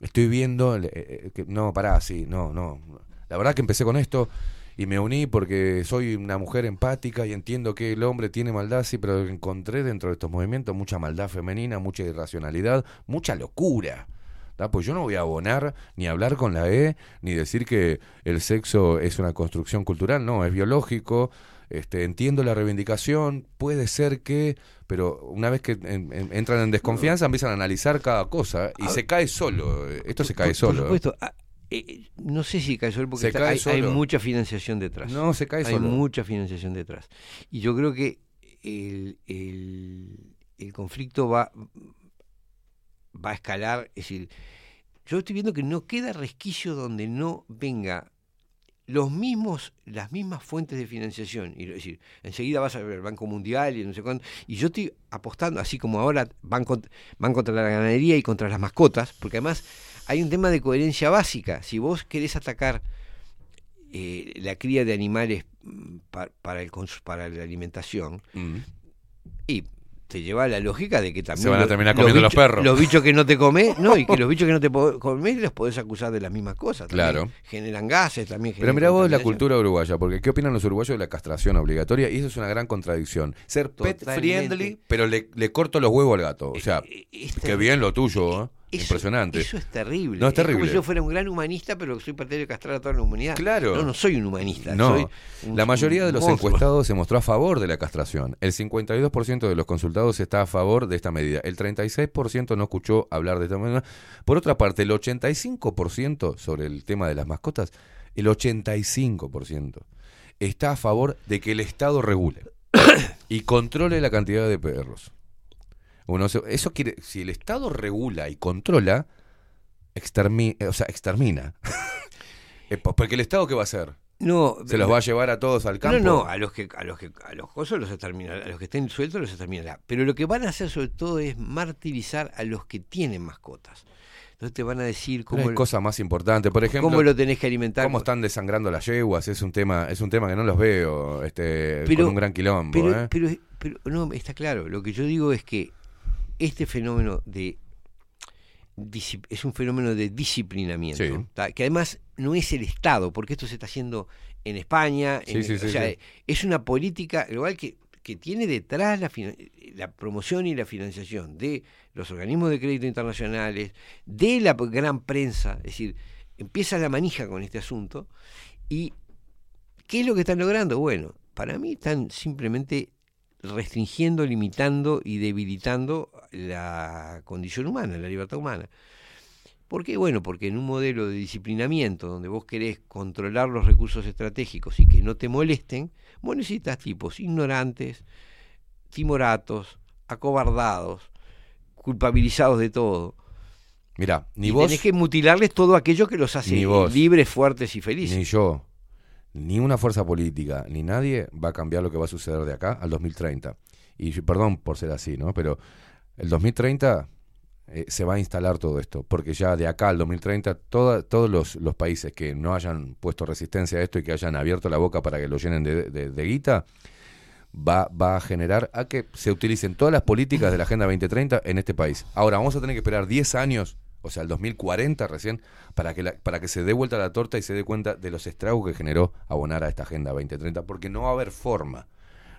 Estoy viendo eh, eh, que no, pará, sí, no, no. La verdad que empecé con esto y me uní porque soy una mujer empática y entiendo que el hombre tiene maldad, sí, pero encontré dentro de estos movimientos mucha maldad femenina, mucha irracionalidad, mucha locura. ¿Tá? Pues yo no voy a abonar ni hablar con la E, ni decir que el sexo es una construcción cultural, no, es biológico. Este, entiendo la reivindicación, puede ser que, pero una vez que en- en- entran en desconfianza empiezan a analizar cada cosa y Ah, se cae solo. Esto se cae Por- solo. Por supuesto. ah, eh, no sé si cae solo porque Se está- cae hay, hay mucha financiación detrás. No, se cae hay solo. mucha financiación detrás. Y yo creo que el, el- el conflicto va, va a escalar. Es decir, yo estoy viendo que no queda resquicio donde no venga los mismos, las mismas fuentes de financiación. Y, es decir, enseguida vas a ver el Banco Mundial y no sé cuánto. Y yo estoy apostando, así como ahora van, van contra la ganadería y contra las mascotas, porque además hay un tema de coherencia básica. Si vos querés atacar eh, la cría de animales mm, pa- para, el para la alimentación, Mm. y te lleva a la lógica de que también Se van a terminar comiendo los bichos- perros. Los bichos que no te comes, no, y que los bichos que no te comes los podés acusar de las mismas cosas. también. Claro. Generan gases, también Pero mira vos la cultura uruguaya, porque ¿qué opinan los uruguayos de la castración obligatoria? Y eso es una gran contradicción. Ser pet friendly, pero le, le corto los huevos al gato. O sea, Eh, eh, es qué bien lo tuyo, ¿eh? Eso- Impresionante. Eso es terrible. No, es terrible. como si yo fuera un gran humanista, pero soy partidario de castrar a toda la humanidad. Claro. No, no soy un humanista. No, soy un- la mayoría de los monstruo. encuestados se mostró a favor de la castración. El 52% de los consultados está a favor de esta medida. El 36% no escuchó hablar de esta medida. Por otra parte, el 85% sobre el tema de las mascotas, el 85% está a favor de que el Estado regule y controle la cantidad de perros. Uno se- eso quiere, si el Estado regula y controla, extermi- o sea, extermina. Eh, po- Porque el Estado qué va a hacer? No, Se los va a llevar a todos al campo. No, no, a los que a los que a los cosos los exterminará, a los que estén sueltos los exterminará. Pero lo que van a hacer sobre todo es martirizar a los que tienen mascotas. Entonces te van a decir cómo, hay cosas más importantes. Por ejemplo, cómo lo tenés que alimentar. cómo están desangrando las yeguas. Es un tema, es un tema que no los veo este, Pero- con un gran quilombo. pero, ¿eh? pero, pero no, está claro. Lo que yo digo es que este fenómeno de es un fenómeno de disciplinamiento, que además no es el Estado, porque esto se está haciendo en España, Sí, en- sí, o sea, es una política igual que, que tiene detrás la, la promoción y la financiación de los organismos de crédito internacionales, de la gran prensa, es decir, empieza la manija con este asunto y ¿qué es lo que están logrando? Bueno, para mí están simplemente restringiendo, limitando y debilitando la condición humana, la libertad humana. ¿Por qué? Bueno, porque en un modelo de disciplinamiento donde vos querés controlar los recursos estratégicos y que no te molesten, vos necesitas tipos ignorantes, timoratos, acobardados, culpabilizados de todo. Mira, ni y vos, tenés que mutilarles todo aquello que los hace libres, fuertes y felices. ni yo, ni una fuerza política, ni nadie va a cambiar lo que va a suceder de acá al 2030. Y perdón por ser así, ¿no? Pero el 2030 eh, se va a instalar todo esto, porque ya de acá al 2030 toda- todos los, países que no hayan puesto resistencia a esto y que hayan abierto la boca para que lo llenen de, de- de guita, va, va a generar a que se utilicen todas las políticas de la Agenda 2030 en este país. Ahora vamos a tener que esperar 10 años, o sea, el 2040 recién, para que, la- para que se dé vuelta la torta y se dé cuenta de los estragos que generó abonar a esta Agenda 2030, porque no va a haber forma.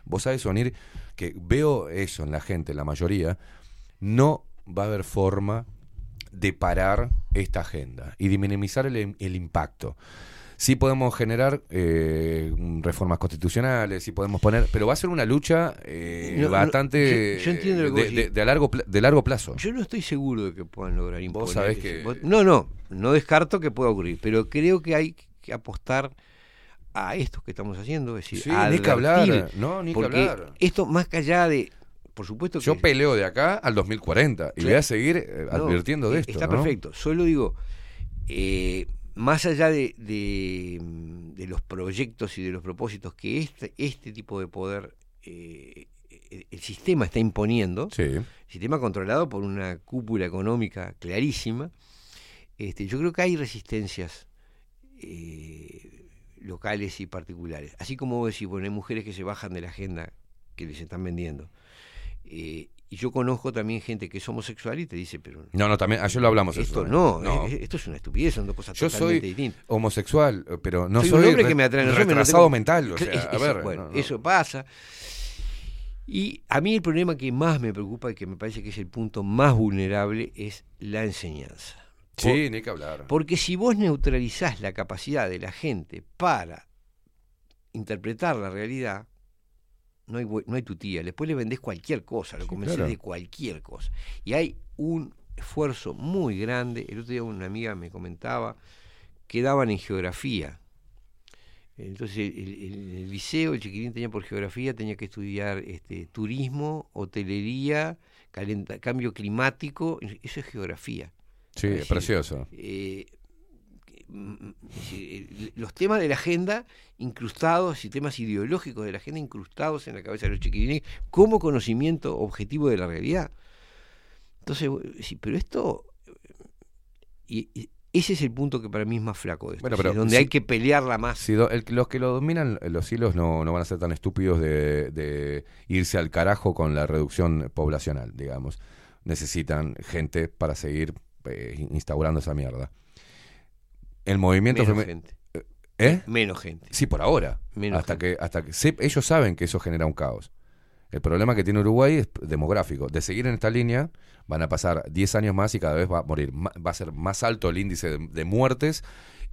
Vos sabés, Onir, que veo eso en la gente, en la mayoría, no va a haber forma de parar esta agenda y de minimizar el, el impacto. Sí podemos generar eh, reformas constitucionales, sí podemos poner, pero va a ser una lucha eh, No, no, bastante yo- yo entiendo lo que de, vos de- decís. de a largo, de largo plazo. Yo no estoy seguro de que puedan lograr imponer. Vos sabés que- No, no, no descarto que pueda ocurrir, pero creo que hay que apostar a esto que estamos haciendo, es decir, Sí, a ni que hablar, no, ni que hablar. Esto más que allá de, por supuesto que Yo peleo de acá al 2040 y voy a seguir eh, No, advirtiendo de eh, esto. Está ¿no? perfecto. Solo digo, eh, más allá de, de, mm, de los proyectos y de los propósitos que este, este tipo de poder, eh, el, el sistema está imponiendo, Sí. el sistema controlado por una cúpula económica clarísima, este, yo creo que hay resistencias eh, locales y particulares. Así como vos decís, bueno, hay mujeres que se bajan de la agenda que les están vendiendo. Eh, y yo conozco también gente que es homosexual y te dice, pero No, no, también, ayer lo hablamos. eso esto también. no, No. eh, esto es una estupidez, son dos cosas Yo totalmente soy distintas. homosexual, eh, pero no soy, soy, un hombre re- que me atrae retrasado tengo- mental. O sea, Es- a eso, ver, bueno, no, no. eso pasa. Y a mí el problema que más me preocupa y que me parece que es el punto más vulnerable es la enseñanza. Por- Sí, ni que hablar. porque si vos neutralizás la capacidad de la gente para interpretar la realidad, no hay, no hay tutía. Después le vendés cualquier cosa, lo Sí, convencés claro. de cualquier cosa. Y hay un esfuerzo muy grande. El otro día una amiga me comentaba que daban en geografía. Entonces, el, el- el liceo, el chiquitín tenía por geografía, tenía que estudiar este, turismo, hotelería, calenta- cambio climático. Eso es geografía. Sí, Es es decir, precioso. eh, mm, es decir, el- los temas de la agenda incrustados y temas ideológicos de la agenda incrustados en la cabeza de los chiquilines como conocimiento objetivo de la realidad. Entonces, sí, pero esto y, y ese es el punto que para mí es más flaco de esto, Bueno, pero donde si- hay que pelearla más. Si do- el- los que lo dominan eh, los hilos no, no van a ser tan estúpidos de, de irse al carajo con la reducción poblacional, digamos. Necesitan gente para seguir eh, instaurando esa mierda. El movimiento gente. ¿Eh? Menos gente. Sí, por ahora. Menos hasta gente. que hasta que se- ellos saben que eso genera un caos. El problema que tiene Uruguay es demográfico. De seguir en esta línea, van a pasar 10 años más y cada vez va a morir. Va a ser más alto el índice de, de muertes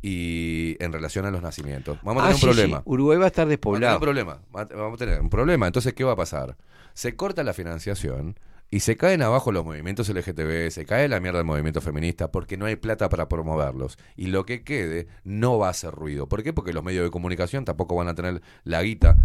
y en relación a los nacimientos. Vamos a Ah, tener sí, un sí, problema. Uruguay va a estar Vamos a tener despoblado. un problema. Va- Vamos a tener un problema. Entonces, ¿qué va a pasar? Se corta la financiación y se caen abajo los movimientos LGTB, se cae la mierda del movimiento feminista porque no hay plata para promoverlos. Y lo que quede no va a hacer ruido. ¿Por qué? Porque los medios de comunicación tampoco van a tener la guita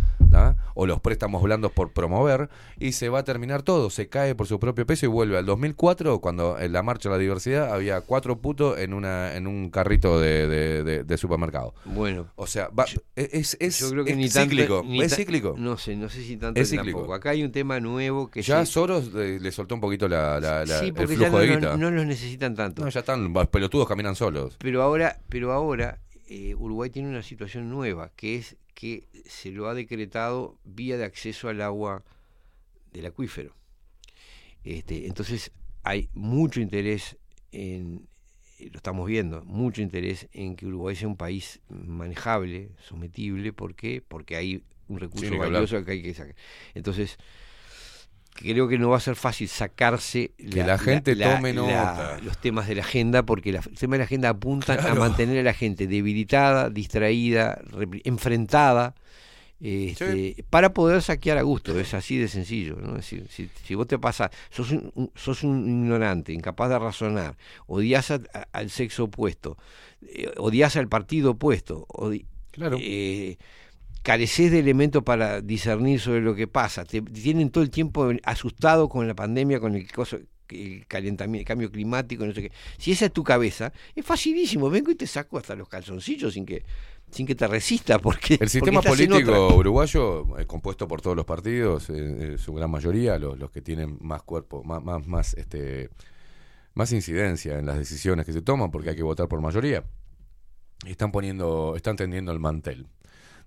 o los préstamos blandos por promover y se va a terminar todo. Se cae por su propio peso y vuelve al 2004 cuando en la marcha de la diversidad había cuatro putos en, una, en un carrito de, de- de- de supermercado. Bueno, O sea, va- es, es, yo creo que es ni tanto- cíclico. ni es cíclico. No sé, no sé si tanto Es cíclico. tampoco. Acá hay un tema nuevo que ya sí- Soros eh, le soltó un poquito la, la- la- sí, el porque ya flujo no, de guita. no los necesitan tanto. No, ya están, los pelotudos caminan solos. Pero ahora, pero ahora eh, Uruguay tiene una situación nueva, que es que se lo ha decretado vía de acceso al agua del acuífero. Este, entonces hay mucho interés en, eh, lo estamos viendo, mucho interés en que Uruguay sea un país manejable, sometible, ¿por qué? Porque hay un recurso hablar. valioso que hay que sacar. Entonces, creo que no va a ser fácil sacarse Que la gente tome nota. los temas de la agenda, porque los temas de la agenda apuntan a mantener a la gente debilitada, distraída, enfrentada, este, para poder saquear a gusto. Es así de sencillo. ¿no? Es decir, si, si vos te pasas, sos un, un- sos un ignorante, incapaz de razonar, odias a- a- al sexo opuesto, eh, odias al partido opuesto, odi- Claro. eh, careces de elementos para discernir sobre lo que pasa, te tienen todo el tiempo asustado con la pandemia, con el coso el calentamiento, el cambio climático, no sé qué. Si esa es tu cabeza, es facilísimo, vengo y te saco hasta los calzoncillos sin que sin que te resista porque El sistema porque político uruguayo, eh, compuesto por todos los partidos, eh, eh, su gran mayoría, los, los que tienen más cuerpo, más, más, más este, más incidencia en las decisiones que se toman porque hay que votar por mayoría. Están poniendo, están tendiendo el mantel.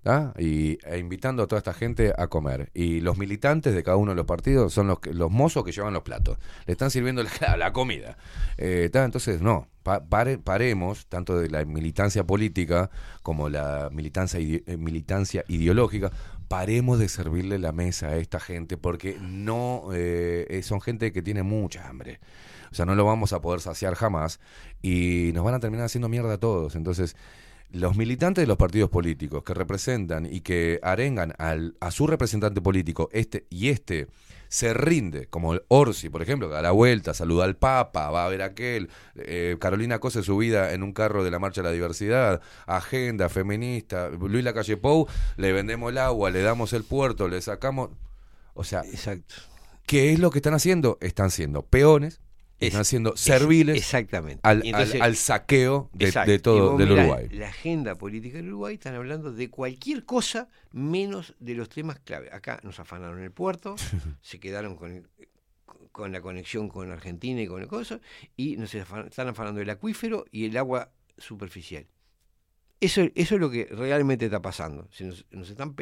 ¿Tá? Y e invitando a toda esta gente a comer. Y los militantes de cada uno de los partidos son los, los mozos que llevan los platos. Le están sirviendo la, comida. Eh. Entonces, no, pa- pare- paremos, tanto de la militancia política como la militancia, ide- eh, militancia ideológica, paremos de servirle la mesa a esta gente porque no eh, son gente que tiene mucha hambre. O sea, no lo vamos a poder saciar jamás y nos van a terminar haciendo mierda a todos. Entonces, los militantes de los partidos políticos que representan y que arengan al, a su representante político este y este se rinde, como el Orsi, por ejemplo, que da la vuelta, saluda al Papa, va a ver aquel, eh, Carolina Cose subida en un carro de la Marcha de la Diversidad, agenda feminista, Luis Lacalle Pou, le vendemos el agua, le damos el puerto, le sacamos... O sea, Exacto. ¿qué es lo que están haciendo? Están siendo peones, están Es- siendo es- serviles exactamente. al, Y entonces- al- al saqueo de, todo del Uruguay. La agenda política del Uruguay están hablando de cualquier cosa menos de los temas clave. Acá nos afanaron el puerto, se quedaron con, el- con la conexión con Argentina y con el coso, y nos afan- están afanando el acuífero y el agua superficial. Eso, eso es lo que realmente está pasando. Se nos, nos están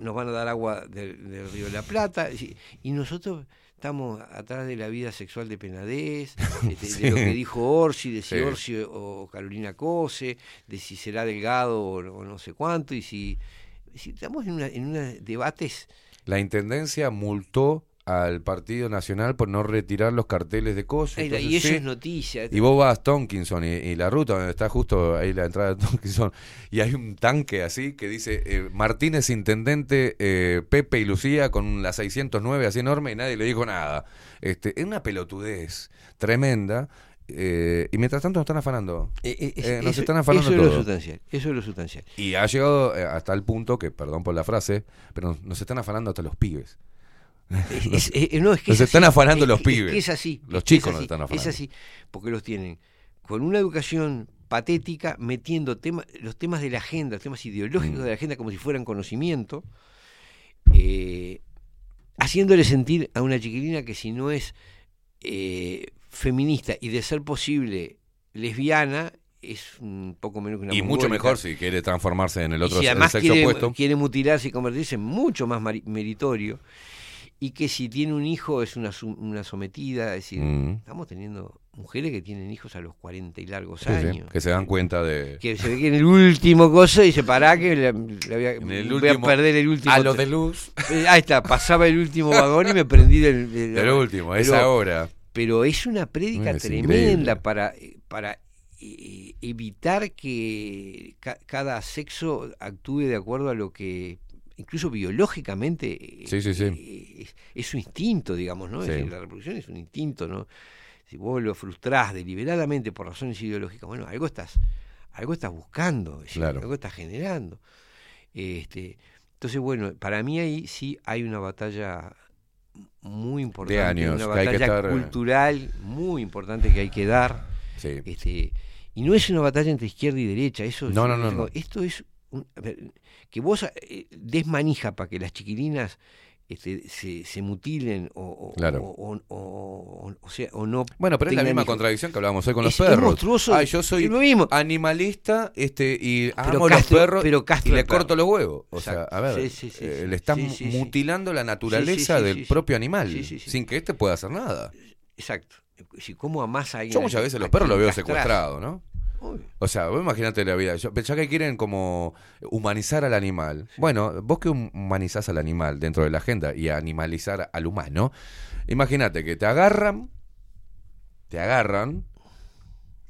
nos van a dar agua del, del río de la Plata y nosotros estamos atrás de la vida sexual de Penadez, de lo que dijo Orsi, de si Sí. Orsi o Carolina Cose, de si será Delgado o, o no sé cuánto, y si, si estamos en, una, en unos debates La Intendencia multó al Partido Nacional por no retirar los carteles de cosas. Y eso es noticia. Y vos vas a Tonkinson y, y la ruta donde está justo ahí la entrada de Tonkinson y hay un tanque así que dice eh, Martínez Intendente, eh, Pepe y Lucía con la 609 así enorme y nadie le dijo nada. Este, es una pelotudez tremenda eh, y mientras tanto nos están afanando. Eh, eh, nos eso- están afanando eso es lo todo. sustancial. Eso es lo sustancial. Y ha llegado hasta el punto que, perdón por la frase, pero nos, nos están afanando hasta los pibes. Es- Nos- es- eh, no, es que nos es están afanando los pibes. Es así. Los chicos nos así, están afanando. Es así, porque los tienen con una educación patética, metiendo tema- los temas de la agenda, los temas ideológicos Mm. de la agenda como si fueran conocimiento, eh, haciéndole sentir a una chiquilina que si no es eh, feminista y de ser posible lesbiana, es un poco menos que una Y mucho mejor si quiere transformarse en el Y otro si en el además sexo quiere, opuesto. quiere mutilarse y convertirse en mucho más meritorio, y que si tiene un hijo es una, una sometida, es decir, Mm. estamos teniendo mujeres que tienen hijos a los 40 y largos Sí, sí, años. que se dan cuenta de... Que se ve que en el último coso dice, pará que la- la voy, a, voy perder el último. a lo tren". de luz. Eh, Ahí está, pasaba el último vagón y me prendí del, del- Del último, es ahora. Pero es una prédica Es tremenda increíble. para, para eh, evitar que ca- cada sexo actúe de acuerdo a lo que incluso biológicamente Sí, sí, sí. eh, es, es su instinto, digamos, ¿no? Es decir, la reproducción es un instinto, ¿no? Si vos lo frustrás deliberadamente por razones ideológicas, bueno, algo estás, algo estás buscando, es decir, Claro. algo estás generando. Este, entonces, bueno, para mí ahí sí hay una batalla muy importante, años, una que hay que batalla estar, eh, cultural muy importante que hay que dar. Sí. Este, y no es una batalla entre izquierda y derecha, eso No, es- no, no, esto es un- ver, que vos eh, des manija para que las chiquilinas este, se, se mutilen o, o, Claro. o, o- o- sea, o no Bueno, pero es la misma hijos. contradicción que hablábamos hoy con los Es- es perros. monstruoso. Ay, yo soy mismo. animalista este y Pero amo castro- los perros pero castro y le corto los huevos. O sea, a ver, Sí, sí, sí, eh, le estás mutilando la naturaleza del propio animal sin que éste pueda hacer nada. Exacto. Si cómo amás a alguien. Yo muchas veces los perros los veo secuestrados, ¿no? O sea, vos imagínate la vida. Yo, ya que quieren como humanizar al animal. Bueno, vos que humanizás al animal dentro de la agenda y animalizar al humano, imagínate que te agarran, te agarran,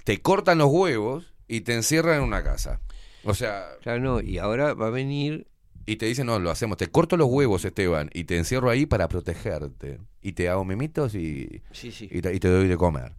te cortan los huevos y te encierran en una casa. O sea, Claro, no, y ahora va a venir y te dicen, no, lo hacemos. Te corto los huevos, Esteban, y te encierro ahí para protegerte. Y te hago mimitos y, Sí, sí. y, te, y te doy de comer.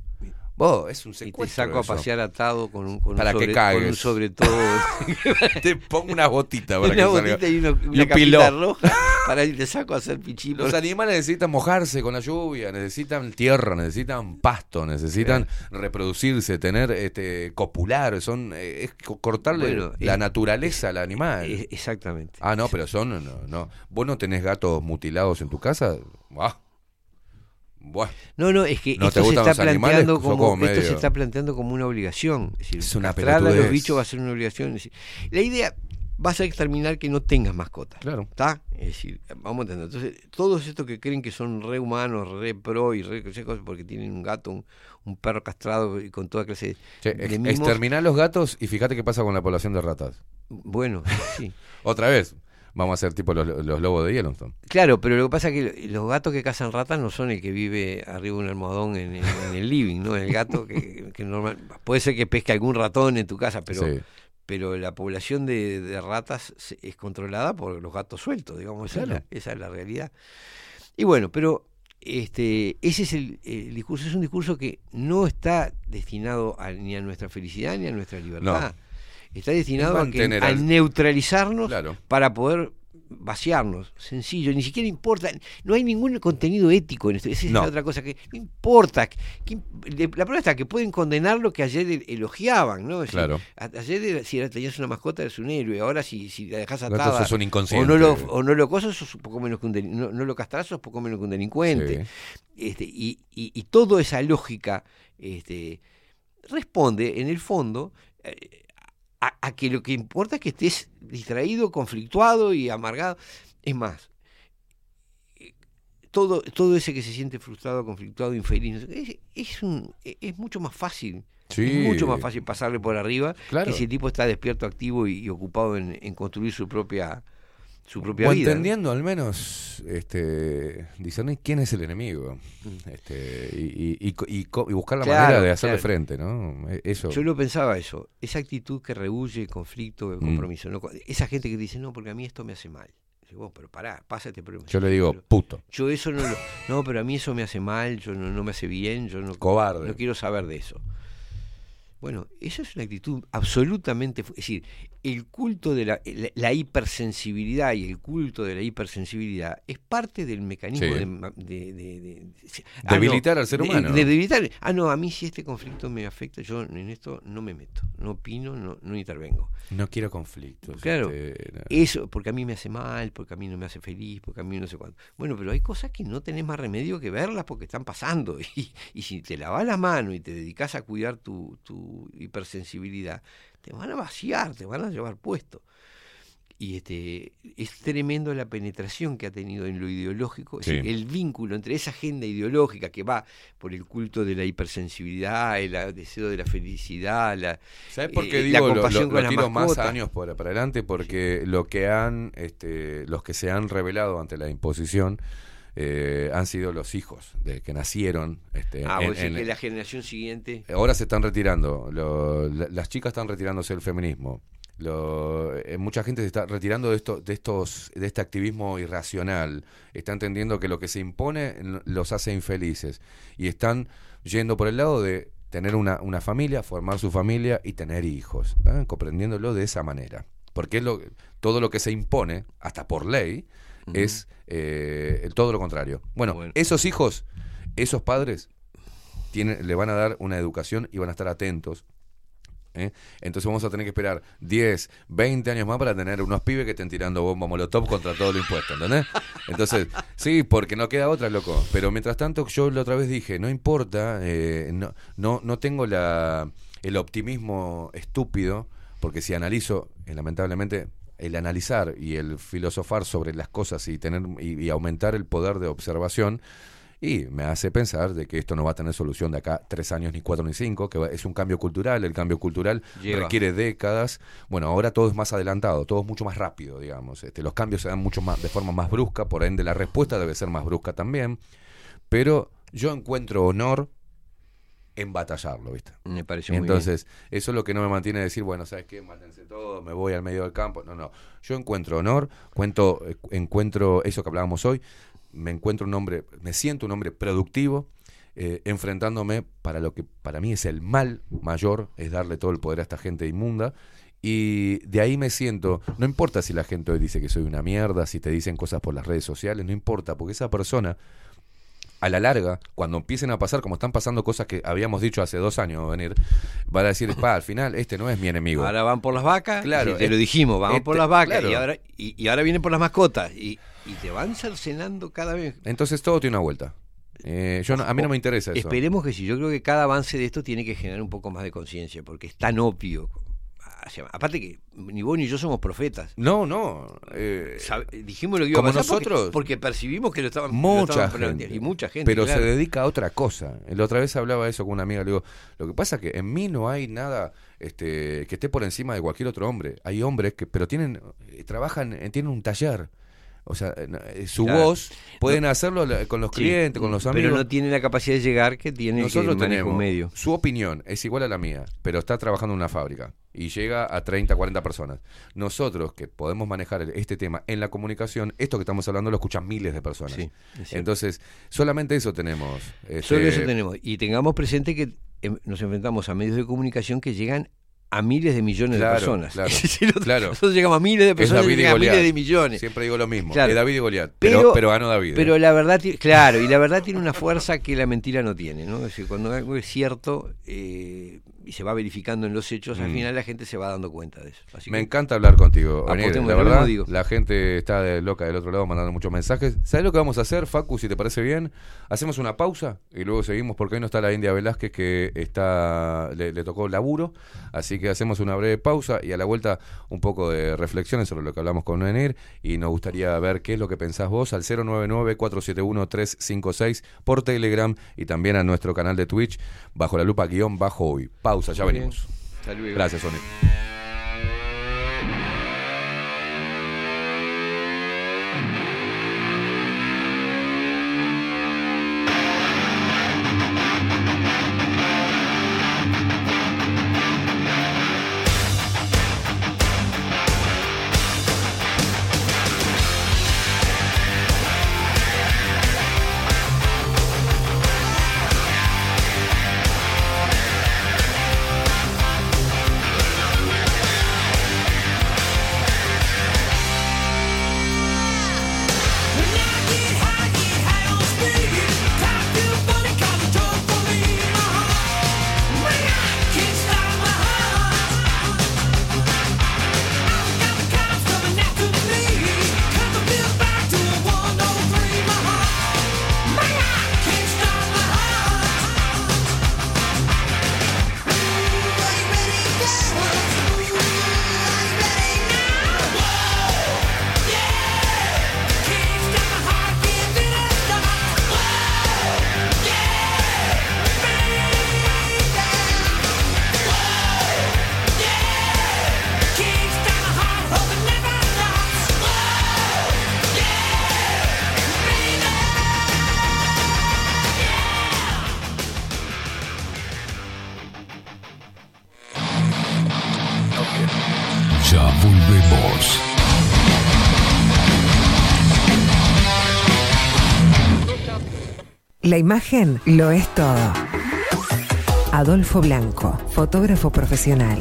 Vos, es un Y te secuestro saco a pasear atado con un, con un que sobre, cagues. con un sobre todo. Te pongo una botita para una que salga. botita y, una, Y una un capita piló. roja para ir te saco a hacer pichí. Los animales necesitan mojarse con la lluvia, necesitan tierra, necesitan pasto, necesitan reproducirse, tener este copular, son eh, es co- cortarle Bueno, la es- naturaleza al animal. Exactamente. ah, no, pero son no, no. ¿Vos no tenés gatos mutilados en tu casa? Bah. No, no, es que ¿No te esto se está animales? planteando como, como esto se está planteando como una obligación. Es, decir, Es una castrar a los bichos va a ser una obligación. decir, la idea va a ser exterminar que no tengas mascotas. claro. ¿Está? Es decir, vamos a entender. Entonces, todos estos que creen que son re humanos, re pro y re cosas porque tienen un gato, un, un perro castrado y con toda clase de, Che, de ex- mimos, exterminar los gatos y fíjate qué pasa con la población de ratas. Bueno, sí. Otra vez, vamos a hacer tipo los, los lobos de Yellowstone. Claro, pero lo que pasa es que los gatos que cazan ratas no son el que vive arriba de un almohadón en, en- en el living, ¿no? El gato que, que normal, puede ser que pesque algún ratón en tu casa, pero Sí. pero la población de, de ratas es controlada por los gatos sueltos, digamos, esa, Claro. es, la, esa es la realidad. Y bueno, pero este ese es el, el discurso, es un discurso que no está destinado a- ni a nuestra felicidad ni a nuestra libertad. Está destinado a, que- a al- neutralizarnos Claro. para poder vaciarnos, sencillo, ni siquiera importa, no hay ningún contenido ético en esto, esa es No. otra cosa que no importa, que- la prueba está que pueden condenar lo que ayer el- elogiaban, ¿no? Es decir, Claro. a- ayer si tenías una mascota eres un héroe, ahora si, si la dejas atada sos un o no lo, o no lo cosas, sos un poco menos que un no, no lo castras, sos poco menos que un delincuente. Sí. Este, y, y, y toda esa lógica este, responde, en el fondo, eh, a, a que lo que importa es que estés distraído, conflictuado y amargado. Es más, todo, todo ese que se siente frustrado, conflictuado, infeliz, es, es, un, es mucho más fácil. Sí. Es mucho más fácil pasarle por arriba Claro. que si el tipo está despierto, activo y, y ocupado en, en construir su propia, su propia O vida. ¿no? entendiendo al menos este, discernir quién es el enemigo este, y, y- y buscar la Claro, manera de hacerle claro. frente, ¿no? E- Eso. Yo lo pensaba eso, esa actitud que rehuye el conflicto, el Mm. compromiso. ¿no? Esa gente que dice, no, porque a mí esto me hace mal. Digo, "Vos, pero pará, pasa este problema. Yo le digo, pero puto, yo eso no lo, no, pero a mí eso me hace mal, yo no, no me hace bien, yo no, cobarde. no quiero saber de eso. Bueno, eso es una actitud absolutamente, es decir, el culto de la, la, la hipersensibilidad y el culto de la hipersensibilidad es parte del mecanismo Sí. de, de- de- de- ah, no, Debilitar al ser humano. de debilitar. Ah, no, a mí si este conflicto me afecta, yo en esto no me meto, no opino, no, no intervengo. No quiero conflictos. Claro. este, no. Eso, porque a mí me hace mal, porque a mí no me hace feliz, porque a mí no sé cuánto. Bueno, pero hay cosas que no tenés más remedio que verlas porque están pasando. Y, y si te lavas la mano y te dedicas a cuidar tu, tu hipersensibilidad, te van a vaciar, te van a llevar puesto. Y este es tremendo la penetración que ha tenido en lo ideológico, Sí. el vínculo entre esa agenda ideológica que va por el culto de la hipersensibilidad, el deseo de la felicidad, la, ¿Sabes por eh, qué la lo, compasión lo- con las más años por, para adelante? Porque lo que han, este, los que se han revelado ante la imposición eh, han sido los hijos de que nacieron. Este, Ah, en- vos decís en- que la generación siguiente. Ahora se están retirando, lo- la- las chicas están retirándose del feminismo. Lo- eh, mucha gente se está retirando de esto, de estos, de este activismo irracional. Está entendiendo que lo que se impone los hace infelices y están yendo por el lado de tener una, una familia, formar su familia y tener hijos, ¿eh? comprendiéndolo de esa manera. Porque es lo, todo lo que se impone, hasta por ley, es eh, todo lo contrario. Bueno, Bueno. esos hijos, esos padres, tienen, le van a dar una educación y van a estar atentos. ¿eh? Entonces vamos a tener que esperar 10, 20 años más para tener unos pibes que estén tirando bomba molotov contra todo lo impuesto, ¿entendés? Entonces, sí, porque no queda otra, loco. Pero mientras tanto, yo la otra vez dije, no importa, eh, no, no, no tengo la, el optimismo estúpido, porque si analizo, eh, lamentablemente, el analizar y el filosofar sobre las cosas y tener y, y aumentar el poder de observación y me hace pensar de que esto no va a tener solución de acá tres años, ni cuatro, ni cinco, que es un cambio cultural, el cambio cultural Lleva. requiere décadas. Bueno, ahora todo es más adelantado, todo es mucho más rápido, digamos. Este, los cambios se dan mucho más de forma más brusca, por ende la respuesta debe ser más brusca también. Pero yo encuentro honor en batallarlo, ¿viste? Me pareció muy Entonces, eso es lo que no me mantiene decir, bueno, ¿sabes qué? Todos, me voy al medio del campo. No, no. Yo encuentro honor, cuento, eh, encuentro eso que hablábamos hoy, me encuentro un hombre, me siento un hombre productivo, eh, enfrentándome para lo que para mí es el mal mayor, es darle todo el poder a esta gente inmunda. Y de ahí me siento, no importa si la gente hoy dice que soy una mierda, si te dicen cosas por las redes sociales, no importa, porque esa persona a la larga, cuando empiecen a pasar, como están pasando cosas que habíamos dicho hace dos años venir, van a decir, pa, al final este no es mi enemigo. Ahora van por las vacas, Claro, sí, te es- lo dijimos, este- por las vacas claro. y ahora y, y ahora vienen por las mascotas y, y te van cercenando cada vez. Entonces todo tiene una vuelta. Eh, yo no- a mí no me interesa eso. Esperemos que sí. Yo creo que cada avance de esto tiene que generar un poco más de conciencia, porque es tan obvio. Aparte que ni vos ni yo somos profetas. No, no. eh, dijimos lo que iba a pasar nosotros, porque, percibimos que lo estaban lo mucha estaban gente. y mucha gente. Pero claro. se dedica a otra cosa. La otra vez hablaba eso con una amiga. Le digo, lo que pasa es que en mí no hay nada este, que esté por encima de cualquier otro hombre. Hay hombres que, pero tienen, eh, trabajan, eh, tienen un taller. O sea, eh, su Claro. voz pueden hacerlo con los Sí, clientes, con los amigos. Pero no tiene la capacidad de llegar que tiene Nosotros que tenemos un medio. su opinión es igual a la mía, pero está trabajando en una fábrica y llega a 30, 40 personas. Nosotros que podemos manejar este tema en la comunicación, esto que estamos hablando lo escuchan miles de personas. Sí. Entonces, solamente eso tenemos. Solo Este, eso tenemos. Y tengamos presente que em, nos enfrentamos a medios de comunicación que llegan a miles de millones Claro, de personas. claro, decir, nosotros, claro. nosotros llegamos a miles de personas y a miles de millones. Siempre digo lo mismo. Claro. Es David y Goliat. Pero, Pero- pero, ganó David. ¿eh? Pero la verdad, claro, y la verdad tiene una fuerza que la mentira no tiene, ¿no? Es decir, cuando algo es cierto eh, y se va verificando en los hechos, al Mm. final la gente se va dando cuenta de eso. Así Me que- encanta hablar contigo. Lo la verdad, digo. la gente está de loca del otro lado mandando muchos mensajes. ¿Sabes lo que vamos a hacer, Facu, si te parece bien? Hacemos una pausa y luego seguimos porque hoy no está la India Velázquez que está le, le tocó laburo. Así que hacemos una breve pausa y a la vuelta un poco de reflexiones sobre lo que hablamos con Enir y nos gustaría ver qué es lo que pensás vos al 099-471-356 por Telegram y también a nuestro canal de Twitch bajo la lupa guion bajo hoy. Pausa, ya Muy venimos. bien. Gracias, Onir. Imagen lo es todo. Adolfo Blanco, fotógrafo profesional.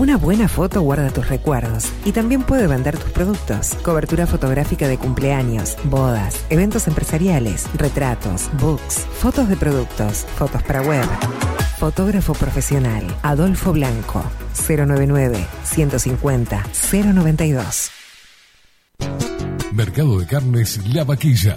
Una buena foto guarda tus recuerdos y también puede vender tus productos. Cobertura fotográfica de cumpleaños, bodas, eventos empresariales, retratos, books, fotos de productos, fotos para web. Fotógrafo profesional, Adolfo Blanco, 099 150 092. Mercado de Carnes La Vaquilla.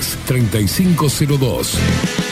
3502.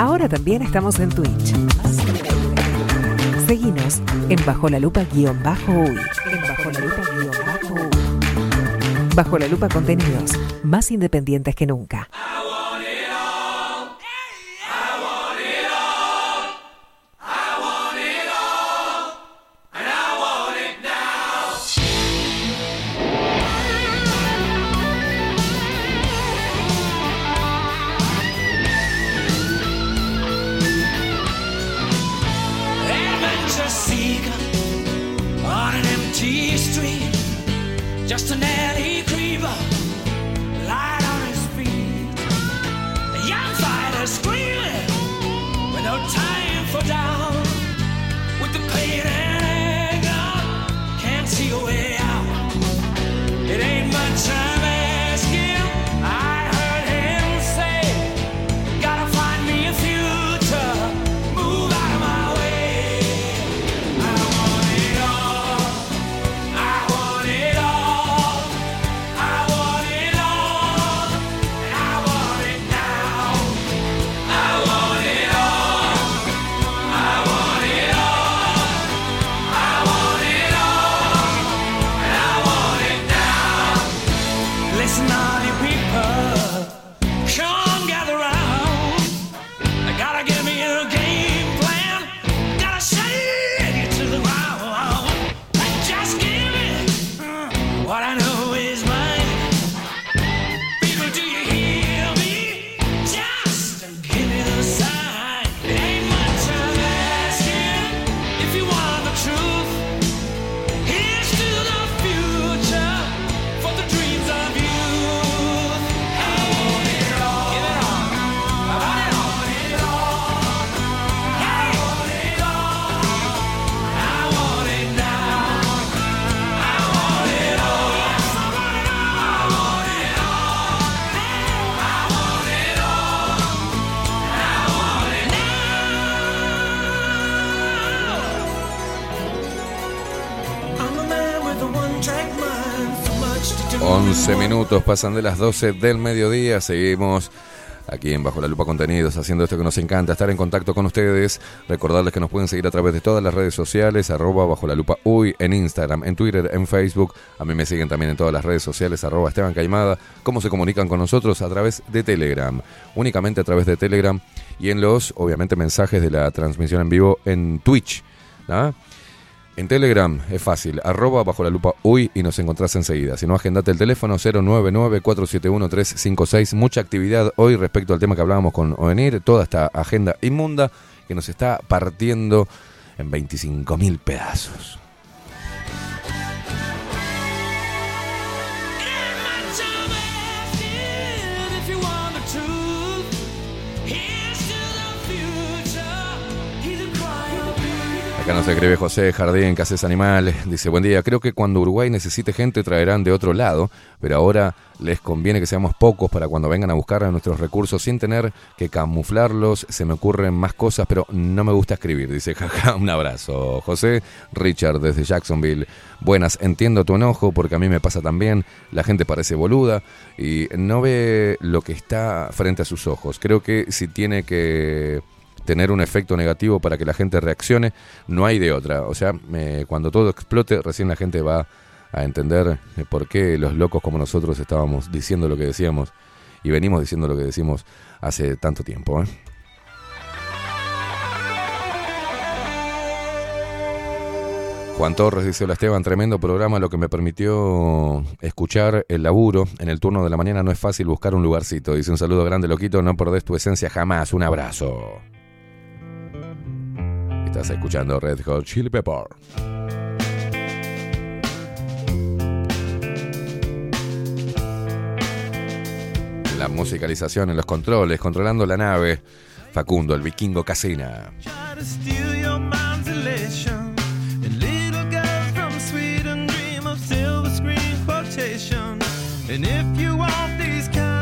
Ahora también estamos en Twitch. Seguinos en Bajo la Lupa guion bajo uy. En Bajo la Lupa guion bajo uy. Bajo la Lupa contenidos más independientes que nunca. minutos, pasan de las 12 del mediodía, seguimos aquí en Bajo la Lupa Contenidos, haciendo esto que nos encanta, estar en contacto con ustedes, recordarles que nos pueden seguir a través de todas las redes sociales, arroba Bajo la Lupa Uy, en Instagram, en Twitter, en Facebook, a mí me siguen también en todas las redes sociales, arroba Esteban Caimada, cómo se comunican con nosotros a través de Telegram, únicamente a través de Telegram y en los, obviamente, mensajes de la transmisión en vivo en Twitch, ¿no? En Telegram es fácil, arroba bajo la lupa uy y nos encontrás enseguida. Si no, agendate el teléfono 099-471-356. Mucha actividad hoy respecto al tema que hablábamos con Ovenir, toda esta agenda inmunda que nos está partiendo en 25 mil pedazos. Acá nos escribe José Jardín, Cases Animal. Dice, buen día, creo que cuando Uruguay necesite gente traerán de otro lado, pero ahora les conviene que seamos pocos para cuando vengan a buscar a nuestros recursos sin tener que camuflarlos. Se me ocurren más cosas, pero no me gusta escribir. Dice, jaja, un abrazo. José Richard desde Jacksonville. Buenas, entiendo tu enojo porque a mí me pasa también. La gente parece boluda y no ve lo que está frente a sus ojos. Creo que si tiene que tener un efecto negativo para que la gente reaccione, no hay de otra. O sea, cuando todo explote, recién la gente va a entender eh, por qué los locos como nosotros estábamos diciendo lo que decíamos y venimos diciendo lo que decimos hace tanto tiempo. ¿eh? Juan Torres dice, hola Esteban, tremendo programa, lo que me permitió escuchar el laburo en el turno de la mañana no es fácil buscar un lugarcito. Dice un saludo grande, loquito, no perdés tu esencia jamás, un abrazo. Estás escuchando Red Hot Chili Pepper. La musicalización en los controles, controlando la nave. Facundo, el vikingo Casina.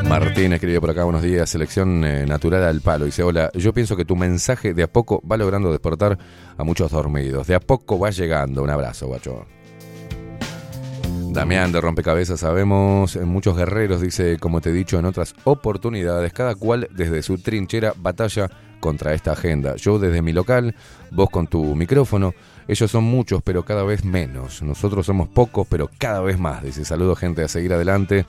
Martín escribió por acá buenos días, selección eh, natural al palo. Dice, hola, yo pienso que tu mensaje de a poco va logrando despertar a muchos dormidos. De a poco va llegando. Un abrazo, guacho. Damián de Rompecabezas, sabemos, eh, muchos guerreros, dice, como te he dicho en otras oportunidades, cada cual desde su trinchera batalla contra esta agenda. Yo desde mi local, vos con tu micrófono, ellos son muchos, pero cada vez menos. Nosotros somos pocos, pero cada vez más. Dice, saludos gente, a seguir adelante.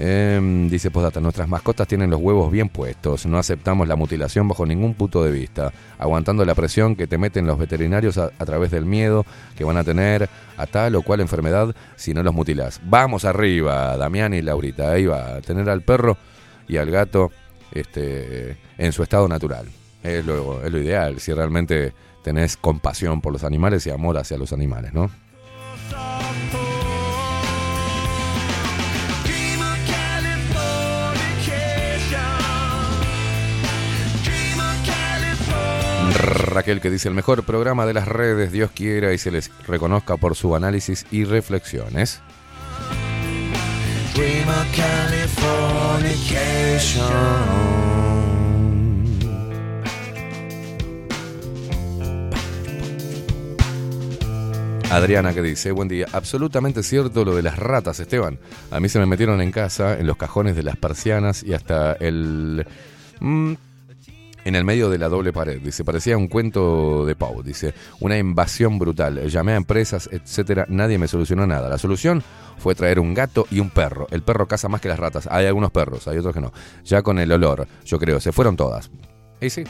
Em, dice Postdata, nuestras mascotas tienen los huevos bien puestos, no aceptamos la mutilación bajo ningún punto de vista, aguantando la presión que te meten los veterinarios a, través del miedo que van a tener a tal o cual enfermedad si no los mutilas. Vamos arriba, Damián y Laurita, ahí va, a tener al perro y al gato este, en su estado natural. Es lo, es lo ideal, si realmente tenés compasión por los animales y amor hacia los animales, ¿no? Raquel que dice el mejor programa de las redes, Dios quiera y se les reconozca por su análisis y reflexiones. Adriana que dice, buen día, absolutamente cierto lo de las ratas, Esteban. A mí se me metieron en casa, en los cajones de las persianas y hasta el... mm, en el medio de la doble pared, dice, parecía un cuento de Pau, dice, una invasión brutal. Llamé a empresas, etcétera, nadie me solucionó nada. La solución fue traer un gato y un perro. El perro caza más que las ratas. Hay algunos perros, hay otros que no. Ya con el olor, yo creo, se fueron todas. Y sí,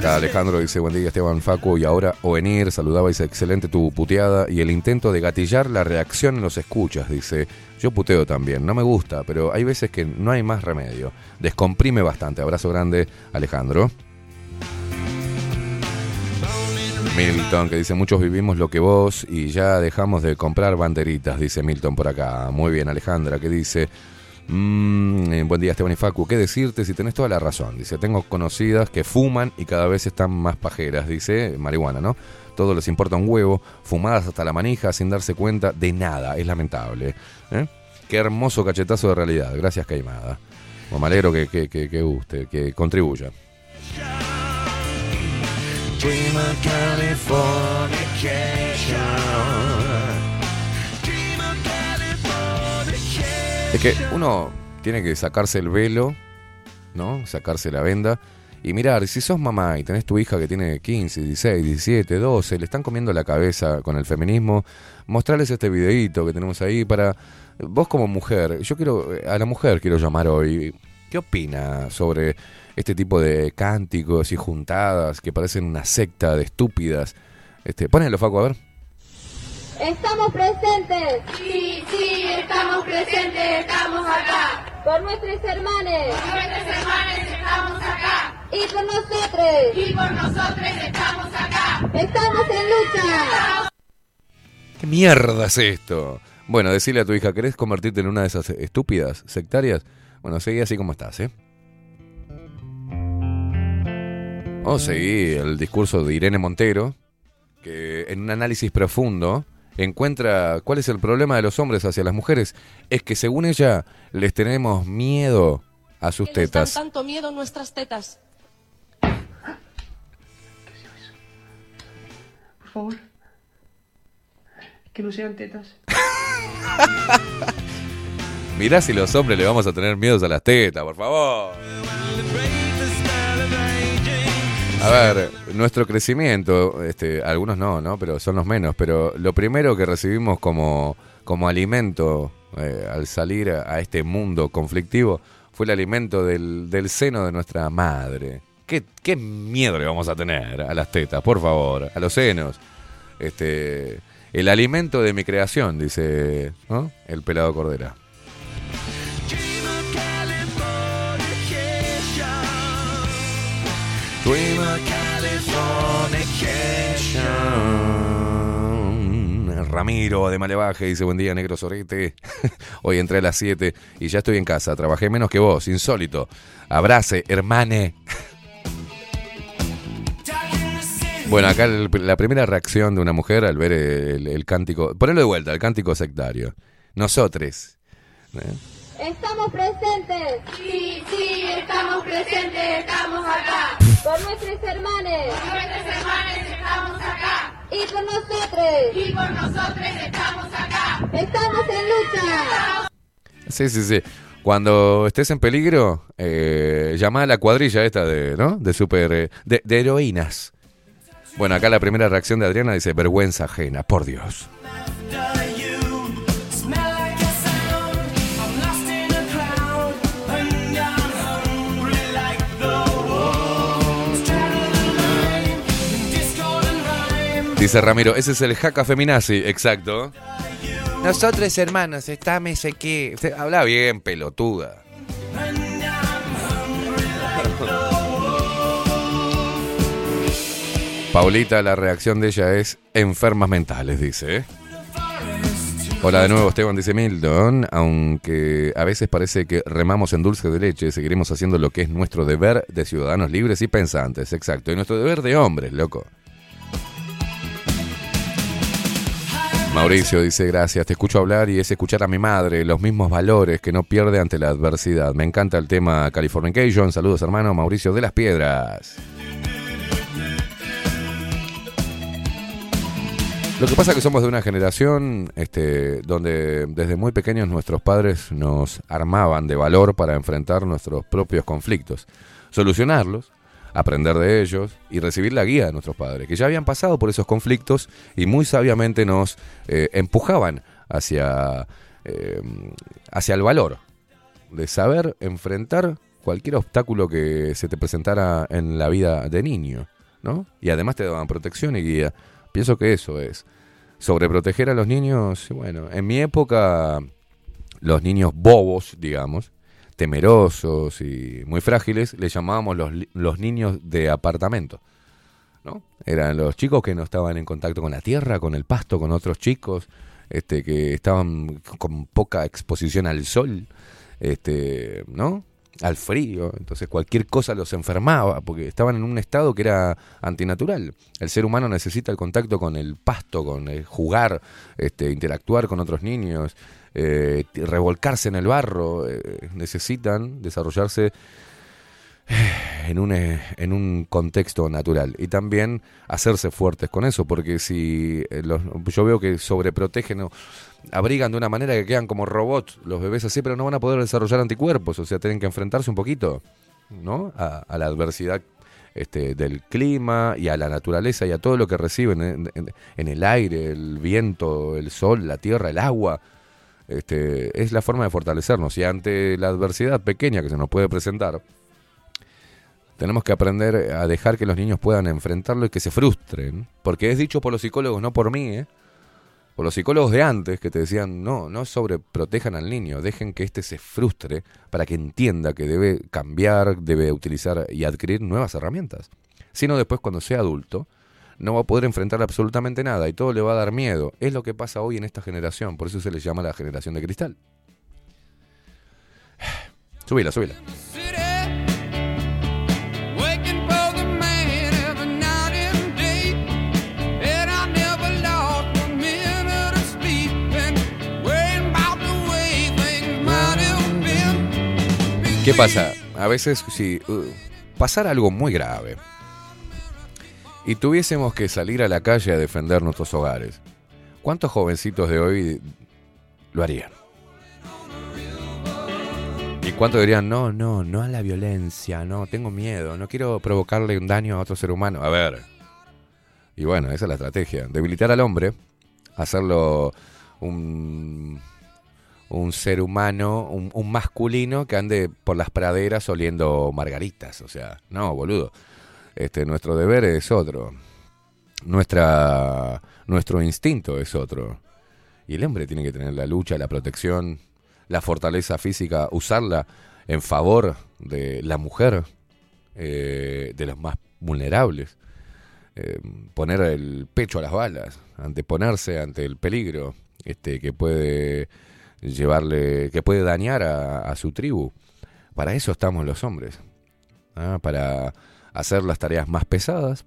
Acá Alejandro dice, buen día Esteban Facu y ahora Ovenir, saludaba, dice, excelente tu puteada y el intento de gatillar la reacción en los escuchas, dice, yo puteo también, no me gusta, pero hay veces que no hay más remedio, descomprime bastante, abrazo grande Alejandro. Milton que dice, muchos vivimos lo que vos y ya dejamos de comprar banderitas, dice Milton por acá. Muy bien, Alejandra, que dice, "Mm, eh, buen día Esteban y Facu, ¿qué decirte si tenés toda la razón? Dice, tengo conocidas que fuman y cada vez están más pajeras, dice, marihuana, ¿no? Todo les importa un huevo, fumadas hasta la manija sin darse cuenta de nada, es lamentable. ¿eh? Qué hermoso cachetazo de realidad. Gracias, Caimada. Que, que, que, que guste, que contribuya. Es que uno tiene que sacarse el velo, ¿no? Sacarse la venda y mirar, si sos mamá y tenés tu hija que tiene 15, 16, 17, 12, le están comiendo la cabeza con el feminismo, mostrarles este videíto que tenemos ahí para vos como mujer, yo quiero a la mujer quiero llamar hoy. ¿Qué opina sobre este tipo de cánticos y juntadas que parecen una secta de estúpidas? Este, ponelo Facu a ver. Estamos presentes. Sí, sí, estamos presentes, estamos acá. Por nuestros hermanos. Por nuestros hermanos estamos acá. Y por nosotros. Y por nosotros estamos acá. Estamos en lucha. ¿Qué mierda es esto? Bueno, decirle a tu hija, ¿querés convertirte en una de esas estúpidas sectarias? Bueno, seguí así como estás, ¿eh? O seguí el discurso de Irene Montero, que en un análisis profundo encuentra cuál es el problema de los hombres hacia las mujeres. Es que según ella les tenemos miedo a sus Que nos dan tetas. tanto miedo nuestras tetas. Por favor. Que no sean tetas. Mirá si los hombres le vamos a tener miedos a las tetas, por favor. A ver, nuestro crecimiento, este, algunos no, ¿no? Pero son los menos. Pero lo primero que recibimos como, como alimento eh, al salir a, a este mundo conflictivo fue el alimento del, del seno de nuestra madre. ¿Qué, ¿Qué miedo le vamos a tener a las tetas, por favor? A los senos. Este, el alimento de mi creación, dice ¿no? el pelado Cordera. Ramiro de Malevaje dice buen día negro sorete. Hoy entré a las 7 y ya estoy en casa. Trabajé menos que vos, insólito. Abrace, hermane. Bueno, acá la primera reacción de una mujer al ver el, cántico. Ponelo de vuelta, el cántico sectario. Nosotros. ¿eh? Estamos presentes. Sí, sí, estamos presentes, estamos acá. Por nuestros hermanos. Por nuestros hermanos estamos acá. Y por nosotros. Y por nosotros estamos acá. Estamos en lucha. Sí, sí, sí. Cuando estés en peligro, eh, llama a la cuadrilla esta de, ¿no? De super, eh, de, de heroínas. Bueno, acá la primera reacción de Adriana dice vergüenza ajena, por Dios. Dice Ramiro, ese es el jaca feminazi, exacto. Nosotros hermanos, está me sé qué. Usted habla bien, pelotuda. Paulita, la reacción de ella es enfermas mentales, dice. ¿eh? Hola de nuevo, Esteban, dice Milton. Aunque a veces parece que remamos en dulce de leche, seguiremos haciendo lo que es nuestro deber de ciudadanos libres y pensantes. Exacto. Y nuestro deber de hombres, loco. Mauricio dice, gracias, te escucho hablar y es escuchar a mi madre, los mismos valores que no pierde ante la adversidad. Me encanta el tema Californication. Saludos, hermano Mauricio de las Piedras. Lo que pasa es que somos de una generación este, donde desde muy pequeños nuestros padres nos armaban de valor para enfrentar nuestros propios conflictos, solucionarlos, aprender de ellos y recibir la guía de nuestros padres, que ya habían pasado por esos conflictos y muy sabiamente nos eh, empujaban hacia, eh, hacia el valor de saber enfrentar cualquier obstáculo que se te presentara en la vida de niño, ¿no? Y además te daban protección y guía. Pienso que eso es. Sobreproteger a los niños, bueno, en mi época, los niños bobos, digamos, temerosos y muy frágiles, les llamábamos los, los niños de apartamento. ¿no? Eran los chicos que no estaban en contacto con la tierra, con el pasto, con otros chicos, este, que estaban con poca exposición al sol, este, ¿no? al frío, entonces cualquier cosa los enfermaba, porque estaban en un estado que era antinatural. El ser humano necesita el contacto con el pasto, con el jugar, este, interactuar con otros niños, eh, revolcarse en el barro, eh, necesitan desarrollarse en un, eh, en un contexto natural y también hacerse fuertes con eso, porque si eh, los, yo veo que sobreprotegen o abrigan de una manera que quedan como robots los bebés así, pero no van a poder desarrollar anticuerpos, o sea, tienen que enfrentarse un poquito ¿no? a, a la adversidad este, del clima y a la naturaleza y a todo lo que reciben en, en- en el aire, el viento, el sol, la tierra, el agua. Este, es la forma de fortalecernos y ante la adversidad pequeña que se nos puede presentar, tenemos que aprender a dejar que los niños puedan enfrentarlo y que se frustren. Porque es dicho por los psicólogos, no por mí, ¿eh? por los psicólogos de antes que te decían, no, no sobreprotejan al niño, dejen que éste se frustre para que entienda que debe cambiar, debe utilizar y adquirir nuevas herramientas. Si no, después cuando sea adulto, no va a poder enfrentar absolutamente nada y todo le va a dar miedo. Es lo que pasa hoy en esta generación, por eso se le llama la generación de cristal. Subila, subila. ¿Qué pasa? A veces, si uh, pasara algo muy grave y tuviésemos que salir a la calle a defender nuestros hogares, ¿cuántos jovencitos de hoy lo harían? ¿Y cuántos dirían, no, no, no a la violencia, no, tengo miedo, no quiero provocarle un daño a otro ser humano? A ver. Y bueno, esa es la estrategia. Debilitar al hombre, hacerlo un, un ser humano, un, un masculino que ande por las praderas oliendo margaritas. O sea, no, boludo. Este, nuestro deber es otro. Nuestra, nuestro instinto es otro. Y el hombre tiene que tener la lucha, la protección, la fortaleza física, usarla en favor de la mujer, eh, de los más vulnerables. Eh, poner el pecho a las balas, anteponerse ante el peligro este, que puede llevarle, que puede dañar a, a su tribu. Para eso estamos los hombres, ¿ah? para hacer las tareas más pesadas,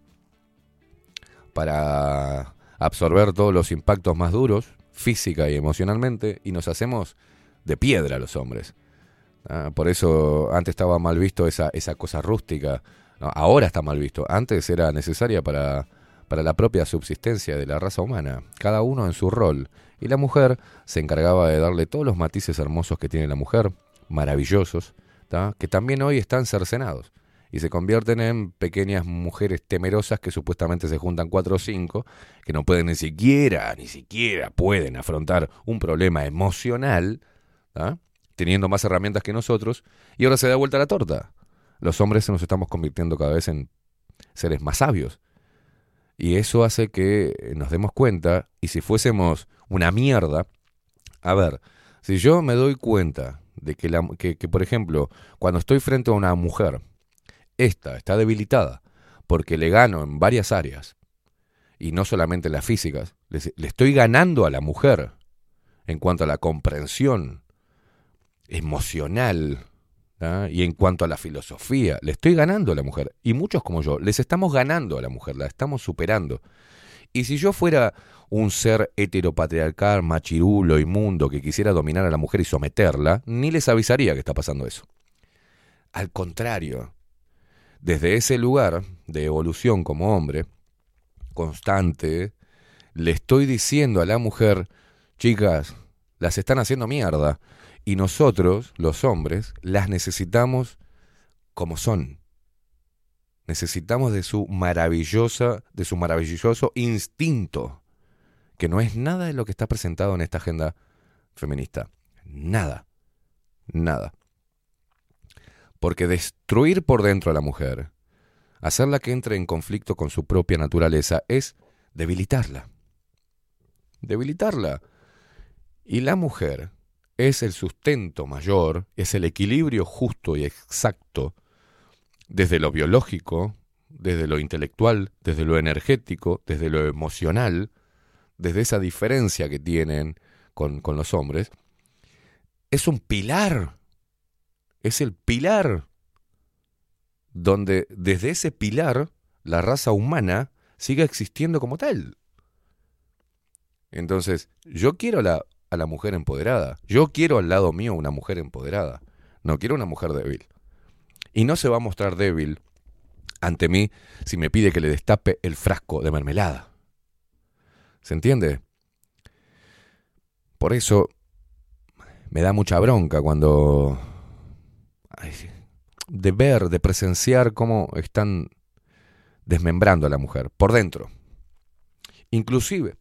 para absorber todos los impactos más duros, física y emocionalmente, y nos hacemos de piedra los hombres. Ah, por eso antes estaba mal visto esa, cosa rústica. Ahora está mal visto. Antes era necesaria para, para la propia subsistencia de la raza humana. Cada uno en su rol. Y la mujer se encargaba de darle todos los matices hermosos que tiene la mujer, maravillosos, que también hoy están cercenados. Y se convierten en pequeñas mujeres temerosas que supuestamente se juntan cuatro o cinco, que no pueden ni siquiera, ni siquiera pueden afrontar un problema emocional, ¿tá? teniendo más herramientas que nosotros, y ahora se da vuelta la torta. Los hombres nos estamos convirtiendo cada vez en seres más sabios. Y eso hace que nos demos cuenta, y si fuésemos una mierda, a ver, si yo me doy cuenta de que, la, que, que, por ejemplo, cuando estoy frente a una mujer, esta está debilitada porque le gano en varias áreas, y no solamente en las físicas, le, estoy ganando a la mujer en cuanto a la comprensión emocional y en cuanto a la filosofía, le estoy ganando a la mujer. Y muchos como yo, les estamos ganando a la mujer, la estamos superando. Y si yo fuera un ser heteropatriarcal, machirulo, inmundo, que quisiera dominar a la mujer y someterla, ni les avisaría que está pasando eso. Al contrario, desde ese lugar de evolución como hombre, constante, le estoy diciendo a la mujer, chicas, las están haciendo mierda, y nosotros, los hombres, las necesitamos como son. Necesitamos de su maravillosa, de su maravilloso instinto, que no es nada de lo que está presentado en esta agenda feminista. Nada. Nada. Porque destruir por dentro a la mujer, hacerla que entre en conflicto con su propia naturaleza, es debilitarla. Debilitarla. Y la mujer es el sustento mayor, es el equilibrio justo y exacto desde lo biológico, desde lo intelectual, desde lo energético, desde lo emocional, desde esa diferencia que tienen con, con los hombres, es un pilar es el pilar donde desde ese pilar la raza humana siga existiendo como tal. Entonces, yo quiero la, a la mujer empoderada. Yo quiero al lado mío una mujer empoderada. No quiero una mujer débil. Y no se va a mostrar débil ante mí si me pide que le destape el frasco de mermelada. ¿Se entiende? Por eso me da mucha bronca cuando... de ver, de presenciar cómo están desmembrando a la mujer por dentro. Inclusive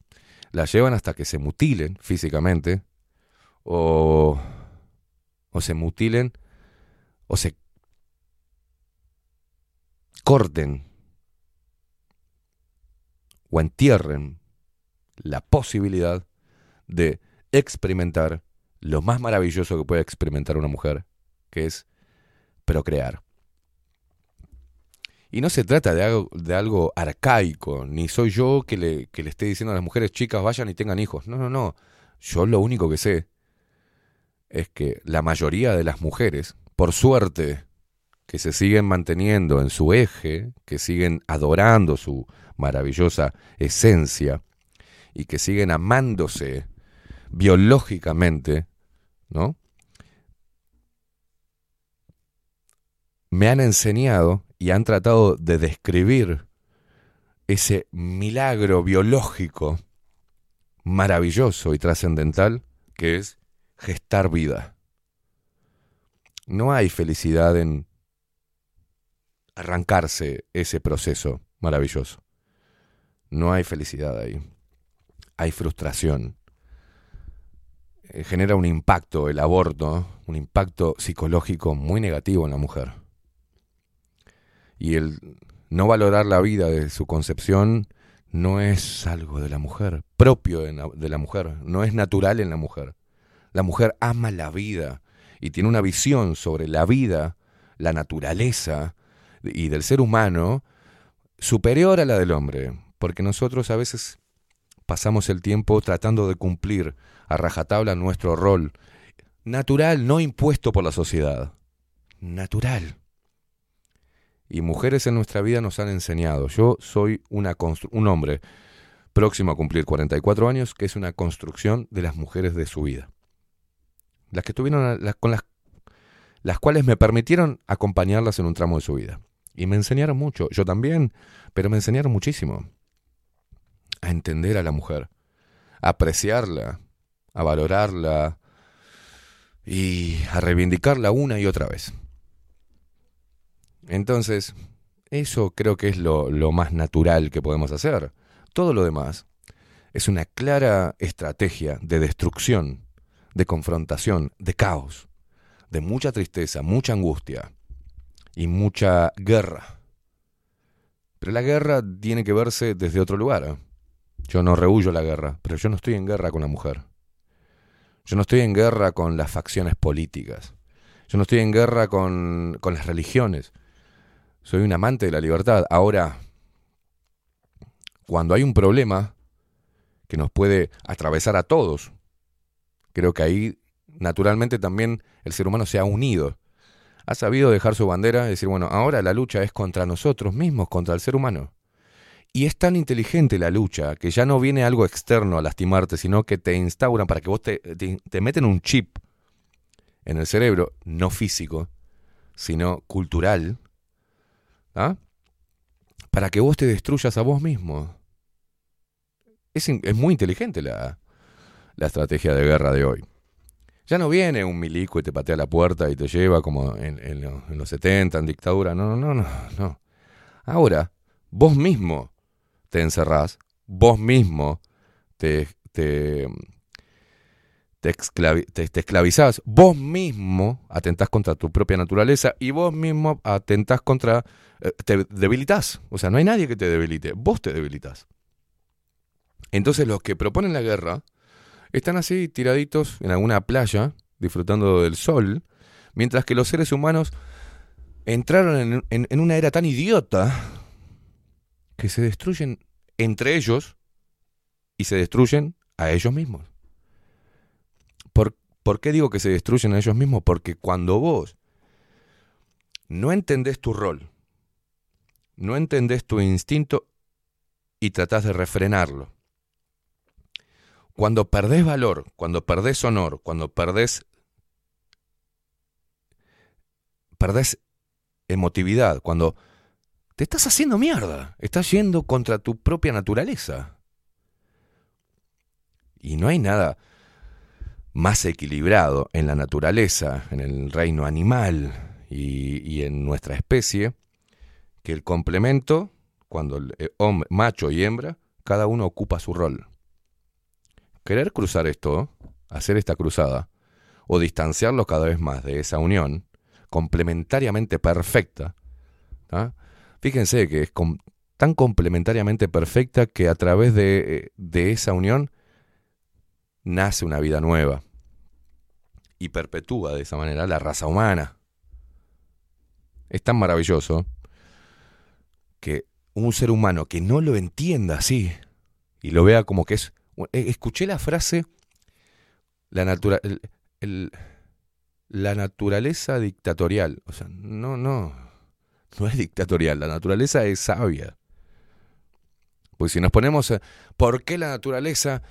la llevan hasta que se mutilen físicamente o, o se mutilen o se corten o entierren la posibilidad de experimentar lo más maravilloso que puede experimentar una mujer, que es procrear. Y no se trata de algo, de algo arcaico, ni soy yo que le, que le esté diciendo a las mujeres chicas vayan y tengan hijos. No, no, no. Yo lo único que sé es que la mayoría de las mujeres, por suerte, que se siguen manteniendo en su eje, que siguen adorando su maravillosa esencia y que siguen amándose biológicamente, ¿no? Me han enseñado y han tratado de describir ese milagro biológico maravilloso y trascendental que es gestar vida. No hay felicidad en arrancarse ese proceso maravilloso. No hay felicidad ahí. Hay frustración. Eh, genera un impacto el aborto, un impacto psicológico muy negativo en la mujer. Y el no valorar la vida de su concepción no es algo de la mujer, propio de la, mujer, no es natural en la mujer. La mujer ama la vida y tiene una visión sobre la vida, la naturaleza y del ser humano superior a la del hombre, porque nosotros a veces pasamos el tiempo tratando de cumplir a rajatabla nuestro rol natural, no impuesto por la sociedad, natural. Y mujeres en nuestra vida nos han enseñado. Yo soy una un hombre próximo a cumplir 44 años, que es una construcción de las mujeres de su vida. Las que tuvieron, las, con las, las cuales me permitieron acompañarlas en un tramo de su vida. Y me enseñaron mucho, yo también, pero me enseñaron muchísimo a entender a la mujer, a apreciarla, a valorarla y a reivindicarla una y otra vez. Entonces, eso creo que es lo, más natural que podemos hacer. Todo lo demás es una clara estrategia de destrucción, de confrontación, de caos, de mucha tristeza, mucha angustia y mucha guerra. Pero la guerra tiene que verse desde otro lugar. ¿eh? Yo no rehuyo la guerra, pero yo no estoy en guerra con la mujer. Yo no estoy en guerra con las facciones políticas. Yo no estoy en guerra con, con las religiones. Soy un amante de la libertad. Ahora, cuando hay un problema que nos puede atravesar a todos, creo que ahí naturalmente también el ser humano se ha unido. Ha sabido dejar su bandera y decir, bueno, ahora la lucha es contra nosotros mismos, contra el ser humano. Y es tan inteligente la lucha que ya no viene algo externo a lastimarte, sino que te instauran para que vos te, te, te meten un chip en el cerebro, no físico, sino cultural, ¿ah? para que vos te destruyas a vos mismo. Es, es muy inteligente la, la estrategia de guerra de hoy. Ya no viene un milico y te patea la puerta y te lleva como en, en lo- en los 70, en dictadura. No, no, no, no. Ahora, vos mismo te encerrás, vos mismo te, te, te, esclavi- esclavizás, vos mismo atentás contra tu propia naturaleza y vos mismo atentás contra... eh, te debilitas. O sea, no hay nadie que te debilite, vos te debilitas. Entonces los que proponen la guerra están así tiraditos en alguna playa, disfrutando del sol, mientras que los seres humanos entraron en, en- en una era tan idiota que se destruyen entre ellos y se destruyen a ellos mismos. ¿Por, qué digo que se destruyen a ellos mismos? Porque cuando vos no entendés tu rol, no entendés tu instinto y tratás de refrenarlo. Cuando perdés valor, cuando perdés honor, cuando perdés perdés emotividad, cuando te estás haciendo mierda, estás yendo contra tu propia naturaleza. Y no hay nada más equilibrado en la naturaleza, en el reino animal y, en nuestra especie, que el complemento, cuando el eh, hombre, macho y hembra, cada uno ocupa su rol. Querer cruzar esto, hacer esta cruzada, o distanciarlos cada vez más de esa unión, complementariamente perfecta, fíjense que es tan complementariamente perfecta que a través de, eh, de esa unión nace una vida nueva y perpetúa de esa manera la raza humana. Es tan maravilloso que un ser humano que no lo entienda así y lo vea como que es... eh, Escuché la frase, la, natura, la naturaleza dictatorial. O sea, no, no, no es dictatorial, la naturaleza es sabia. Pues si nos ponemos, ¿por qué la naturaleza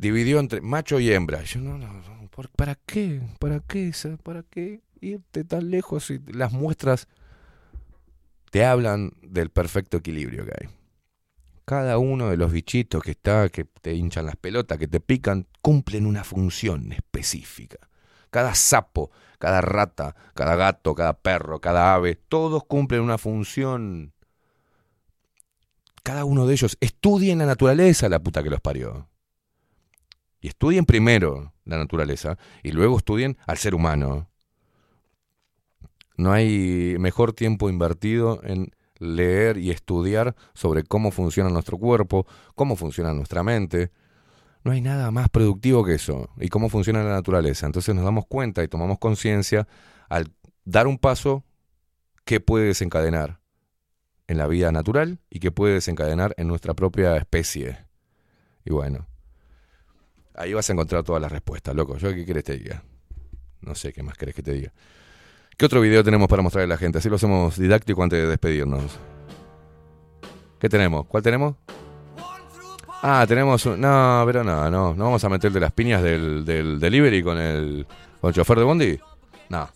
dividió entre macho y hembra? Yo no, no, no, ¿por- ¿para qué? ¿Para qué? ¿Para qué irte tan lejos si las muestras te hablan del perfecto equilibrio que hay? Cada uno de los bichitos que está, que te hinchan las pelotas, que te pican, cumplen una función específica. Cada sapo, cada rata, cada gato, cada perro, cada ave, todos cumplen una función. Cada uno de ellos estudien la naturaleza, la puta que los parió. Y estudien primero la naturaleza y luego estudien al ser humano. No hay mejor tiempo invertido en leer y estudiar sobre cómo funciona nuestro cuerpo, cómo funciona nuestra mente. No hay nada más productivo que eso. Y cómo funciona la naturaleza. Entonces nos damos cuenta y tomamos conciencia al dar un paso que puede desencadenar en la vida natural y que puede desencadenar en nuestra propia especie. Y bueno, ahí vas a encontrar todas las respuestas, loco. ¿Yo qué quieres que te diga? No sé qué más querés que te diga. ¿Qué otro video tenemos para mostrarle a la gente? Así lo hacemos didáctico antes de despedirnos. ¿Qué tenemos? ¿Cuál tenemos? Ah, tenemos un... No, pero no, no. ¿No vamos a meter de las piñas del, del delivery con el, con el chofer de Bondi? No.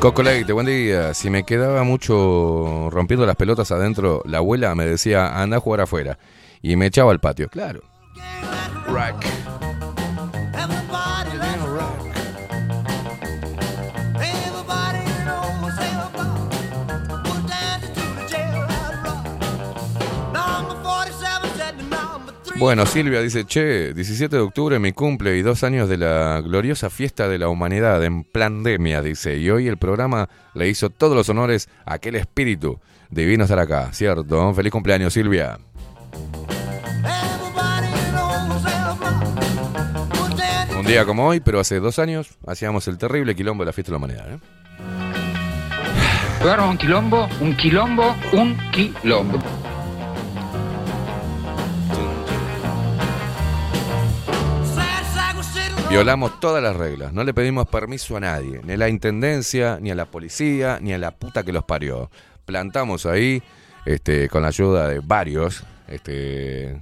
Coco Leite, buen día. Si me quedaba mucho rompiendo las pelotas adentro, la abuela me decía, anda a jugar afuera. Y me echaba al patio. Claro. Rock. Bueno, Silvia dice, che, 17 de octubre mi cumple y dos años de la gloriosa fiesta de la humanidad en pandemia, dice. Y hoy el programa le hizo todos los honores a aquel espíritu. Divino estar acá, ¿cierto? Feliz cumpleaños, Silvia. Un día como hoy, pero hace dos años, hacíamos el terrible quilombo de la fiesta de la humanidad. ¿eh? Un quilombo, un quilombo, un quilombo. Violamos todas las reglas, no le pedimos permiso a nadie, ni a la intendencia, ni a la policía, ni a la puta que los parió. Plantamos ahí, este, con la ayuda de varios, este,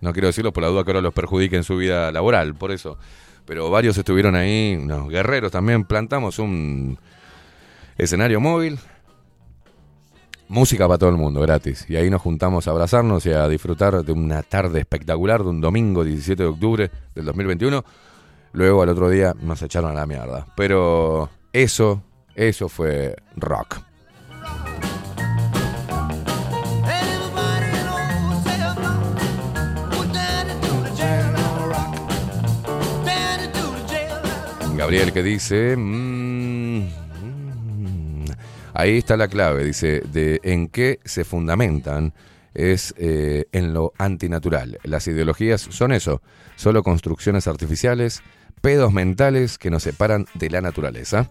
no quiero decirlo por la duda que ahora los perjudique en su vida laboral, por eso, pero varios estuvieron ahí, unos guerreros también, plantamos un escenario móvil, música para todo el mundo, gratis, y ahí nos juntamos a abrazarnos y a disfrutar de una tarde espectacular, de un domingo 17 de octubre del 2021. Luego al otro día nos echaron a la mierda. Pero eso, eso fue rock. Gabriel que dice... mm, mm, ahí está la clave, dice, de en qué se fundamentan es eh, en lo antinatural. Las ideologías son eso, solo construcciones artificiales pedos mentales que nos separan de la naturaleza.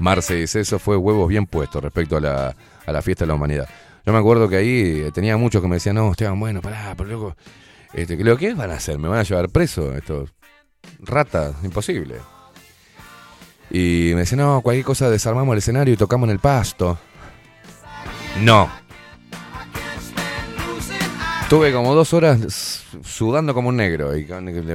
Marce dice, eso fue huevos bien puestos respecto a la, a la fiesta de la humanidad. Yo me acuerdo que ahí eh, tenía muchos que me decían, no, Esteban, bueno, pará, pero loco, este, ¿lo que van a hacer? ¿Me van a llevar preso? Esto, rata, imposible. Y me decían, no, cualquier cosa desarmamos el escenario y tocamos en el pasto. No. Tuve como dos horas sudando como un negro. Y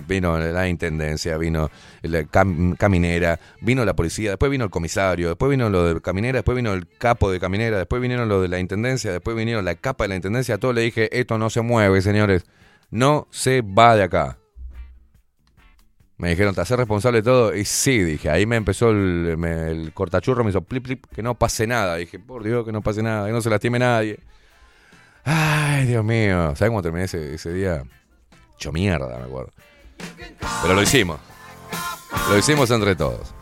vino la intendencia, vino la cam- caminera, vino la policía, después vino el comisario, después vino lo de caminera, después vino el capo de caminera, después vinieron lo de la intendencia, después vinieron la capa de la intendencia. A todos le dije, esto no se mueve, señores. No se va de acá. Me dijeron, ¿te haces responsable de todo? Y sí, dije, ahí me empezó el, me- el cortachurro, me hizo plip, plip, que no pase nada. Dije, por Dios, que no pase nada, que no se lastime nadie. Ay, Dios mío. ¿Sabes cómo terminé ese, día? Hecho mierda, me acuerdo. Pero lo hicimos. Lo hicimos entre todos.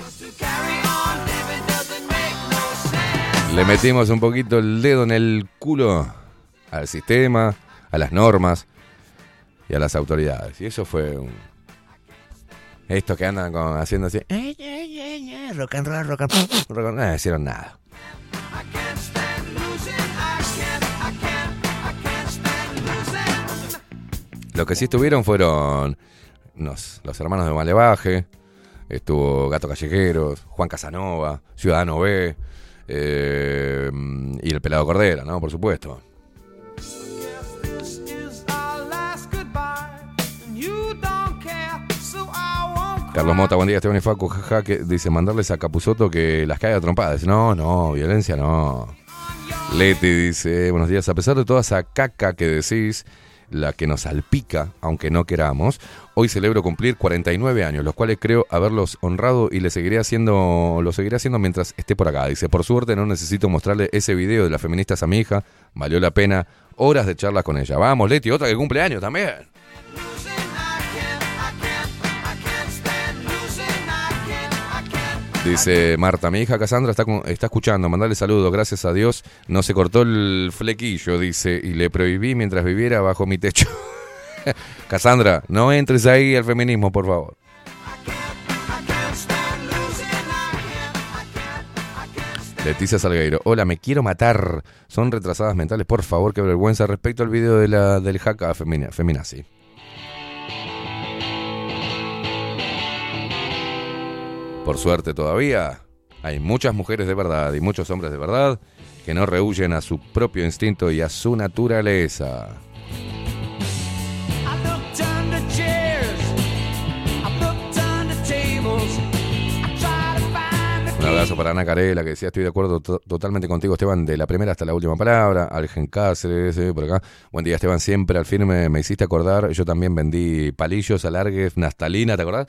Le metimos un poquito el dedo en el culo al sistema, a las normas y a las autoridades. Y eso fue un... Estos que andan haciendo así... "Eh, eh, eh, eh, rock and roll, rock and roll, rock and roll", no hicieron nada. Lo que sí estuvieron fueron nos- los hermanos de Malevaje, estuvo Gato Callejeros, Juan Casanova, Ciudadano B, eh, y el Pelado Cordera, ¿no? Por supuesto. Carlos Mota, buen día, Esteban y Facu, jaja, que dice mandarles a Capuzoto que las caiga trompadas. No, no, violencia no. Leti dice, buenos días, a pesar de toda esa caca que decís, la que nos salpica, aunque no queramos, hoy celebro cumplir 49 años, los cuales creo haberlos honrado y le seguiré haciendo, lo seguiré haciendo mientras esté por acá. Dice, por suerte no necesito mostrarle ese video de las feministas a mi hija, valió la pena horas de charlas con ella. Vamos, Leti, otra que cumple años también. Dice Marta, mi hija Cassandra está, está escuchando, mandale saludos, gracias a Dios no se cortó el flequillo, dice, y le prohibí mientras viviera bajo mi techo. Cassandra, no entres ahí al feminismo, por favor. Leticia Salgueiro, hola, me quiero matar. Son retrasadas mentales, por favor, qué vergüenza respecto al video de la, del hack a femina, feminazi. Por suerte todavía hay muchas mujeres de verdad y muchos hombres de verdad que no rehuyen a su propio instinto y a su naturaleza. Un abrazo para Ana Carela, que decía, estoy de acuerdo to- totalmente contigo, Esteban, de la primera hasta la última palabra. Algen Cáceres, eh, por acá. Buen día, Esteban, siempre al firme me hiciste acordar. Yo también vendí palillos, alargues, naftalina, ¿te acordás?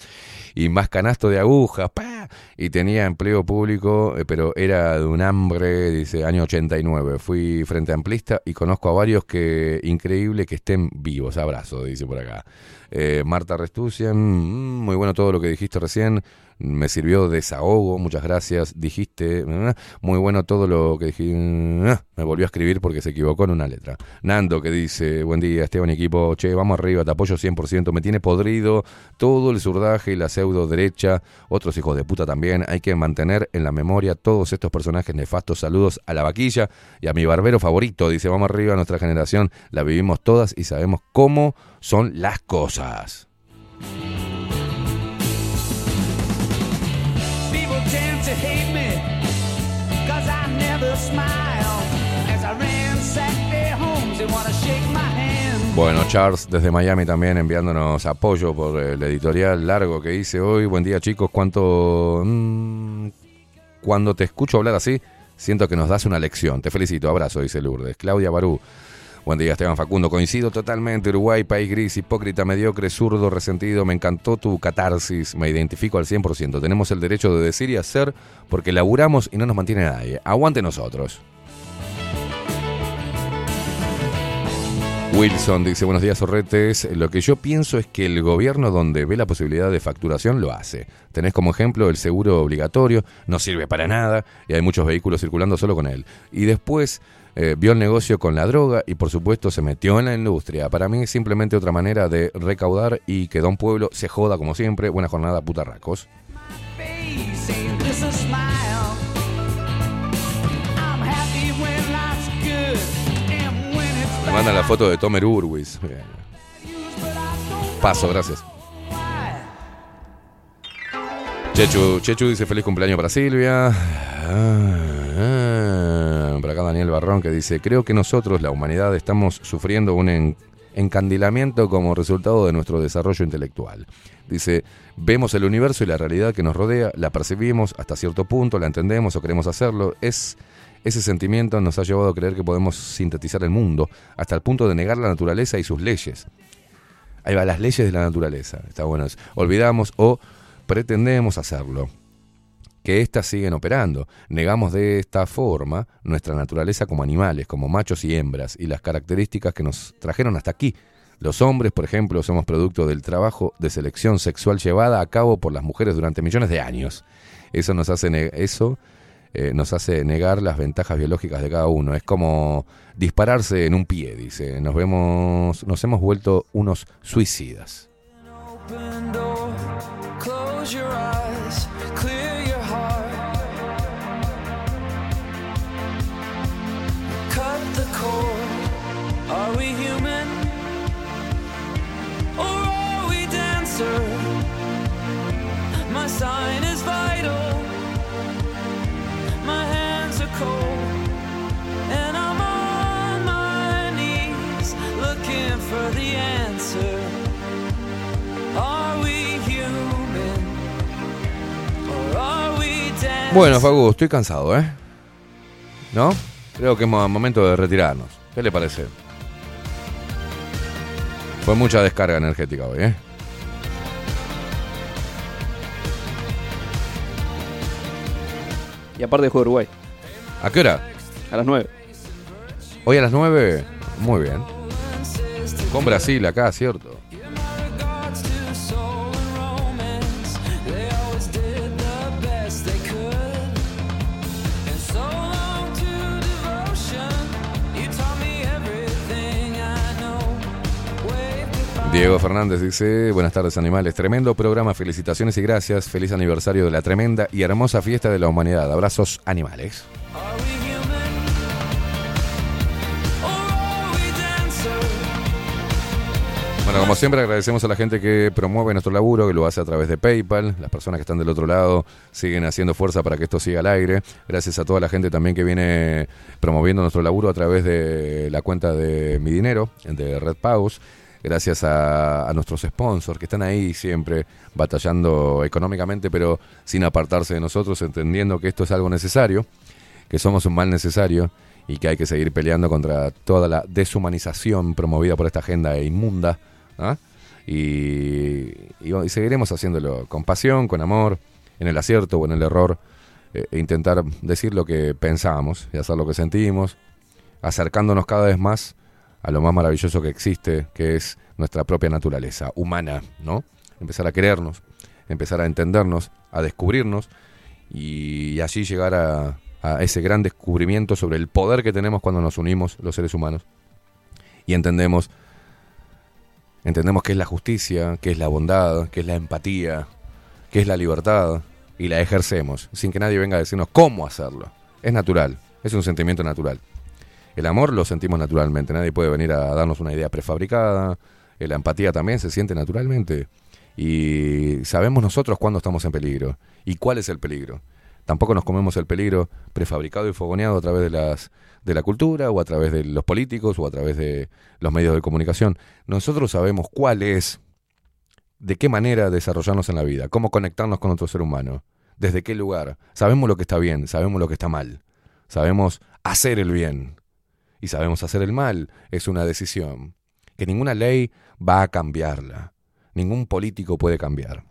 Y más canasto de agujas, ¡pa! Y tenía empleo público, eh, pero era de un hambre, dice, año 89. Fui frente amplista y conozco a varios que, increíble que estén vivos. Abrazo, dice por acá. Eh, Marta Restucian, mm, muy bueno todo lo que dijiste recién. Me sirvió de desahogo, muchas gracias. Dijiste, muy bueno todo lo que dije. Me volvió a escribir porque se equivocó en una letra. Nando que dice, buen día Esteban equipo, che, vamos arriba, te apoyo 100%. Me tiene podrido todo el zurdaje y la pseudo derecha. Otros hijos de puta también. Hay que mantener en la memoria todos estos personajes nefastos. Saludos a la vaquilla y a mi barbero favorito. Dice, vamos arriba, nuestra generación la vivimos todas y sabemos cómo son las cosas. Bueno, Charles desde Miami también enviándonos apoyo por el editorial largo que hice hoy. Buen día chicos, cuánto... mm, cuando te escucho hablar así, siento que nos das una lección. Te felicito, abrazo, dice Lourdes. Claudia Barú. Buen día, Esteban Facundo. Coincido totalmente. Uruguay, país gris, hipócrita, mediocre, zurdo, resentido. Me encantó tu catarsis. Me identifico al 100%. Tenemos el derecho de decir y hacer porque laburamos y no nos mantiene nadie. Aguante nosotros. Wilson dice, buenos días, Sorretes. Lo que yo pienso es que el gobierno donde ve la posibilidad de facturación lo hace. Tenés como ejemplo el seguro obligatorio, no sirve para nada y hay muchos vehículos circulando solo con él. Y después eh, vio el negocio con la droga y por supuesto se metió en la industria. Para mí es simplemente otra manera de recaudar y que Don Pueblo se joda como siempre. Buena jornada, putarracos. Me mandan la foto de Tomer Urwis. Paso, gracias. Chechu, Chechu dice feliz cumpleaños para Silvia. Ah, ah. Por acá Daniel Barrón que dice, creo que nosotros, la humanidad, estamos sufriendo un en- encandilamiento como resultado de nuestro desarrollo intelectual. Dice, vemos el universo y la realidad que nos rodea, la percibimos hasta cierto punto, la entendemos o queremos hacerlo. Es ese sentimiento nos ha llevado a creer que podemos sintetizar el mundo hasta el punto de negar la naturaleza y sus leyes. Ahí va, las leyes de la naturaleza. Está bueno. Olvidamos o pretendemos hacerlo. Que éstas siguen operando. Negamos de esta forma nuestra naturaleza como animales, como machos y hembras, y las características que nos trajeron hasta aquí. Los hombres, por ejemplo, somos producto del trabajo de selección sexual llevada a cabo por las mujeres durante millones de años. Eso nos hace, eso, eh, nos hace negar las ventajas biológicas de cada uno. Es como dispararse en un pie, dice. Nos vemos, nos hemos vuelto unos suicidas. The answer. Are we human? Or are we dancing? Bueno, Fagu, estoy cansado, ¿eh? ¿No? Creo que es mo- momento de retirarnos. ¿Qué le parece? Fue mucha descarga energética hoy, ¿eh? Y aparte juega Uruguay. ¿A qué hora? A las 9. Hoy a las 9. Muy bien. Con Brasil acá, ¿cierto? Diego Fernández dice, buenas tardes animales, tremendo programa, felicitaciones y gracias, feliz aniversario de la tremenda y hermosa fiesta de la humanidad, abrazos animales. Bueno, como siempre agradecemos a la gente que promueve nuestro laburo, que lo hace a través de PayPal, las personas que están del otro lado siguen haciendo fuerza para que esto siga al aire, gracias a toda la gente también que viene promoviendo nuestro laburo a través de la cuenta de Mi Dinero, de Red Pause, gracias a, a nuestros sponsors que están ahí siempre batallando económicamente, pero sin apartarse de nosotros, entendiendo que esto es algo necesario, que somos un mal necesario y que hay que seguir peleando contra toda la deshumanización promovida por esta agenda inmunda. ¿Ah? Y, y- seguiremos haciéndolo con pasión, con amor, en el acierto o en el error, eh, e intentar decir lo que pensamos y hacer lo que sentimos, acercándonos cada vez más a lo más maravilloso que existe, que es nuestra propia naturaleza humana, ¿no? Empezar a querernos, empezar a entendernos, a descubrirnos y así llegar a, a ese gran descubrimiento sobre el poder que tenemos cuando nos unimos los seres humanos y entendemos entendemos qué es la justicia, qué es la bondad, qué es la empatía, qué es la libertad y la ejercemos sin que nadie venga a decirnos cómo hacerlo. Es natural, es un sentimiento natural. El amor lo sentimos naturalmente, nadie puede venir a darnos una idea prefabricada, eh, la empatía también se siente naturalmente y sabemos nosotros cuándo estamos en peligro y cuál es el peligro. Tampoco nos comemos el peligro prefabricado y fogoneado a través de las de la cultura o a través de los políticos o a través de los medios de comunicación. Nosotros sabemos cuál es, de qué manera desarrollarnos en la vida, cómo conectarnos con otro ser humano, desde qué lugar. Sabemos lo que está bien, sabemos lo que está mal. Sabemos hacer el bien y sabemos hacer el mal. Es una decisión que ninguna ley va a cambiarla. Ningún político puede cambiar.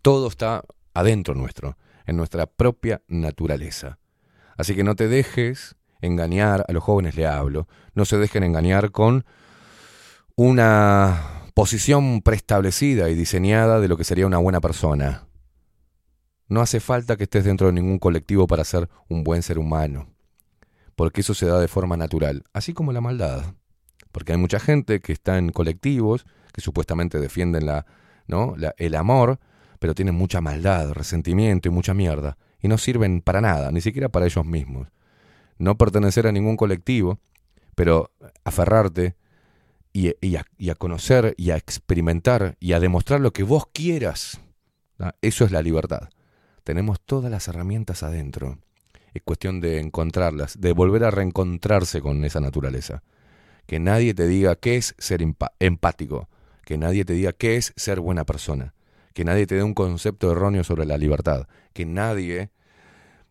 Todo está adentro nuestro, en nuestra propia naturaleza. Así que no te dejes engañar, a los jóvenes le hablo, no se dejen engañar con una posición preestablecida y diseñada de lo que sería una buena persona. No hace falta que estés dentro de ningún colectivo para ser un buen ser humano, porque eso se da de forma natural, así como la maldad. Porque hay mucha gente que está en colectivos que supuestamente defienden la, ¿no? La- el amor, pero tienen mucha maldad, resentimiento y mucha mierda, y no sirven para nada, ni siquiera para ellos mismos. No pertenecer a ningún colectivo, pero aferrarte y, a, y a conocer y a experimentar y a demostrar lo que vos quieras. Eso es la libertad. Tenemos todas las herramientas adentro. Es cuestión de encontrarlas, de volver a reencontrarse con esa naturaleza. Que nadie te diga qué es ser empático, que nadie te diga qué es ser buena persona, que nadie te dé un concepto erróneo sobre la libertad, que nadie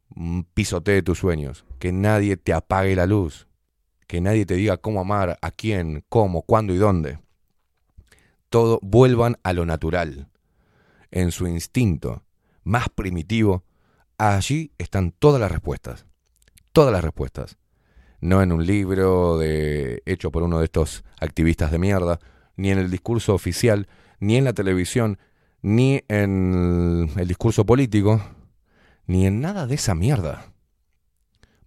mm, pisotee tus sueños, que nadie te apague la luz, que nadie te diga cómo amar, a quién, cómo, cuándo y dónde. Todo vuelvan a lo natural, en su instinto más primitivo. Allí están todas las respuestas, todas las respuestas. No en un libro de, hecho por uno de estos activistas de mierda, ni en el discurso oficial, ni en la televisión, ni en el discurso político, ni en nada de esa mierda.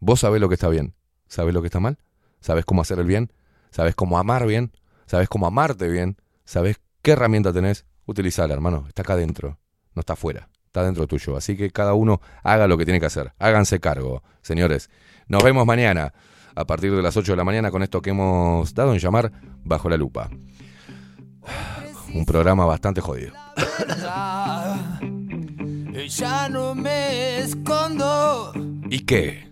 Vos sabés lo que está bien, sabés lo que está mal, sabés cómo hacer el bien, sabés cómo amar bien, sabés cómo amarte bien, sabés qué herramienta tenés, utilizala, hermano, está acá adentro, no está afuera, está dentro tuyo. Así que cada uno haga lo que tiene que hacer, háganse cargo, señores. Nos vemos mañana a partir de las 8 de la mañana con esto que hemos dado en llamar Bajo la Lupa. Un programa bastante jodido. Ya no me escondo ¿Y qué?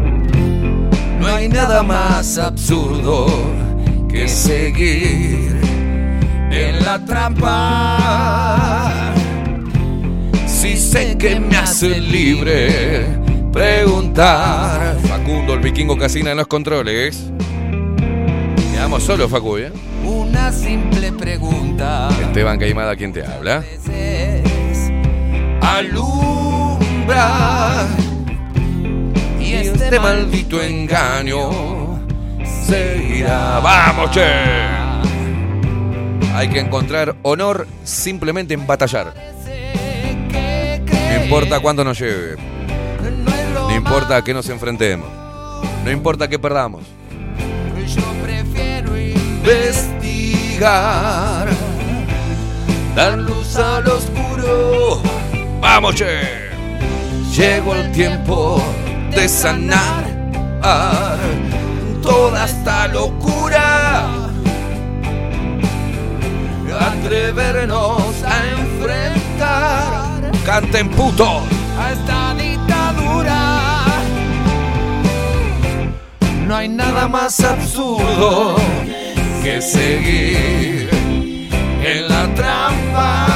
Hay nada más absurdo que seguir en la trampa. Si sé que me hace libre preguntar. Facundo, el vikingo casina en los controles. Quedamos solos, Facu, ¿eh? Una simple pregunta. Esteban Caimada, ¿quién te habla? Alumbra este maldito engaño seguirá. ¡Vamos, che! Hay que encontrar honor simplemente en batallar. No importa cuánto nos lleve. No importa que nos enfrentemos. No importa que perdamos. Yo prefiero investigar, dar luz al oscuro. ¡Vamos, che! Llegó el tiempo de sanar ah, toda esta locura. Atrevernos a enfrentar ¡Canten putos! a esta dictadura. No hay nada más absurdo que seguir en la trampa.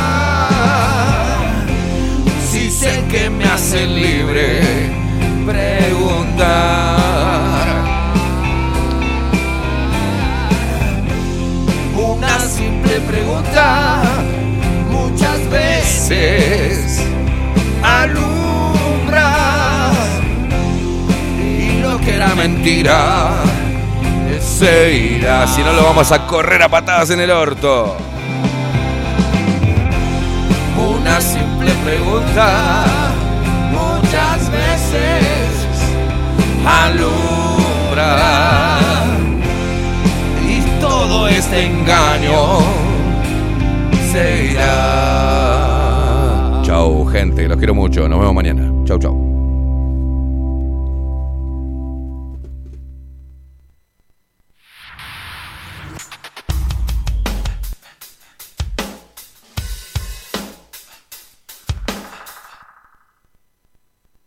Si sé que me hace libre Una simple pregunta muchas veces alumbra y lo que era mentira se irá. Si no lo vamos a correr a patadas en el orto. Una simple pregunta alumbra y todo este engaño se irá. Chau, gente. Los quiero mucho. Nos vemos mañana. Chau, chau.